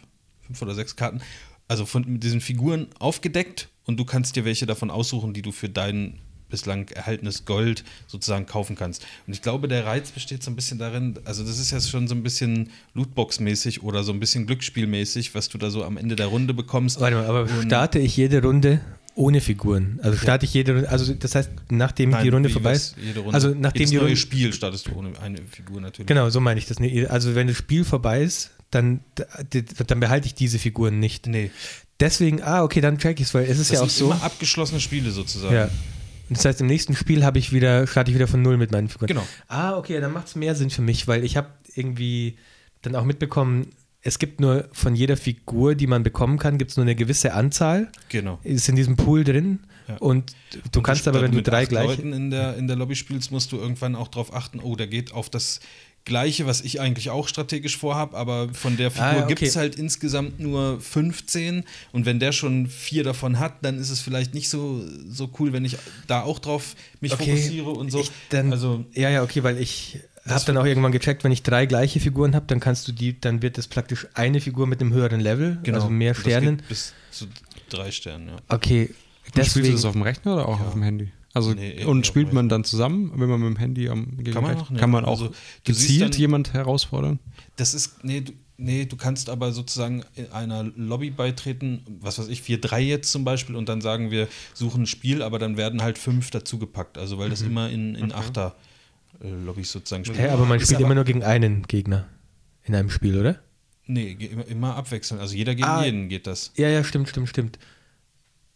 Fünf oder sechs Karten, also von mit diesen Figuren aufgedeckt und du kannst dir welche davon aussuchen, die du für dein bislang erhaltenes Gold sozusagen kaufen kannst. Und ich glaube, der Reiz besteht so ein bisschen darin, also das ist ja schon so ein bisschen Lootbox-mäßig oder so ein bisschen Glücksspielmäßig, was du da so am Ende der Runde bekommst. Warte mal, aber Und- starte ich jede Runde ohne Figuren? Also starte ich jede Runde, also das heißt, nachdem Nein, die Runde vorbei ist, Runde. also nachdem Jedes die neue Runde, Spiel startest du ohne eine Figur natürlich. genau, so meine ich das. Also wenn das Spiel vorbei ist, dann, dann behalte ich diese Figuren nicht. Nee, Deswegen, ah, okay, dann check ich es, weil es ist das ja auch sind so. immer abgeschlossene Spiele sozusagen. Ja. Das heißt, im nächsten Spiel habe ich wieder, starte ich wieder von null mit meinen Figuren. Genau. Ah, okay, dann macht es mehr Sinn für mich, weil ich habe irgendwie dann auch mitbekommen, es gibt nur von jeder Figur, die man bekommen kann, gibt es nur eine gewisse Anzahl, Genau. ist in diesem Pool drin. Ja. Und du kannst Und aber, wenn du drei acht gleiche. Leuten in der, in der Lobby spielst, musst du irgendwann auch darauf achten, oh, der geht auf das Gleiche, was ich eigentlich auch strategisch vorhabe, aber von der Figur Ah, ja, okay. gibt es halt insgesamt nur 15 und wenn der schon vier davon hat, dann ist es vielleicht nicht so, so cool, wenn ich da auch drauf mich Okay, fokussiere und so. Dann, also ja, ja, okay, weil ich Das habe dann auch irgendwann gecheckt, wenn ich drei gleiche Figuren habe, dann kannst du die, dann wird das praktisch eine Figur mit einem höheren Level, also mehr Genau. das geht Sternen. Bis zu drei Sternen, ja. Okay, Und spielst du deswegen. das auf dem Rechner oder auch Ja. auf dem Handy? Also Nee, und spielt man dann zusammen, wenn man mit dem Handy am man Gegengerät- machen, ja. kann man auch Also, gezielt dann- jemand herausfordern? Das ist, nee, du, nee, du kannst aber sozusagen in einer Lobby beitreten, was weiß ich, 4-3 jetzt zum Beispiel, und dann sagen wir, suchen ein Spiel, aber dann werden halt fünf dazugepackt. Also weil das Mhm. immer in, in Achter äh, Lobbys sozusagen spielt. Hä, aber man Ist spielt aber- immer nur gegen einen Gegner in einem Spiel, oder? Nee, immer, immer abwechselnd. Also jeder gegen Ah. jeden geht das. Ja, ja, stimmt, stimmt, stimmt.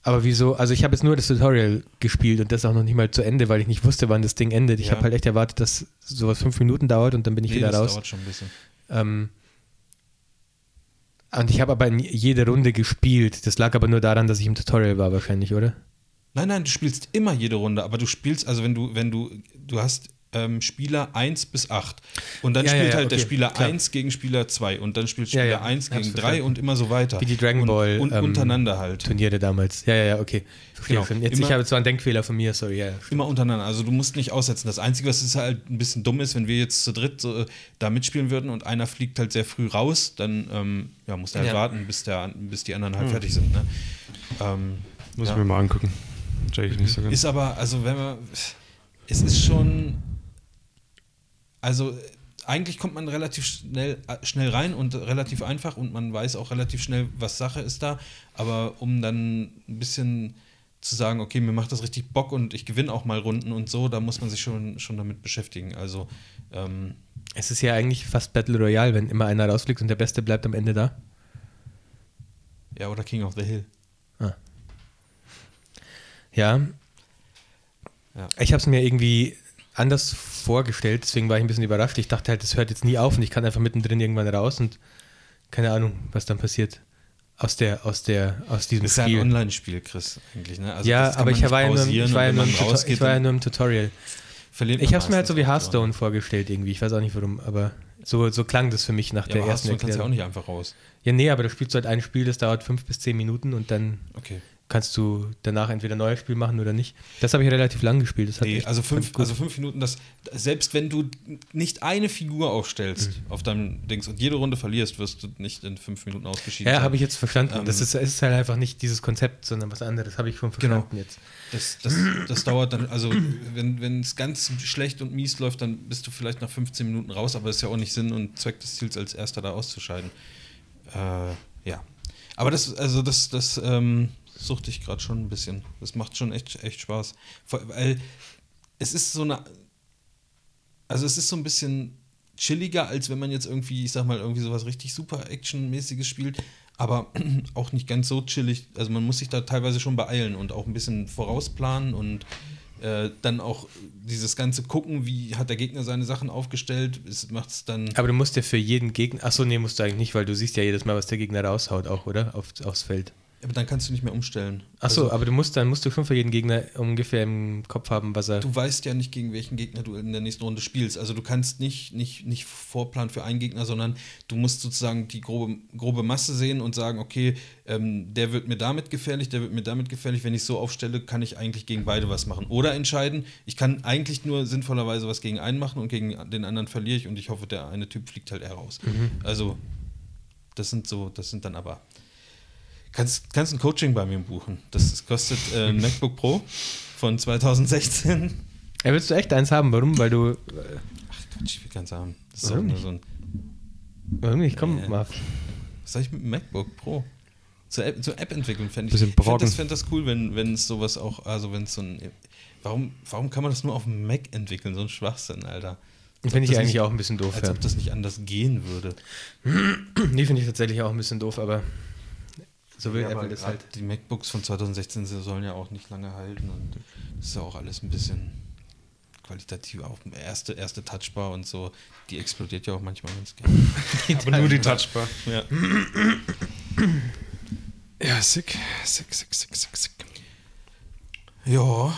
Aber wieso? Also ich habe jetzt nur das Tutorial gespielt und das auch noch nicht mal zu Ende, weil ich nicht wusste, wann das Ding endet. Ich Ja. habe halt echt erwartet, dass sowas fünf Minuten dauert und dann bin ich Nee, wieder das raus. dauert schon ein bisschen. Ähm, und ich habe aber in jede Runde gespielt. Das lag aber nur daran, dass ich im Tutorial war wahrscheinlich, oder? Nein, nein, du spielst immer jede Runde, aber du spielst, also wenn du, wenn du, du hast ähm, Spieler 1 bis 8 und dann Ja, ja, spielt ja, halt der okay, Spieler klar. 1 gegen Spieler 2 und dann spielt Ja, Spieler ja, 1 hab's gegen 3 verstanden. und immer so weiter. Wie die Dragon Ball, Und, und ähm, untereinander halt. Turniere damals. Ja, ja, ja, okay. Genau. Jetzt, Immer- ich habe jetzt so einen Denkfehler von mir, sorry. Ja, ja. Immer untereinander. Also du musst nicht aussetzen. Das Einzige, was ist halt ein bisschen dumm ist, wenn wir jetzt zu dritt so, äh, da mitspielen würden und einer fliegt halt sehr früh raus, dann ähm, ja, musst du halt Ja. warten, bis, der, bis die anderen halt fertig sind. Ne? Ähm, Muss ja. ich mir mal angucken. Check ich nicht so ganz. Ist aber, also wenn man, es ist schon, also äh, eigentlich kommt man relativ schnell, äh, schnell rein und relativ einfach und man weiß auch relativ schnell, was Sache ist da. Aber um dann ein bisschen zu sagen, okay, mir macht das richtig Bock und ich gewinne auch mal Runden und so, da muss man sich schon, schon damit beschäftigen. Also, ähm, Es ist ja eigentlich fast Battle Royale, wenn immer einer rausfliegt und der Beste bleibt am Ende da. ja, oder King of the Hill. Ja. Ja. Ich habe es mir irgendwie anders vorgestellt, deswegen war ich ein bisschen überrascht. Ich dachte halt, das hört jetzt nie auf und ich kann einfach mittendrin irgendwann raus und keine Ahnung, was dann passiert. Aus der, aus der, aus diesem ist ja ein Spiel. Online-Spiel, Chris, eigentlich. Ne? Also ja, das aber ich war ja nur, ich war ja nur, im, ich war ja nur im Tutorial. Ich habe es mir halt so wie Hearthstone vorgestellt irgendwie. Ich weiß auch nicht warum, aber so, so klang das für mich nach Ja, der aber ersten Hearthstone kannst du ja auch nicht einfach raus. Ja, nee, aber da spielst du halt ein Spiel, das dauert fünf bis zehn Minuten und dann Okay. Kannst du danach entweder ein neues Spiel machen oder nicht. Das habe ich relativ lang gespielt. Das Nee, also fünf, also fünf Minuten, das, selbst wenn du nicht eine Figur aufstellst Mhm. auf deinem Dings und jede Runde verlierst, wirst du nicht in fünf Minuten ausgeschieden Ja, habe ich jetzt verstanden. Ähm, das ist, es ist halt einfach nicht dieses Konzept, sondern was anderes. Habe ich schon Genau. verstanden jetzt. Das, das, das dauert dann, also wenn wenn es ganz schlecht und mies läuft, dann bist du vielleicht nach 15 Minuten raus, aber das ist ja auch nicht Sinn und Zweck des Ziels, als erster da auszuscheiden. Äh, ja. Aber das, also das, das ähm, suchte ich gerade schon ein bisschen. Das macht schon echt, echt Spaß. Weil es ist so eine, also es ist so ein bisschen chilliger, als wenn man jetzt irgendwie, ich sag mal, irgendwie sowas richtig super Action-mäßiges spielt, aber auch nicht ganz so chillig. Also man muss sich da teilweise schon beeilen und auch ein bisschen vorausplanen und äh, dann auch dieses ganze gucken, wie hat der Gegner seine Sachen aufgestellt, es dann. Aber du musst ja für jeden Gegner. Achso, nee, musst du eigentlich nicht, weil du siehst ja jedes Mal, was der Gegner raushaut, auch, oder? Auf, aufs Feld. Aber dann kannst du nicht mehr umstellen. Achso, Also, aber du musst dann musst du schon für jeden Gegner ungefähr im Kopf haben, was er. du weißt ja nicht, gegen welchen Gegner du in der nächsten Runde spielst. Also du kannst nicht, nicht, nicht vorplanen für einen Gegner, sondern du musst sozusagen die grobe, grobe Masse sehen und sagen, okay, ähm, der wird mir damit gefährlich, der wird mir damit gefährlich. Wenn ich so aufstelle, kann ich eigentlich gegen beide was machen. Oder entscheiden, ich kann eigentlich nur sinnvollerweise was gegen einen machen und gegen den anderen verliere ich und ich hoffe, der eine Typ fliegt halt eher raus. Also das sind so, das sind dann aber. Kannst, kannst ein Coaching bei mir buchen. Das kostet äh, ein MacBook Pro von 2016. Ja, willst du echt eins haben? Warum? Weil du. Ach Quatsch, ich will ganz haben. Das ist Warum doch nur nicht? so ein. Warum nicht? Komm Nee. mal. Was soll ich mit dem MacBook Pro? Zur App, zur App entwickeln fände ich. Bisschen Ich fände brocken. das, fänd das cool, wenn, wenn es sowas auch, also wenn es so ein. Warum, warum kann man das nur auf dem Mac entwickeln? So ein Schwachsinn, Alter. Finde ich eigentlich nicht- auch ein bisschen doof. Als Ja. ob das nicht anders gehen würde. Nee, finde ich tatsächlich auch ein bisschen doof, aber so will Ja, Apple das halt. Die MacBooks von 2016 sie sollen ja auch nicht lange halten und das ist ja auch alles ein bisschen qualitativ. Auch erste, erste Touchbar und so, die explodiert ja auch manchmal ganz gerne. Aber nur die Touchbar. Ja. Ja, sick. Sick, sick, sick, sick, sick. ja.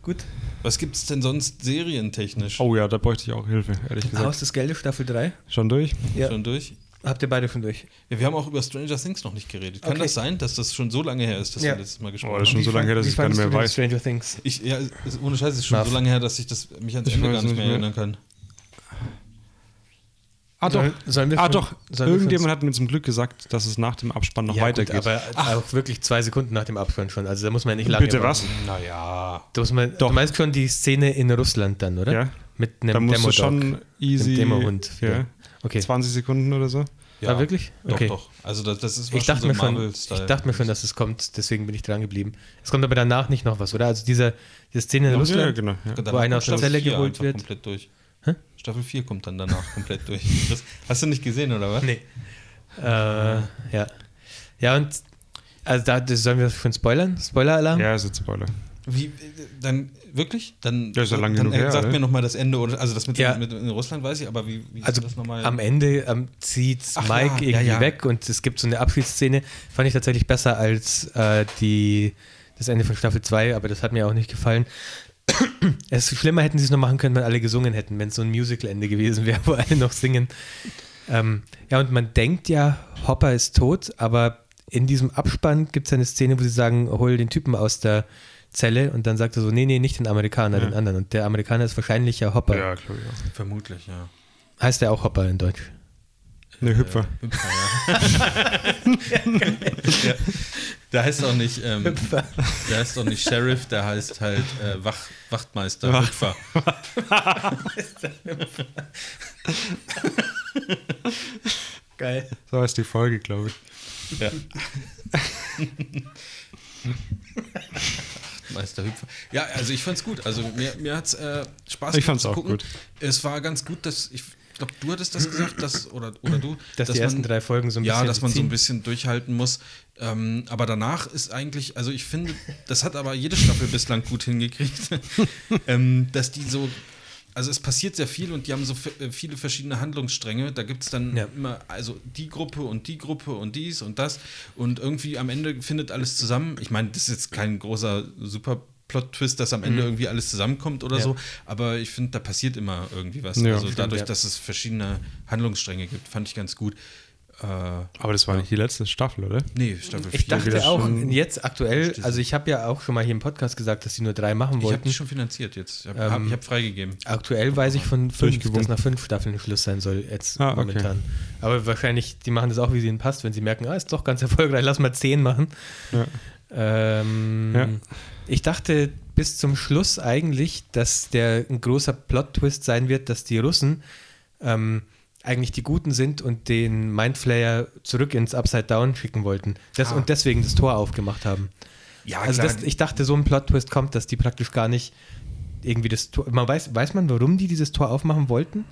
Gut. Was gibt es denn sonst serientechnisch? Oh ja, da bräuchte ich auch Hilfe, ehrlich gesagt. Haus des Geldes, Staffel 3. Schon durch? Ja. Schon durch? Habt ihr beide schon durch? Ja, wir haben auch über Stranger Things noch nicht geredet. Kann Okay. das sein, dass das schon so lange her ist, dass Ja. wir letztes Mal gesprochen Oh, das ist schon haben? so lange her, dass ich gar nicht mehr du weiß. Stranger Things. Ich, ja, es- ohne Scheiß, es ist schon Marv. so lange her, dass ich das, mich ans Ich Ende gar nicht nicht mehr mehr. erinnern kann. Ah, doch. Wir ah, doch. Irgendjemand hat mir zum Glück gesagt, dass es nach dem Abspann noch ja, gut, weitergeht. aber auch wirklich zwei Sekunden nach dem Abspann schon. Also da muss man nicht lange. Bitte warten. was? Naja. Da muss man, Doch. Du meinst schon die Szene in Russland dann, oder? Ja. Mit da einem musst du Demo-Dog. schon easy. Dem Demo-Hund. Ja. Okay. 20 Sekunden oder so. Ja, Ah, wirklich? Doch, Okay. doch. Also das, das ist Ich dachte, mir schon, ich dachte mir schon, dass es kommt, deswegen bin ich dran geblieben. Es kommt aber danach nicht noch was, oder? Also dieser, diese Szene in Ja, Russland. genau. Ja. Wo einer aus der Staffel Zelle 4 geholt wird. komplett durch. Hä? Staffel 4 kommt dann danach komplett durch. Das, hast du nicht gesehen, oder was? Nee. Äh, ja. Ja, und also da sollen wir schon spoilern? Spoiler-Alarm? ja, ist jetzt Spoiler. Wie, äh, dann, wirklich? Dann, Ja, ist ja lang dann genug her, sag oder? mir nochmal das Ende, oder, also das mit, Ja. mit in Russland weiß ich, aber wie, wie Also ist das nochmal? am Ende ähm, zieht Ach Mike ja, ja, irgendwie ja. weg und es gibt so eine Abschiedsszene. Fand ich tatsächlich besser als äh, die, das Ende von Staffel 2, aber das hat mir auch nicht gefallen. Es ist schlimmer hätten sie es noch machen können, wenn alle gesungen hätten, wenn es so ein Musical-Ende gewesen wäre, wo alle noch singen. Ähm, ja, und man denkt ja, Hopper ist tot, aber in diesem Abspann gibt es eine Szene, wo sie sagen, hol den Typen aus der Zelle und dann sagt er so, nee, nee, nicht den Amerikaner, Ja. den anderen. Und der Amerikaner ist wahrscheinlich ja Hopper. Ja, glaube ich auch. Vermutlich, ja. Heißt der auch Hopper in Deutsch? Ne, Hüpfer. Äh, Hüpfer, ja. ja. Der heißt auch nicht, ähm, der heißt auch nicht Sheriff, der heißt halt äh, Wach, Wachtmeister, Wach- Hüpfer. Geil. So heißt die Folge, glaube ich. Ja. Meister Hüpfer. Ja, also ich fand's gut. Also mir, mir hat's äh, Spaß Ich fand's auch gucken. gut. Es war ganz gut, dass ich glaube, du hattest das gesagt, dass, oder, oder du, Dass die ersten drei Folgen so ein ja, bisschen dass man so ein bisschen durchhalten muss. Ähm, aber danach ist eigentlich, also ich finde, das hat aber jede Staffel bislang gut hingekriegt, ähm, dass die so, also es passiert sehr viel und die haben so äh, viele verschiedene Handlungsstränge. Da gibt es dann Ja. immer, also die Gruppe und die Gruppe und dies und das und irgendwie am Ende findet alles zusammen. Ich meine, das ist jetzt kein großer super Plot-Twist, dass am Ende irgendwie alles zusammenkommt oder Mhm. Ja. so, aber ich finde, da passiert immer irgendwie was. Ja, also dadurch, dass es verschiedene Handlungsstränge gibt, fand ich ganz gut. Äh, Aber das war nicht die letzte Staffel, oder? Nee, Staffel 4. Ich dachte auch, jetzt aktuell, also ich habe ja auch schon mal hier im Podcast gesagt, dass sie nur drei machen Ich habe wollten. die schon finanziert jetzt. Ich habe Ähm, hab, freigegeben. Aktuell weiß ich von fünf, dass nach fünf Staffeln Schluss sein soll, jetzt Ah, okay. momentan. Aber wahrscheinlich, die machen das auch, wie es ihnen passt, wenn sie merken, ah, ist doch ganz erfolgreich, lass mal zehn machen. Ja. Ähm, Ja. Ich dachte bis zum Schluss eigentlich, dass der ein großer Plot-Twist sein wird, dass die Russen ähm, eigentlich die Guten sind und den Mindflayer zurück ins Upside Down schicken wollten. Das, Ah. Und deswegen das Tor aufgemacht haben. Ja, also das, ich dachte, so ein Plot-Twist kommt, dass die praktisch gar nicht irgendwie das Tor. Man weiß, weiß man, warum die dieses Tor aufmachen wollten?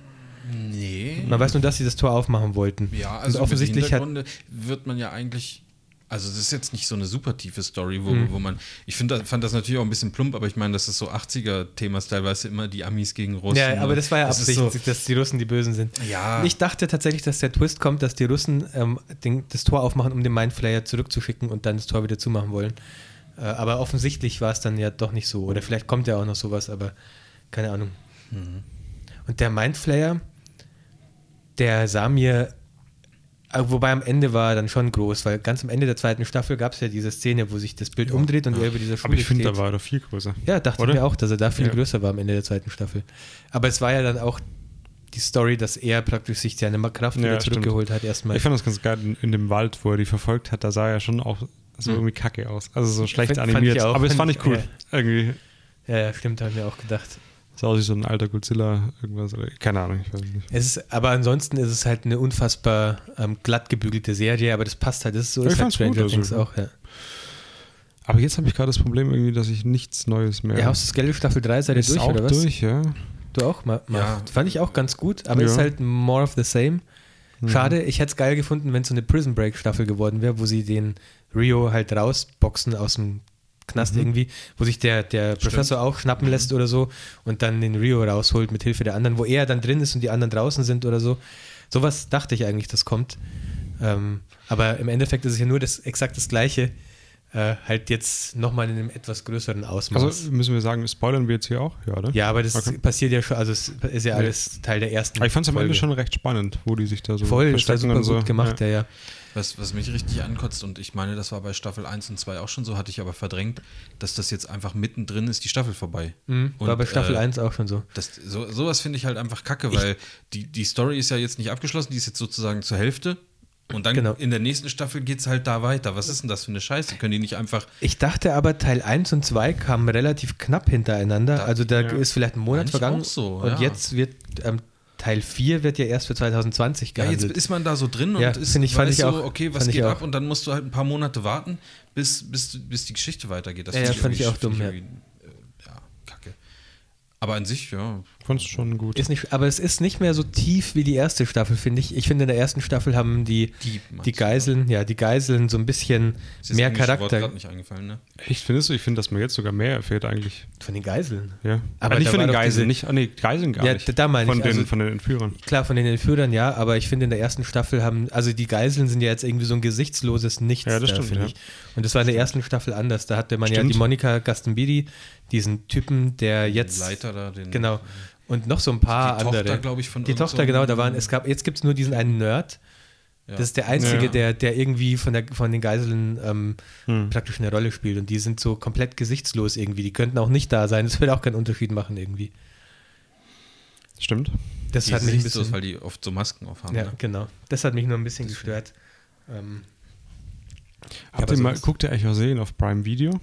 nee. Man weiß nur, dass sie das Tor aufmachen wollten. Ja, Und also offensichtlich offensichtlich hat. Wird man ja eigentlich Also das ist jetzt nicht so eine super tiefe Story, wo, Mhm. wo man, ich find, fand das natürlich auch ein bisschen plump, aber ich meine, das ist so 80er-Thema-Style, weißt du, immer die Amis gegen Russen. Ja, aber das war ja Das Absicht, dass die Russen die Bösen sind. Ja. Ich dachte tatsächlich, dass der Twist kommt, dass die Russen ähm, den, das Tor aufmachen, um den Mindflayer zurückzuschicken und dann das Tor wieder zumachen wollen. Äh, aber offensichtlich war es dann ja doch nicht so. Oder vielleicht kommt ja auch noch sowas, aber keine Ahnung. Mhm. Und der Mindflayer, der sah mir, wobei am Ende war er dann schon groß, weil ganz am Ende der zweiten Staffel gab es ja diese Szene, wo sich das Bild umdreht und er über dieser Schule Aber ich finde, da war er doch viel größer. Ja, dachte Oder? ich mir auch, dass er da viel Ja. größer war am Ende der zweiten Staffel. Aber es war ja dann auch die Story, dass er praktisch sich seine Kraft wieder Ja, stimmt. zurückgeholt hat erstmal. Ich fand das ganz geil in, in dem Wald, wo er die verfolgt hat, da sah er schon auch so irgendwie kacke aus. Also so schlecht Fand- fand animiert. ich auch. aber es Fand fand ich ich- cool. Irgendwie ja, ja, stimmt, habe ich mir auch gedacht. Sah aus wie so ein alter Godzilla, irgendwas. Oder, keine Ahnung, ich weiß nicht. Es ist, aber ansonsten ist es halt eine unfassbar ähm, glatt gebügelte Serie, aber das passt halt. Das ist so Ich ist halt fand's gut, Stranger also. Auch, ja. Aber jetzt habe ich gerade das Problem irgendwie, dass ich nichts Neues mehr. Ja, Haus des Geldes Staffel 3 seid ihr durch, auch oder was? durch, ja. Du auch, Ma Ma Ja. Fand ich auch ganz gut, aber Ja. ist halt more of the same. Mhm. Schade, ich hätte es geil gefunden, wenn es so eine Prison Break Staffel geworden wäre, wo sie den Rio halt rausboxen aus dem Knast Mhm. irgendwie, wo sich der, der Professor auch schnappen lässt oder so und dann den Rio rausholt mit Hilfe der anderen, wo er dann drin ist und die anderen draußen sind oder so. Sowas dachte ich eigentlich, das kommt. Ähm, aber im Endeffekt ist es ja nur das exakt das Gleiche, äh, halt jetzt nochmal in einem etwas größeren Ausmaß. Also müssen wir sagen, spoilern wir jetzt hier auch? Ja, oder? ja, aber das Okay. passiert ja schon, also es ist ja alles Teil der ersten Aber ich fand es am Ende schon recht spannend, wo die sich da so Voll, verstecken super und so. gut gemacht, ja, ja. Was, was mich richtig ankotzt, und ich meine, das war bei Staffel 1 und 2 auch schon so, hatte ich aber verdrängt, dass das jetzt einfach mittendrin ist, die Staffel vorbei. Mhm, war Und, bei Staffel äh, 1 auch schon so. Das, so, sowas finde ich halt einfach kacke, weil die, die Story ist ja jetzt nicht abgeschlossen, die ist jetzt sozusagen zur Hälfte. Und dann Genau. in der nächsten Staffel geht es halt da weiter. Was ist denn das für eine Scheiße? Können die nicht einfach. Ich dachte aber, Teil 1 und 2 kamen relativ knapp hintereinander. Da- also da ja. ist vielleicht ein Monat Eigentlich vergangen. auch so, und ja. jetzt wird ähm, Teil 4 wird ja erst für 2020 Ja, jetzt gehandelt. ist man da so drin Ja, und ist ich- fand ich so, auch. okay, was geht ab? Und dann musst du halt ein paar Monate warten, bis, bis, bis die Geschichte weitergeht. Das Ja, ja, fand ich auch dumm, ja. äh, ja, kacke. Aber an sich, ja. Fand es schon gut. ist nicht, aber es ist nicht mehr so tief wie die erste Staffel, finde ich. Ich finde, in der ersten Staffel haben die, Die, die? Geiseln, ja, die Geiseln so ein bisschen Ist das mehr Wort Charakter. grad nicht eingefallen, ne? Echt, findest du? Ich finde, dass man jetzt sogar mehr erfährt eigentlich. Von den Geiseln. Ja. Aber Aber nicht da von den Geiseln, diese- nicht, ah, nee, Geiseln gar Ja, nicht. da meine von ich, Den, also- von den Entführern. Klar, von den Entführern ja, aber ich finde in der ersten Staffel haben, also die Geiseln sind ja jetzt irgendwie so ein gesichtsloses Nichts, Ja, das da, stimmt, finde ja. ich. Und das war in der ersten Staffel anders. Da hatte man ja Stimmt. die Monika Gastambidi, diesen Typen, der jetzt. Leiter da, den. Genau. Und noch so ein paar Die andere. Tochter, glaube ich, von Die Tochter, so genau, da waren, es gab, jetzt gibt es nur diesen einen Nerd. Ja. Das ist der einzige, Ja. der, der irgendwie von, der, von den Geiseln ähm, Hm. praktisch eine Rolle spielt. Und die sind so komplett gesichtslos irgendwie. Die könnten auch nicht da sein. Das würde auch keinen Unterschied machen irgendwie. Stimmt. Das Die hat mich ein bisschen. weil die oft so Masken aufhaben. Ja, ne? genau. Das hat mich nur ein bisschen gestört. Ähm, Habt ihr mal, guckt ihr euch auch Serien auf Prime Video?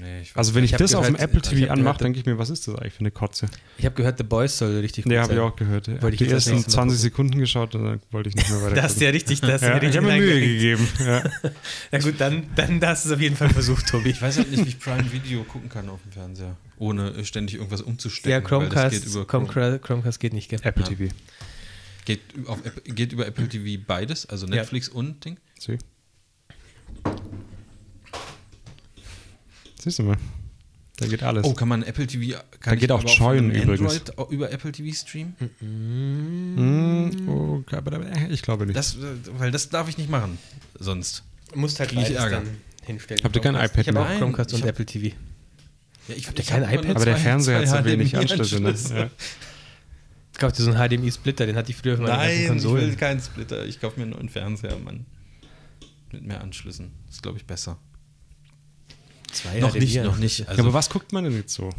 Nee, ich Also wenn ich, Ich das auf dem gehört- Apple TV anmache, gehört, denke ich mir, was ist das eigentlich für eine Kotze? Ich habe gehört, The Boys soll richtig gut Ja, habe sein. ich auch gehört. Ich Wollte habe ich die das ersten nächste Mal 20 gucken. Sekunden geschaut und dann wollte ich nicht mehr weiter Da hast du ja richtig, das ja, ich habe mir Mühe gegeben. Ja. Ja gut, dann, dann hast du es auf jeden Fall versucht, Tobi. Ich weiß halt nicht, wie ich Prime Video gucken kann auf dem Fernseher, ohne ständig irgendwas umzustecken. Ja, weil das Chromecast, geht über, Chrome, Chrome. Chromecast geht nicht, gell? Apple Ja. TV. Geht, auf, geht über Apple TV beides, also Ja. Netflix und Ding. Sieh. Siehst du mal. Da geht alles. Oh, kann man Apple TV. Kann Da ich geht auch Join übrigens. Android über Apple TV streamen? Oh, aber da- ich glaube nicht. Das, äh, weil das darf ich nicht machen. Sonst. Du musst halt ich Ärger. dann hinstellen. Habt ihr kein Chromecast. iPad Ich mehr? Chromecast Nein, und ich hab- Apple TV. Ja, ich, Habt ihr kein iPad? aber der Fernseher hat so wenig. Anschlüsse. Ne? Ja. Ich kaufe dir so einen HDMI-Splitter, den hatte ich früher für meine ganzen Nein, ich Konsolen. will keinen Splitter. Ich kaufe mir nur einen Fernseher, Mann. Mit mehr Anschlüssen. Das ist, glaube ich, besser. Zwei noch nicht, noch nicht. ja, Also, aber was guckt man denn jetzt so?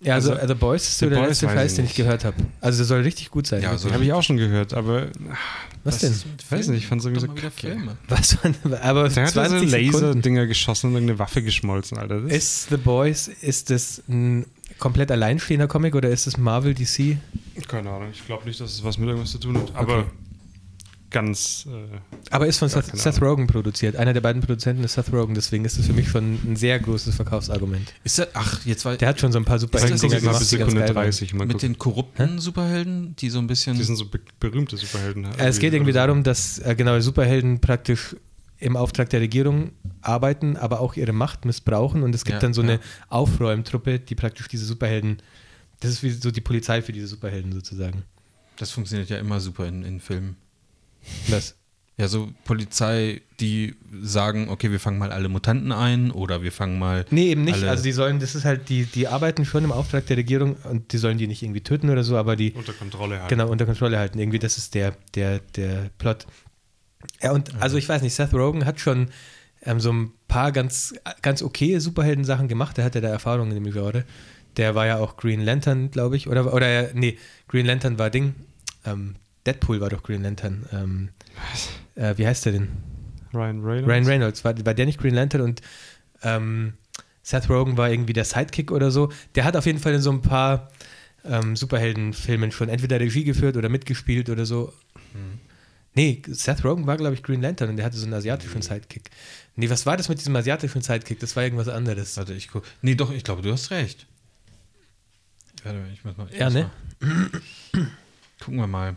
Ja, also, Also, The Boys ist so The der Boys letzte ich den ich gehört habe. Also der soll richtig gut sein. Ja, so- Habe ich auch schon gehört, aber Was denn? ist mit Weiß nicht, ich fand's irgendwie Doch so kacke. Filme. Was aber der hat da so 20. Laser-Dinger geschossen und irgendeine Waffe geschmolzen, Alter. Das Ist The Boys, ist das ein komplett alleinstehender Comic oder ist es Marvel, DC? keine Ahnung, ich glaube nicht, dass es was mit irgendwas zu tun hat. Aber Okay. Ganz. Äh, Aber ist von Seth, Seth Rogen produziert. Einer der beiden Produzenten ist Seth Rogen, deswegen ist das für mich schon ein sehr großes Verkaufsargument. Ist das, ach, jetzt war Der hat schon so ein paar Superhelden-Dinger gemacht, bis die ganz Sekunde geil waren. 30 mal mit gucken. den korrupten Superhelden, die so ein bisschen. Die sind so be berühmte Superhelden. Äh, Es geht irgendwie darum, dass äh, genau Superhelden praktisch im Auftrag der Regierung arbeiten, aber auch ihre Macht missbrauchen. Und es gibt Ja, dann so ja. eine Aufräumtruppe, die praktisch diese Superhelden, das ist wie so die Polizei für diese Superhelden sozusagen. Das funktioniert ja immer super in, in Filmen. Das. Ja, so Polizei, die sagen, okay, wir fangen mal alle Mutanten ein oder wir fangen mal. Nee, eben nicht. Alle- Also die sollen, das ist halt, die, die arbeiten schon im Auftrag der Regierung und die sollen die nicht irgendwie töten oder so, aber die Unter Kontrolle halten. genau unter Kontrolle halten. Irgendwie, das ist der, der, der Plot. Ja, und also ich weiß nicht, Seth Rogen hat schon ähm, so ein paar ganz, ganz okay Superhelden-Sachen gemacht. Der hatte da Erfahrungen in dem Genre. Der war ja auch Green Lantern, glaube ich. Oder, oder nee, Green Lantern war Ding. Ähm, Deadpool war doch Green Lantern. Ähm, äh, wie heißt der denn? Ryan Reynolds. Ryan Reynolds, war, war der nicht Green Lantern und ähm, Seth Rogen war irgendwie der Sidekick oder so. Der hat auf jeden Fall in so ein paar ähm, Superheldenfilmen schon entweder Regie geführt oder mitgespielt oder so. Nee, Seth Rogen war, glaube ich, Green Lantern und der hatte so einen asiatischen Sidekick. Nee, was war das mit diesem asiatischen Sidekick? Das war irgendwas anderes. Warte, ich guck. Nee, doch, ich glaube, du hast recht. Warte, ich muss mal. ich Ja, muss ne? Mal. Gucken wir mal.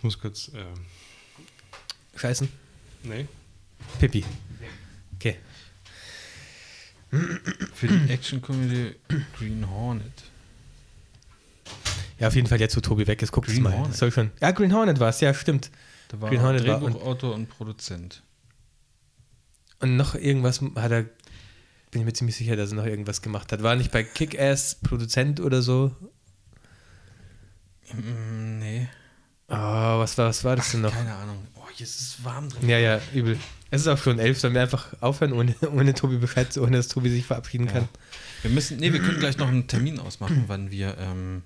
Ich muss kurz. Äh, Scheißen. nee. Pippi. Okay. Für die Action-Comedy Green Hornet. Ja, auf jeden Fall jetzt, wo Tobi weg ist, guckt mal. Hornet. Das soll schon. Ja, Green Hornet war es, ja, stimmt. Da war Green Hornet war- Drehbuchautor und Produzent. Und noch irgendwas hat er, bin ich mir ziemlich sicher, dass er noch irgendwas gemacht hat. War nicht bei Kick-Ass Produzent oder so? Mm, nee. Oh, was war, was war das denn noch? Keine Ahnung. Oh, jetzt ist es warm drin. Ja, ja, übel. Es ist auch schon elf, sollen wir einfach aufhören, ohne, ohne Tobi Bescheid, zu- ohne dass Tobi sich verabschieden kann. Wir müssen, nee, wir können gleich noch einen Termin ausmachen, wann wir, ähm,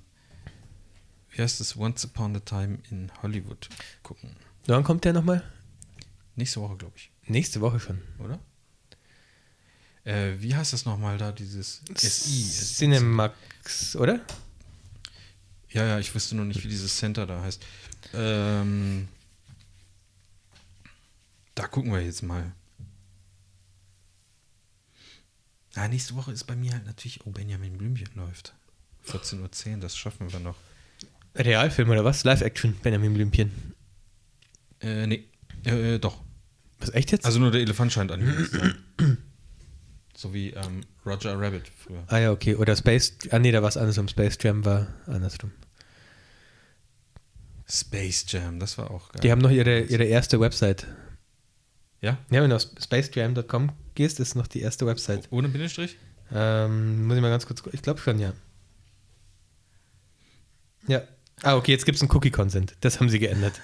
wie heißt es, Once Upon a Time in Hollywood gucken. Wann kommt der nochmal? Nächste Woche, glaube ich, Nächste Woche schon. oder? Äh, wie heißt das nochmal da, dieses SI? Cinemax, oder? Ja, ja, ich wüsste nur nicht, wie dieses Center da heißt. Ähm, da gucken wir jetzt mal. Ah, nächste Woche ist bei mir halt natürlich, oh, Benjamin Blümchen läuft. 14.10 Uhr, das schaffen wir noch. Realfilm oder was? Live-Action, Benjamin Blümchen. Äh, nee, äh, doch. Was, echt jetzt? Also nur der Elefant scheint animiert zu sein. So wie ähm, Roger Rabbit früher. ah ja, okay. Oder Space, ah nee, da war es andersrum. Space Jam war andersrum. Space Jam, das war auch geil. Die haben noch ihre, ihre erste Website. Ja? Ja, wenn du auf spacejam.com gehst, ist noch die erste Website. Ohne Bindestrich? Ähm, muss ich mal ganz kurz, ich glaube schon, ja. Ja. Ah, okay, jetzt gibt es einen Cookie-Consent. Das haben sie geändert.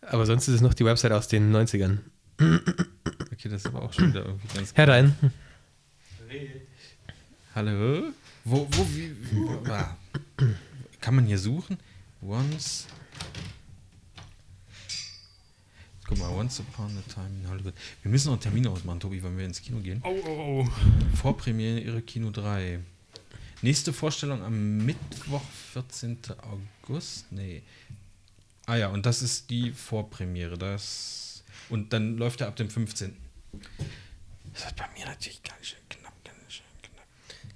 Aber sonst ist es noch die Website aus den 90ern. Okay, das ist aber auch schon wieder irgendwie ganz Herein. Hallo? Wo, wo, wie, ah. Kann man hier suchen? Once. Guck mal, Once Upon a Time in Hollywood. Wir müssen noch einen Termin ausmachen, Tobi, wenn wir ins Kino gehen. Oh, oh, oh. Vorpremiere ihre Kino 3. Nächste Vorstellung am Mittwoch, 14. August. Nee. Ah ja, und das ist die Vorpremiere. Das und dann läuft er ab dem 15. Das ist bei mir natürlich ganz schön knapp, ganz schön knapp.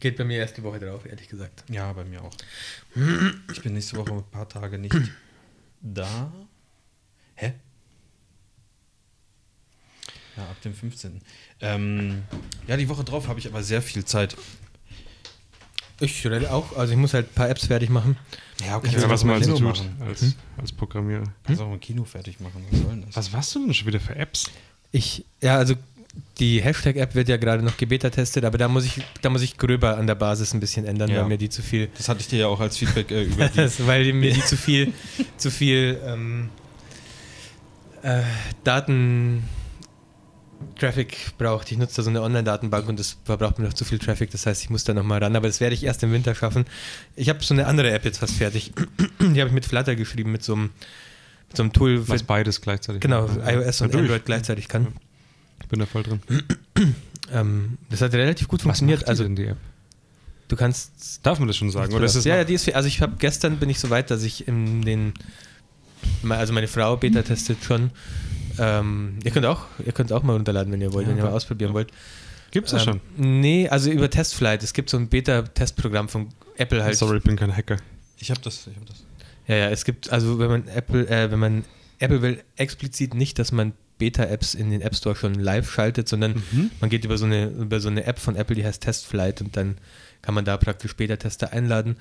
Geht bei mir erst die Woche drauf, ehrlich gesagt. Ja, bei mir auch. Ich bin nächste Woche ein paar Tage nicht da. Hä? Ja, ab dem 15. Ähm, ja, die Woche drauf habe ich aber sehr viel Zeit. Ich auch, also ich muss halt ein paar Apps fertig machen. Ja, Ich will Ja, was man mal also tut machen. als, als Programmierer. Kannst auch ein Kino fertig machen. Was soll denn das? Was warst du denn schon wieder für Apps? Ich, ja, also die Hashtag-App wird ja gerade noch gebeta-testet, aber da muss ich, da muss ich gröber an der Basis ein bisschen ändern, Ja. weil mir die zu viel, Das hatte ich dir ja auch als Feedback äh, über die. weil mir die zu viel, zu viel ähm, äh, Daten Traffic braucht. Ich nutze da so eine Online-Datenbank und das verbraucht mir noch zu viel Traffic. Das heißt, ich muss da nochmal ran. Aber das werde ich erst im Winter schaffen. Ich habe so eine andere App jetzt fast fertig. Die habe ich mit Flutter geschrieben, mit so einem, mit so einem Tool, Was beides gleichzeitig. genau, Ja, iOS und natürlich. Android gleichzeitig kann. Ich bin da voll drin. Ähm, das hat relativ gut Was funktioniert. macht die Also denn, die App? du kannst Darf man das schon sagen? Oder ist ja, ja, die ist fe- also ich habe gestern bin ich so weit, dass ich in den also meine Frau Beta testet schon. Ähm, ihr könnt auch, ihr könnt auch mal runterladen, wenn ihr wollt, Ja, wenn ihr mal ausprobieren wollt. Gibt's das Ähm, schon? Nee, also über Testflight. Es gibt so ein Beta-Testprogramm von Apple halt. Sorry, ich bin kein Hacker. Ich habe das, ich hab das. Ja, ja, es gibt, also wenn man Apple, äh, wenn man Apple will explizit nicht, dass man Beta-Apps in den App Store schon live schaltet, sondern Mhm. man geht über so, eine, über so eine App von Apple, die heißt Testflight und dann kann man da praktisch Beta-Tester einladen.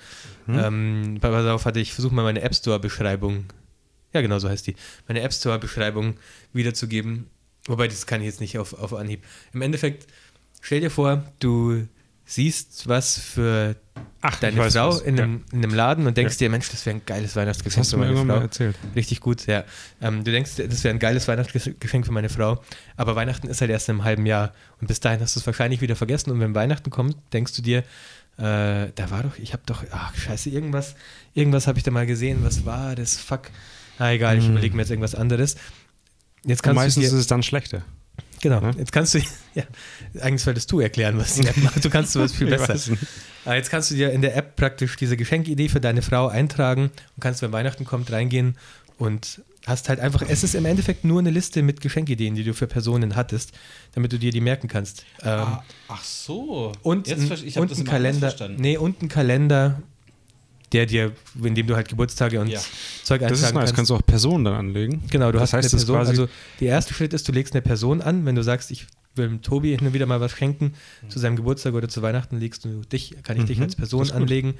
Mhm. Ähm, pass auf, hatte ich versuche mal meine App Store-Beschreibung, ja genau so heißt die, meine App Store-Beschreibung wiederzugeben. Wobei, das kann ich jetzt nicht auf, auf Anhieb. Im Endeffekt, stell dir vor, du siehst was für Ach, deine Frau was. in, einem, in einem Laden und denkst Ja. dir, Mensch, das wäre ein geiles Das Weihnachtsgeschenk hast für du mir meine mal Frau. erzählt. Richtig gut, ja. Ähm, du denkst, das wäre ein geiles Weihnachtsgeschenk für meine Frau, aber Weihnachten ist halt erst in einem halben Jahr und bis dahin hast du es wahrscheinlich wieder vergessen und wenn Weihnachten kommt, denkst du dir, äh, da war doch, ich habe doch, ach scheiße, irgendwas, irgendwas habe ich da mal gesehen, was war das, fuck. Ah, egal, ich Hm. überlege mir jetzt irgendwas anderes. Jetzt Und kannst meistens du ist dir, es dann schlechter. genau, ne? jetzt kannst du, ja, eigentlich solltest du erklären, was die App macht, du kannst sowas viel besser. Aber jetzt kannst du dir in der App praktisch diese Geschenkidee für deine Frau eintragen und kannst, wenn Weihnachten kommt, reingehen und hast halt einfach, es ist im Endeffekt nur eine Liste mit Geschenkideen, die du für Personen hattest, damit du dir die merken kannst. Ähm, Ah, ach so. und Jetzt ich und das ein Kalender, verstanden. nee, und ein Kalender, der dir, in dem du halt Geburtstage und Ja. Zeug eintragen Das ist nice. kannst. Kannst du auch Personen dann anlegen. Genau, du Das hast heißt, eine das Person. quasi- Also der erste Schritt ist, du legst eine Person an. Wenn du sagst, ich will dem Tobi hin und wieder mal was schenken zu seinem Geburtstag oder zu Weihnachten, legst du dich, kann ich dich Mhm, als Person anlegen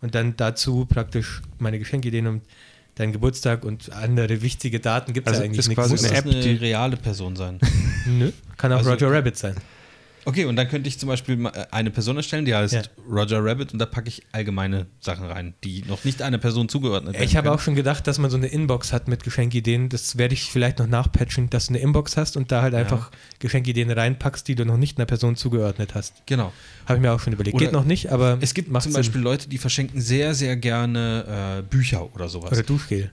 und dann dazu praktisch meine Geschenkideen um deinen Geburtstag und andere wichtige Daten gibt es Also ja eigentlich ist nichts. quasi Muss eine App, eine die- reale Person sein. Nö, kann auch Also- Roger Rabbit sein. Okay, und dann könnte ich zum Beispiel äh, eine Person erstellen, die heißt Ja. Roger Rabbit und da packe ich allgemeine Sachen rein, die noch nicht einer Person zugeordnet werden. Ich habe auch schon gedacht, dass man so eine Inbox hat mit Geschenkideen. Das werde ich vielleicht noch nachpatchen, dass du eine Inbox hast und da halt einfach Geschenkideen reinpackst, die du noch nicht einer Person zugeordnet hast. Genau. Habe ich mir auch schon überlegt. Oder Geht noch nicht, aber Es gibt zum Sinn. Beispiel Leute, die verschenken sehr, sehr gerne äh, Bücher oder sowas. Oder Duschgel.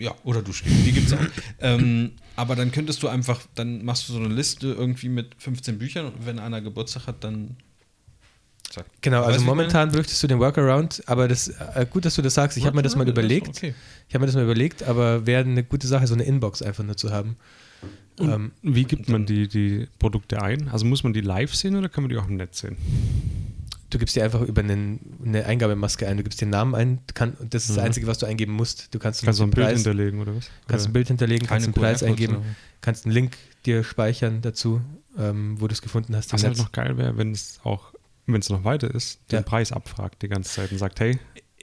Ja, oder Duschgel, die gibt's auch. ähm, aber dann könntest du einfach, dann machst du so eine Liste irgendwie mit 15 Büchern und wenn einer Geburtstag hat, dann zack. Genau, also momentan bräuchtest du den Workaround, aber das äh, gut, dass du das sagst. Ich habe mir das mal überlegt. okay. Ich habe mir das mal überlegt, aber wäre eine gute Sache, so eine Inbox einfach nur zu haben. Ähm, Wie gibt man die, die Produkte ein? Also muss man die live sehen oder kann man die auch im Netz sehen? Du gibst dir einfach über einen, eine Eingabemaske ein, du gibst den Namen ein, kann, das ist das Mhm. Einzige, was du eingeben musst. Du kannst, Kannst du ein Bild Preis, hinterlegen oder was? kannst ein Oder? Bild hinterlegen, kannst einen Preis eingeben, oder- kannst einen Link dir speichern dazu, ähm, wo du es gefunden hast. Was halt noch geil wäre, wenn es auch, wenn es noch weiter ist, den Ja. Preis abfragt die ganze Zeit und sagt, hey,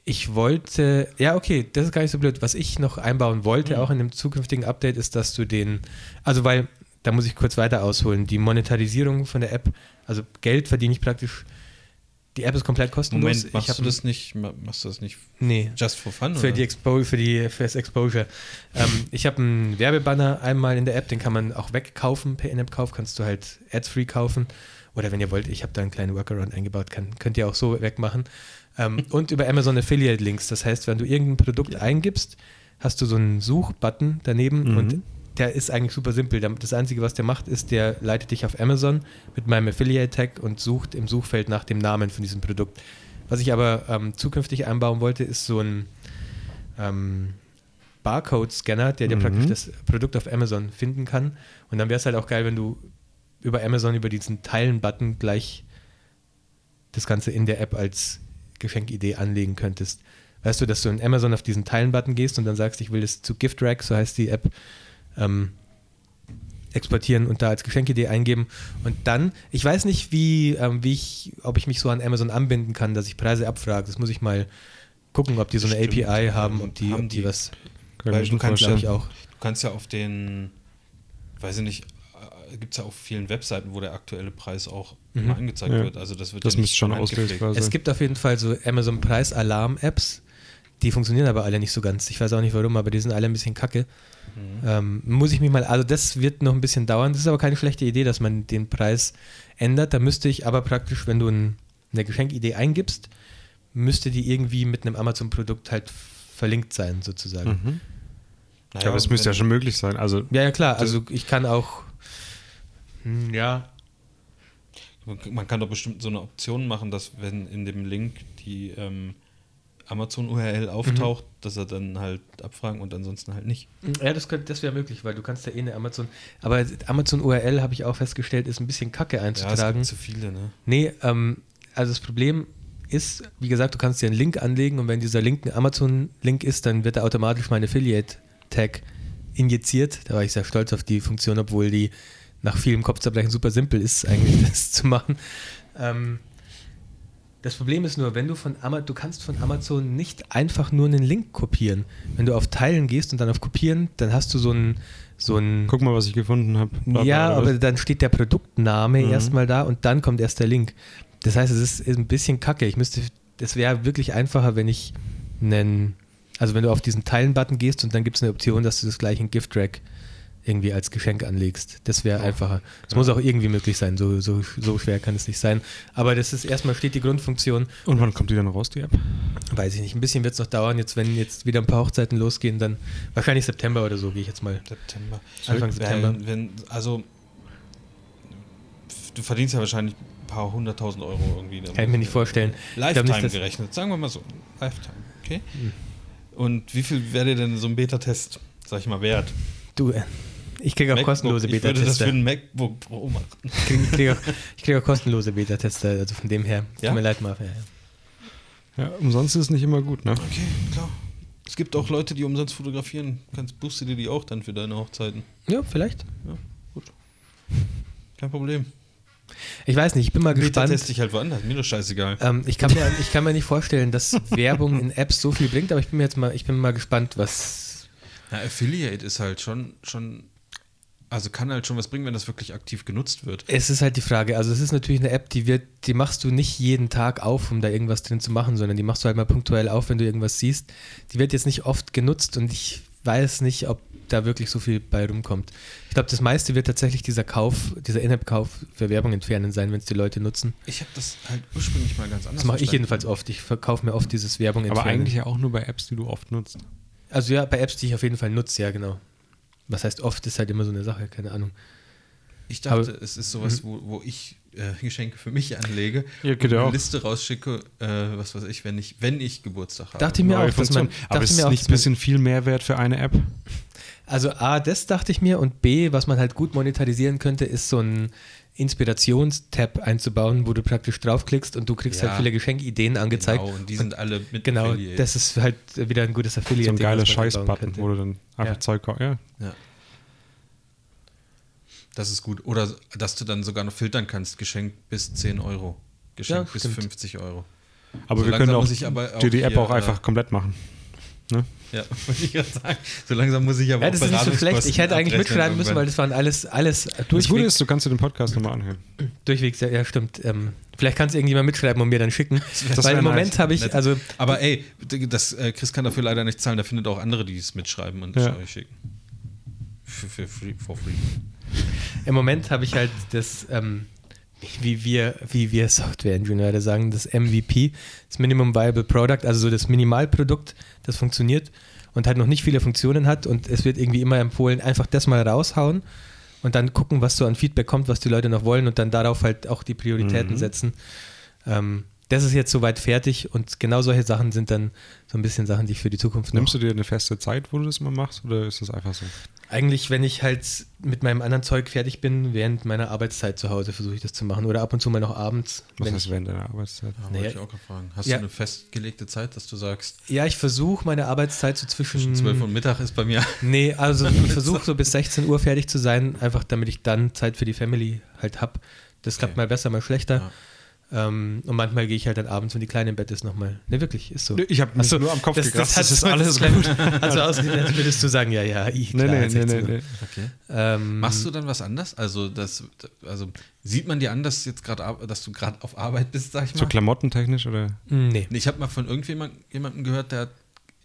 Ich wollte, ja, okay, das ist gar nicht so blöd. Was ich noch einbauen wollte, Mhm. auch in dem zukünftigen Update, ist, dass du den, also weil, da muss ich kurz weiter ausholen, die Monetarisierung von der App, also Geld verdiene ich praktisch, die App ist komplett kostenlos. Moment, ich machst hab- du das nicht, ma- machst du das nicht Nee, just for fun? für, oder? die Expo für, die, für das Exposure. ähm, ich habe einen Werbebanner einmal in der App, den kann man auch wegkaufen. Per In-App-Kauf kannst du halt Ads-Free kaufen. Oder wenn ihr wollt, ich habe da einen kleinen Workaround eingebaut, kann, könnt ihr auch so wegmachen. Ähm, und über Amazon Affiliate Links. Das heißt, wenn du irgendein Produkt eingibst, hast du so einen Suchbutton daneben Mhm. und der ist eigentlich super simpel. Das Einzige, was der macht, ist, der leitet dich auf Amazon mit meinem Affiliate-Tag und sucht im Suchfeld nach dem Namen von diesem Produkt. Was ich aber ähm, zukünftig einbauen wollte, ist so ein ähm, Barcode-Scanner, der dir Mhm. praktisch das Produkt auf Amazon finden kann. Und dann wäre es halt auch geil, wenn du über Amazon, über diesen Teilen-Button gleich das Ganze in der App als Geschenkidee anlegen könntest. Weißt du, dass du in Amazon auf diesen Teilen-Button gehst und dann sagst, ich will das zu GiftRack, so heißt die App, ähm, exportieren und da als Geschenkidee eingeben. Und dann, ich weiß nicht, wie, ähm, wie ich, ob ich mich so an Amazon anbinden kann, dass ich Preise abfrage. Das muss ich mal gucken, ob die so eine Stimmt, API haben, ob die, haben ob die die. was, Kann Weil du kannst, glaube ich, auch. Du kannst ja auf den, weiß ich nicht, gibt es ja auf vielen Webseiten, wo der aktuelle Preis auch Mhm. immer angezeigt Ja. wird. Also das wird Das ja schon sein. Es gibt auf jeden Fall so Amazon Preis Alarm Apps, die funktionieren aber alle nicht so ganz. Ich weiß auch nicht warum, aber die sind alle ein bisschen kacke. Mhm. Ähm, muss ich mich mal, also das wird noch ein bisschen dauern. Das ist aber keine schlechte Idee, dass man den Preis ändert. Da müsste ich aber praktisch, wenn du ein, eine Geschenkidee eingibst, müsste die irgendwie mit einem Amazon-Produkt halt verlinkt sein, sozusagen. Mhm. Naja, Ja, aber es müsste ja schon möglich sein. Also, Ja, ja, klar. Also ich kann auch, hm, ja, Man kann doch bestimmt so eine Option machen, dass wenn in dem Link die ähm, Amazon-URL auftaucht, Mhm. dass er dann halt abfragen und ansonsten halt nicht. Ja, das, könnte- das wäre möglich, weil du kannst ja eh eine Amazon. Aber Amazon URL habe ich auch festgestellt, ist ein bisschen kacke Ja, es einzutragen. gibt zu viele, ne? nee, ähm, also das Problem ist, wie gesagt, du kannst dir einen Link anlegen und wenn dieser Link ein Amazon-Link ist, dann wird er automatisch mein Affiliate-Tag injiziert. Da war ich sehr stolz auf die Funktion, obwohl die nach vielem Kopfzerbrechen super simpel ist, eigentlich das zu machen. Ähm, das Problem ist nur, wenn du von Amazon, du kannst von Amazon nicht einfach nur einen Link kopieren. Wenn du auf Teilen gehst und dann auf Kopieren, dann hast du so ein so ein Guck mal, was ich gefunden habe. ja, aber dann steht der Produktname Mhm. erstmal da und dann kommt erst der Link. Das heißt, es ist, ist ein bisschen kacke. Ich müsste, das wäre wirklich einfacher, wenn ich einen, also wenn du auf diesen Teilen-Button gehst und dann gibt es eine Option, dass du das gleich in Gift-Track irgendwie als Geschenk anlegst. Das wäre einfacher. Das muss auch irgendwie möglich sein. So, so, so schwer kann es nicht sein. Aber das ist erstmal steht die Grundfunktion. Und wann kommt die dann raus, die App? Weiß ich nicht. Ein bisschen wird es noch dauern. Jetzt, wenn jetzt wieder ein paar Hochzeiten losgehen, dann wahrscheinlich September oder so, gehe ich jetzt mal. September. Anfang September. Wenn, wenn, also, du verdienst ja wahrscheinlich ein paar hunderttausend Euro irgendwie. Kann ich mir nicht vorstellen. Lifetime nicht, gerechnet, sagen wir mal so. Lifetime, okay? Hm. Und wie viel wäre dir denn so ein Beta-Test, sag ich mal, wert? Du, äh, ich kriege auch MacBook, kostenlose Ich würde das Beta-Tester. für ein MacBook Pro machen. Ich kriege krieg auch, krieg auch kostenlose Beta-Tester, also von dem her. Ja? Tut mir leid, Marv. Ja, ja. Ja, umsonst ist es nicht immer gut, ne? Okay, klar. Es gibt auch Leute, die umsonst fotografieren. Kannst buchst du dir die auch dann für deine Hochzeiten. ja, vielleicht. Ja, gut. Kein Problem. Ich weiß nicht, ich bin mal Beta gespannt. teste ich halt woanders. Mir doch scheißegal. Ähm, ich, kann mir, ich kann mir nicht vorstellen, dass Werbung in Apps so viel bringt, aber ich bin mir jetzt mal, ich bin mal gespannt, was. Na, Affiliate ist halt schon, schon, also kann halt schon was bringen, wenn das wirklich aktiv genutzt wird. Es ist halt die Frage. Also es ist natürlich eine App, die wird, die machst du nicht jeden Tag auf, um da irgendwas drin zu machen, sondern die machst du halt mal punktuell auf, wenn du irgendwas siehst. Die wird jetzt nicht oft genutzt und ich weiß nicht, ob da wirklich so viel bei rumkommt. Ich glaube, das meiste wird tatsächlich dieser Kauf, dieser In-App-Kauf für Werbung entfernen sein, wenn es die Leute nutzen. Ich habe das halt ursprünglich mal ganz anders Das mache ich jedenfalls oft. Ich verkaufe mir oft dieses Werbung Aber entfernen. eigentlich ja auch nur bei Apps, die du oft nutzt. Also ja, bei Apps, die ich auf jeden Fall nutze, ja genau. Was heißt oft, ist halt immer so eine Sache, keine Ahnung. Ich dachte, Aber- es ist sowas, wo, wo ich äh, Geschenke für mich anlege Ja, ja eine auch. Liste rausschicke, äh, was weiß ich, wenn ich, wenn ich Geburtstag habe. Dachte ich mir auch, dass man. Aber ist mir nicht ein bisschen viel Mehrwert für eine App? Also A, das dachte ich mir und B, was man halt gut monetarisieren könnte, ist so ein Inspirationstab einzubauen, wo du praktisch draufklickst und du kriegst Ja. halt viele Geschenkideen angezeigt. Genau, und die sind alle mit Genau, Affiliate. das ist halt wieder ein gutes Affiliate. So ein geiler Scheiß-Button, wo du dann einfach Ja. Zeug kaufst. Ja. Ja. Das ist gut. Oder dass du dann sogar noch filtern kannst. Geschenk bis 10 Euro. Geschenk Ja, bis stimmt. 50 Euro. Aber So wir können auch, muss ich aber auch dir die App hier, auch einfach äh, komplett machen. Ne? Ja, wollte ich gerade sagen. So langsam muss ich aber Ja, auch das ist nicht so schlecht. Ich hätte eigentlich mitschreiben müssen, weil das waren alles, alles Das Gute durchweg, ist, du kannst dir den Podcast nochmal anhören. durchweg ja stimmt. Ähm, vielleicht kannst du irgendjemand mitschreiben und mir dann schicken. Das weil im Moment nice. habe ich, also Aber ey, das, äh, Chris kann dafür leider nicht zahlen. Der findet auch andere, die es mitschreiben und Ja. euch schicken. Für, für free, for free. Im Moment habe ich halt das, ähm, wie wir, wie wir Software-Ingenieure sagen, das MVP, das Minimum Viable Product, also so das Minimalprodukt, das funktioniert und halt noch nicht viele Funktionen hat und es wird irgendwie immer empfohlen, einfach das mal raushauen und dann gucken, was so an Feedback kommt, was die Leute noch wollen und dann darauf halt auch die Prioritäten Mhm. setzen. Ähm, das ist jetzt soweit fertig und genau solche Sachen sind dann so ein bisschen Sachen, die ich für die Zukunft noch Nimmst du dir eine feste Zeit, wo du das mal machst, oder ist das einfach so? Eigentlich, wenn ich halt mit meinem anderen Zeug fertig bin, während meiner Arbeitszeit zu Hause versuche ich das zu machen. Oder ab und zu mal noch abends. Was Wenn heißt ich, während deiner Arbeitszeit? Ja, Naja, wollte ich auch gerade fragen. Hast ja. du eine festgelegte Zeit, dass du sagst, ja, ich versuche meine Arbeitszeit so zwischen. zwischen 12 und Mittag ist bei mir. Nee, also ich versuche so bis 16 Uhr fertig zu sein, einfach damit ich dann Zeit für die Family halt habe. Das klappt Okay. mal besser, mal schlechter. Ja. Ähm, und manchmal gehe ich halt dann abends, wenn die Kleine im Bett ist, nochmal. Ne, wirklich, ist so. Ich habe mich Achso, nur am Kopf das, gekratzt. das, Das, ist alles gut. Also ausgesehen, als würdest du sagen, ja, ja, ich, klar, nee, nee, 16 nee, nee. Okay. Ähm, Machst du dann was anders? Also, das, also sieht man dir an, dass, jetzt grad, dass du gerade auf Arbeit bist, sag ich mal? So klamottentechnisch oder? Nee. Nee, Ich habe mal von irgendjemandem gehört, der hat,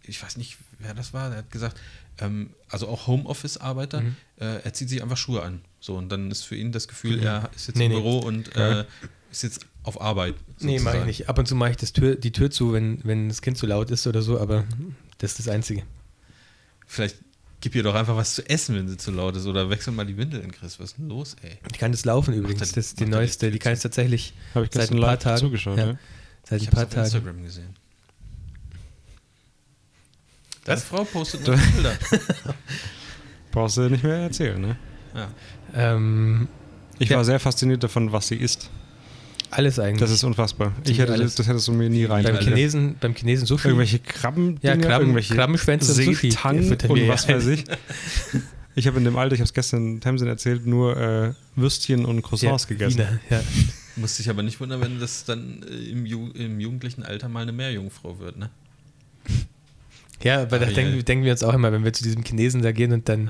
ich weiß nicht, wer das war, der hat gesagt, ähm, also auch Homeoffice-Arbeiter, Mhm. äh, er zieht sich einfach Schuhe an. So, und dann ist für ihn das Gefühl, er ist jetzt Nee, im nee. Büro und äh, ist jetzt auf Arbeit. Nee, mache ich sozusagen. nicht. Ab und zu mache ich das Tür, die Tür zu, wenn, wenn das Kind zu laut ist oder so, aber das ist das Einzige. Vielleicht gib ihr doch einfach was zu essen, wenn sie zu laut ist. Oder wechsel mal die Windeln, Chris. Was ist denn los, ey? Die kann das laufen übrigens. Er- Das ist die neueste. die Die kann es tatsächlich Habe ich seit ein paar Tagen. zugeschaut, ja. ja. Seit Ich ein habe paar auf Tagen. Instagram gesehen. Deine Was? Frau postet noch Bilder. Brauchst du nicht mehr erzählen, ne? Ja. Ähm, Ich Ja. war sehr fasziniert davon, was sie isst. Alles eigentlich. Das ist unfassbar. Ich hätte, alles. das hättest du mir nie rein. beim. Chinesen, beim Chinesen Sushi. Irgendwelche Krabben, Ja, Krabben- irgendwelche Krabbenschwänze und Sushi Seetang und was ja. weiß ich. Ich habe in dem Alter, ich habe es gestern in Tamsin erzählt, nur äh, Würstchen und Croissants gegessen. Wiener, ja. Musste ich aber nicht wundern, wenn das dann äh, im, Ju im jugendlichen Alter mal eine Meerjungfrau wird, ne? ja, aber da Aber denken, ja. denken wir uns auch immer, wenn wir zu diesem Chinesen da gehen und dann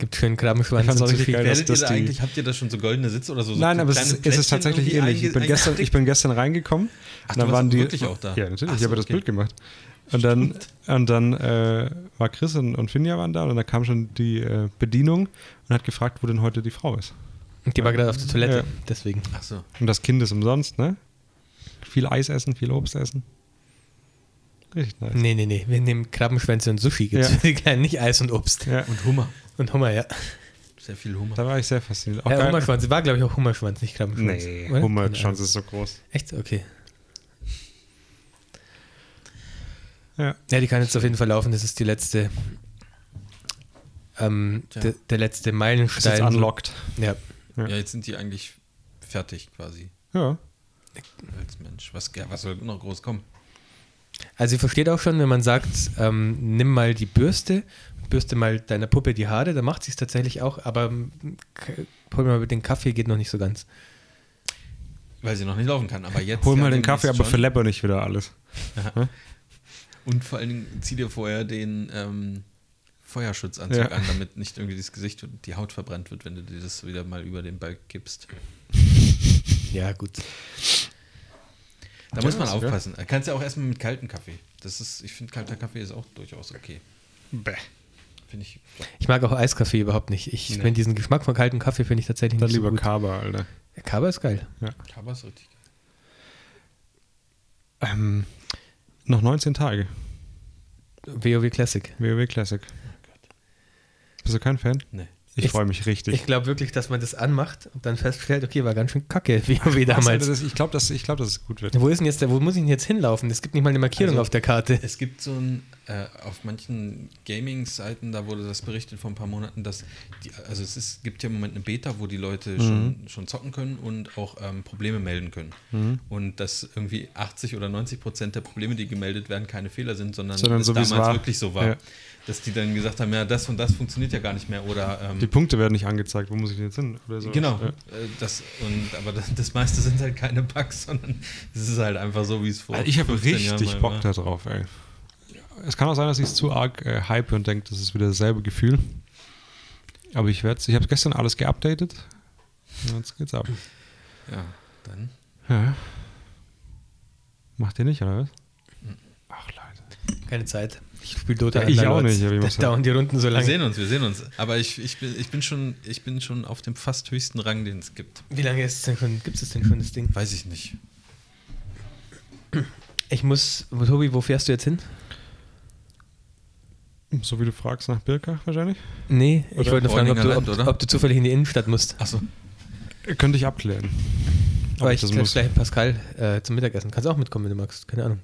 gibt es schön Krabbenschwanz Ich fand's richtig geil, dass Werdet ihr das da die- eigentlich, habt ihr da schon so goldene Sitze oder so? so Nein, aber es ist, es ist tatsächlich ähnlich. Ich bin, gestern, ich bin gestern reingekommen. Ach, und dann du waren die wirklich auch da? Ja, natürlich. Ach ich so, habe das okay. Bild gemacht. Und dann, und dann äh, war Chris und, und Finja waren da und dann kam schon die äh, Bedienung und hat gefragt, wo denn heute die Frau ist. Und die war gerade auf der Toilette, Ja. deswegen. Ach so. Und das Kind ist umsonst, ne? Viel Eis essen, viel Obst essen. Richtig nice. Nee, nee, nee. Wir nehmen Krabbenschwänze und Sushi. Gibt's Ja. für die Kleinen, nicht Eis und Obst. Ja, Und Hummer. Und Hummer, ja. Sehr viel Hummer. da war ich sehr fasziniert. Auch ja Hummerschwanz. War, glaube ich, auch Hummerschwanz, nicht Krabbenschwanz. Nee, oder? Hummerschwanz ist so groß. Echt? Okay. Ja. Ja, die kann jetzt auf jeden Fall laufen. Das ist die letzte. Ähm, Tja. der, der letzte Ist Meilenstein. jetzt unlocked. Ja. Ja. Ja, jetzt sind die eigentlich fertig quasi. Ja. Als Mensch. Was, was soll noch groß kommen? Also sie versteht auch schon, wenn man sagt, ähm, nimm mal die Bürste, bürste mal deiner Puppe die Haare, dann macht sie es tatsächlich auch, aber ähm, hol mal den Kaffee, geht noch nicht so ganz. Weil sie noch nicht laufen kann. Aber jetzt. Hol ja mal den demnächst Kaffee, aber verlepper nicht wieder alles. Und vor allen Dingen zieh dir vorher den ähm, Feuerschutzanzug Ja. an, damit nicht irgendwie das Gesicht und die Haut verbrannt wird, wenn du dir das wieder mal über den Balk kippst. Ja, gut. Da Ja, muss man aufpassen. Du kannst ja auch erstmal mit kaltem Kaffee. Das ist, ich finde, kalter Kaffee ist auch durchaus okay. Bäh. Finde ich. Ich mag auch Eiskaffee überhaupt nicht. Ich Nee. finde diesen Geschmack von kaltem Kaffee finde ich tatsächlich Dann nicht so lieber gut. Kaba, Alter. Ja, Kaba ist geil. Kaba ist richtig geil. Ähm, noch 19 Tage. WoW Classic. WoW Classic. Bist du kein Fan? Nee. Ich, Ich- freue mich richtig. Ich glaube wirklich, dass man das anmacht und dann feststellt, okay, war ganz schön kacke, WoW damals. Das, ich glaube, dass, ich glaub, dass es gut wird. Wo ist denn jetzt der, wo muss ich denn jetzt hinlaufen? Es gibt nicht mal eine Markierung Also- auf der Karte. Es gibt so ein, äh, auf manchen Gaming-Seiten, da wurde das berichtet vor ein paar Monaten, dass, die, also es ist, gibt ja im Moment eine Beta, wo die Leute schon, schon zocken können und auch ähm, Probleme melden können. Und dass irgendwie 80 oder 90 Prozent der Probleme, die gemeldet werden, keine Fehler sind, sondern, Sondern es so, damals war. wirklich so war. Ja. Dass die dann gesagt haben, ja, das und das funktioniert ja gar nicht mehr oder ähm, Die Punkte werden nicht angezeigt. Wo muss ich denn jetzt hin? Oder so. Genau. Ja. Äh, Das, und, aber das, das meiste sind halt keine Bugs, sondern es ist halt einfach so, wie es vor Also ich habe 15 richtig Bock war. da drauf, ey. Es kann auch sein, dass ich es zu arg äh, hype und denke, das ist wieder dasselbe Gefühl. Aber ich werde Ich habe gestern alles geupdatet. Und Jetzt geht's ab. Ja, dann. Ja. Macht ihr nicht, oder was? Ach, Leute. Keine Zeit. Ich spiele Dota. Ja, ich auch nicht, aber ich Da muss- dauern die Runden so Wir lange. sehen uns, wir sehen uns. Aber ich, ich, bin, ich, bin schon, ich bin schon auf dem fast höchsten Rang, den es gibt. Wie lange ist es denn schon? Gibt es denn schon das Ding? Weiß ich nicht. Ich muss, Tobi, wo fährst du jetzt hin? So wie du fragst nach Birka wahrscheinlich. Nee, ich Oder wollte nur fragen, ob du, ob, Land, ob du zufällig in die Innenstadt musst. Achso. Könnte ich abklären. Aber ich ich das treffe muss. gleich mit Pascal äh, zum Mittagessen. Kannst auch mitkommen, wenn du magst. Keine Ahnung.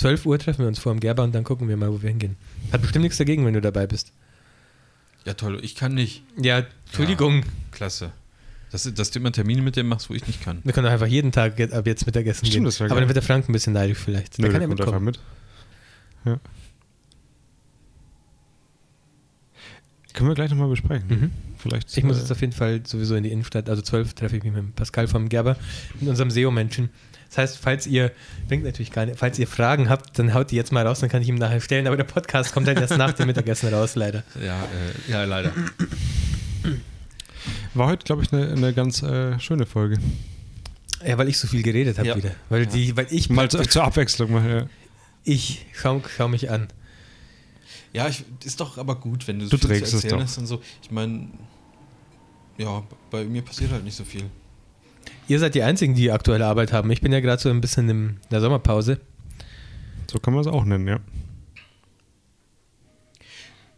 12 Uhr treffen wir uns vor dem Gerber und dann gucken wir mal, wo wir hingehen. Hat bestimmt nichts dagegen, wenn du dabei bist. Ja, toll. Ich kann nicht. Ja, Entschuldigung. Klasse. Dass, dass du immer Termine mit dem machst, wo ich nicht kann. Wir können doch einfach jeden Tag jetzt- ab jetzt Mittagessen Stimmt, gehen. das Aber geil. dann wird der Frank ein bisschen neidisch vielleicht. Nö, da kann der er kommt einfach mitkommen. mit. Ja. Können wir gleich nochmal besprechen. Mhm. Vielleicht. Ich muss äh, jetzt auf jeden Fall sowieso in die Innenstadt. Also 12 treffe ich mich mit Pascal vom Gerber, mit unserem SEO-Menschen. Das heißt, falls ihr, bringt natürlich gar nicht, falls ihr Fragen habt, dann haut die jetzt mal raus, dann kann ich ihm nachher stellen. Aber der Podcast kommt halt erst nach dem Mittagessen raus, leider. Ja, äh, ja leider. War heute, glaube ich, eine, eine ganz äh, schöne Folge. Ja, weil ich so viel geredet habe Ja. wieder. Weil, die, weil ich Mal zu, zur Abwechslung mal. Ja. Ich schau, schau mich an. Ja, ich, ist doch aber gut, wenn du, Du viel trägst zu es erzählen doch. hast und so. Ich meine, ja, bei mir passiert halt nicht so viel. Ihr seid die Einzigen, die aktuelle Arbeit haben. Ich bin ja gerade so ein bisschen in der Sommerpause. So kann man es auch nennen, ja.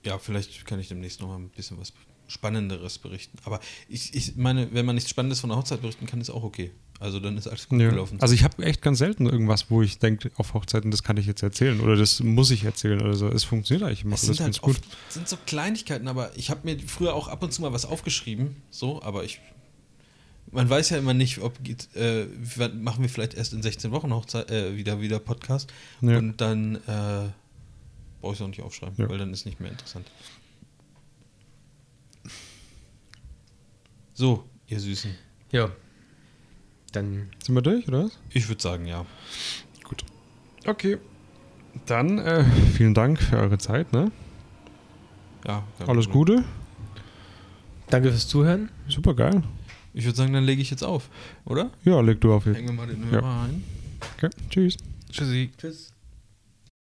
Ja, vielleicht kann ich demnächst noch mal ein bisschen was Spannenderes berichten. Aber ich, ich meine, wenn man nichts Spannendes von der Hochzeit berichten kann, ist auch okay. Also dann ist alles gut ja. gelaufen. Also ich habe echt ganz selten irgendwas, wo ich denke, auf Hochzeiten, das kann ich jetzt erzählen oder das muss ich erzählen oder so. Es funktioniert eigentlich immer es alles sind ganz halt gut. oft sind so Kleinigkeiten, aber ich habe mir früher auch ab und zu mal was aufgeschrieben, so, aber ich Man weiß ja immer nicht, ob geht, äh, wann machen wir vielleicht erst in 16 Wochen Hochzeit, äh, wieder, wieder Podcast. Ja. Und dann äh, brauche ich es auch nicht aufschreiben, Ja. weil dann ist nicht mehr interessant. So, ihr Süßen. Ja. Dann Sind wir durch, oder was? Ich würde sagen, ja. Gut. Okay. Dann äh, vielen Dank für eure Zeit, ne? ja Alles. Gute. danke fürs Zuhören. Super geil. Ich würde sagen, dann lege ich jetzt auf, oder? Ja, leg du auf jetzt. Hängen wir mal den Ja. Hörer ein. Okay. Tschüss. Tschüssi. Tschüss.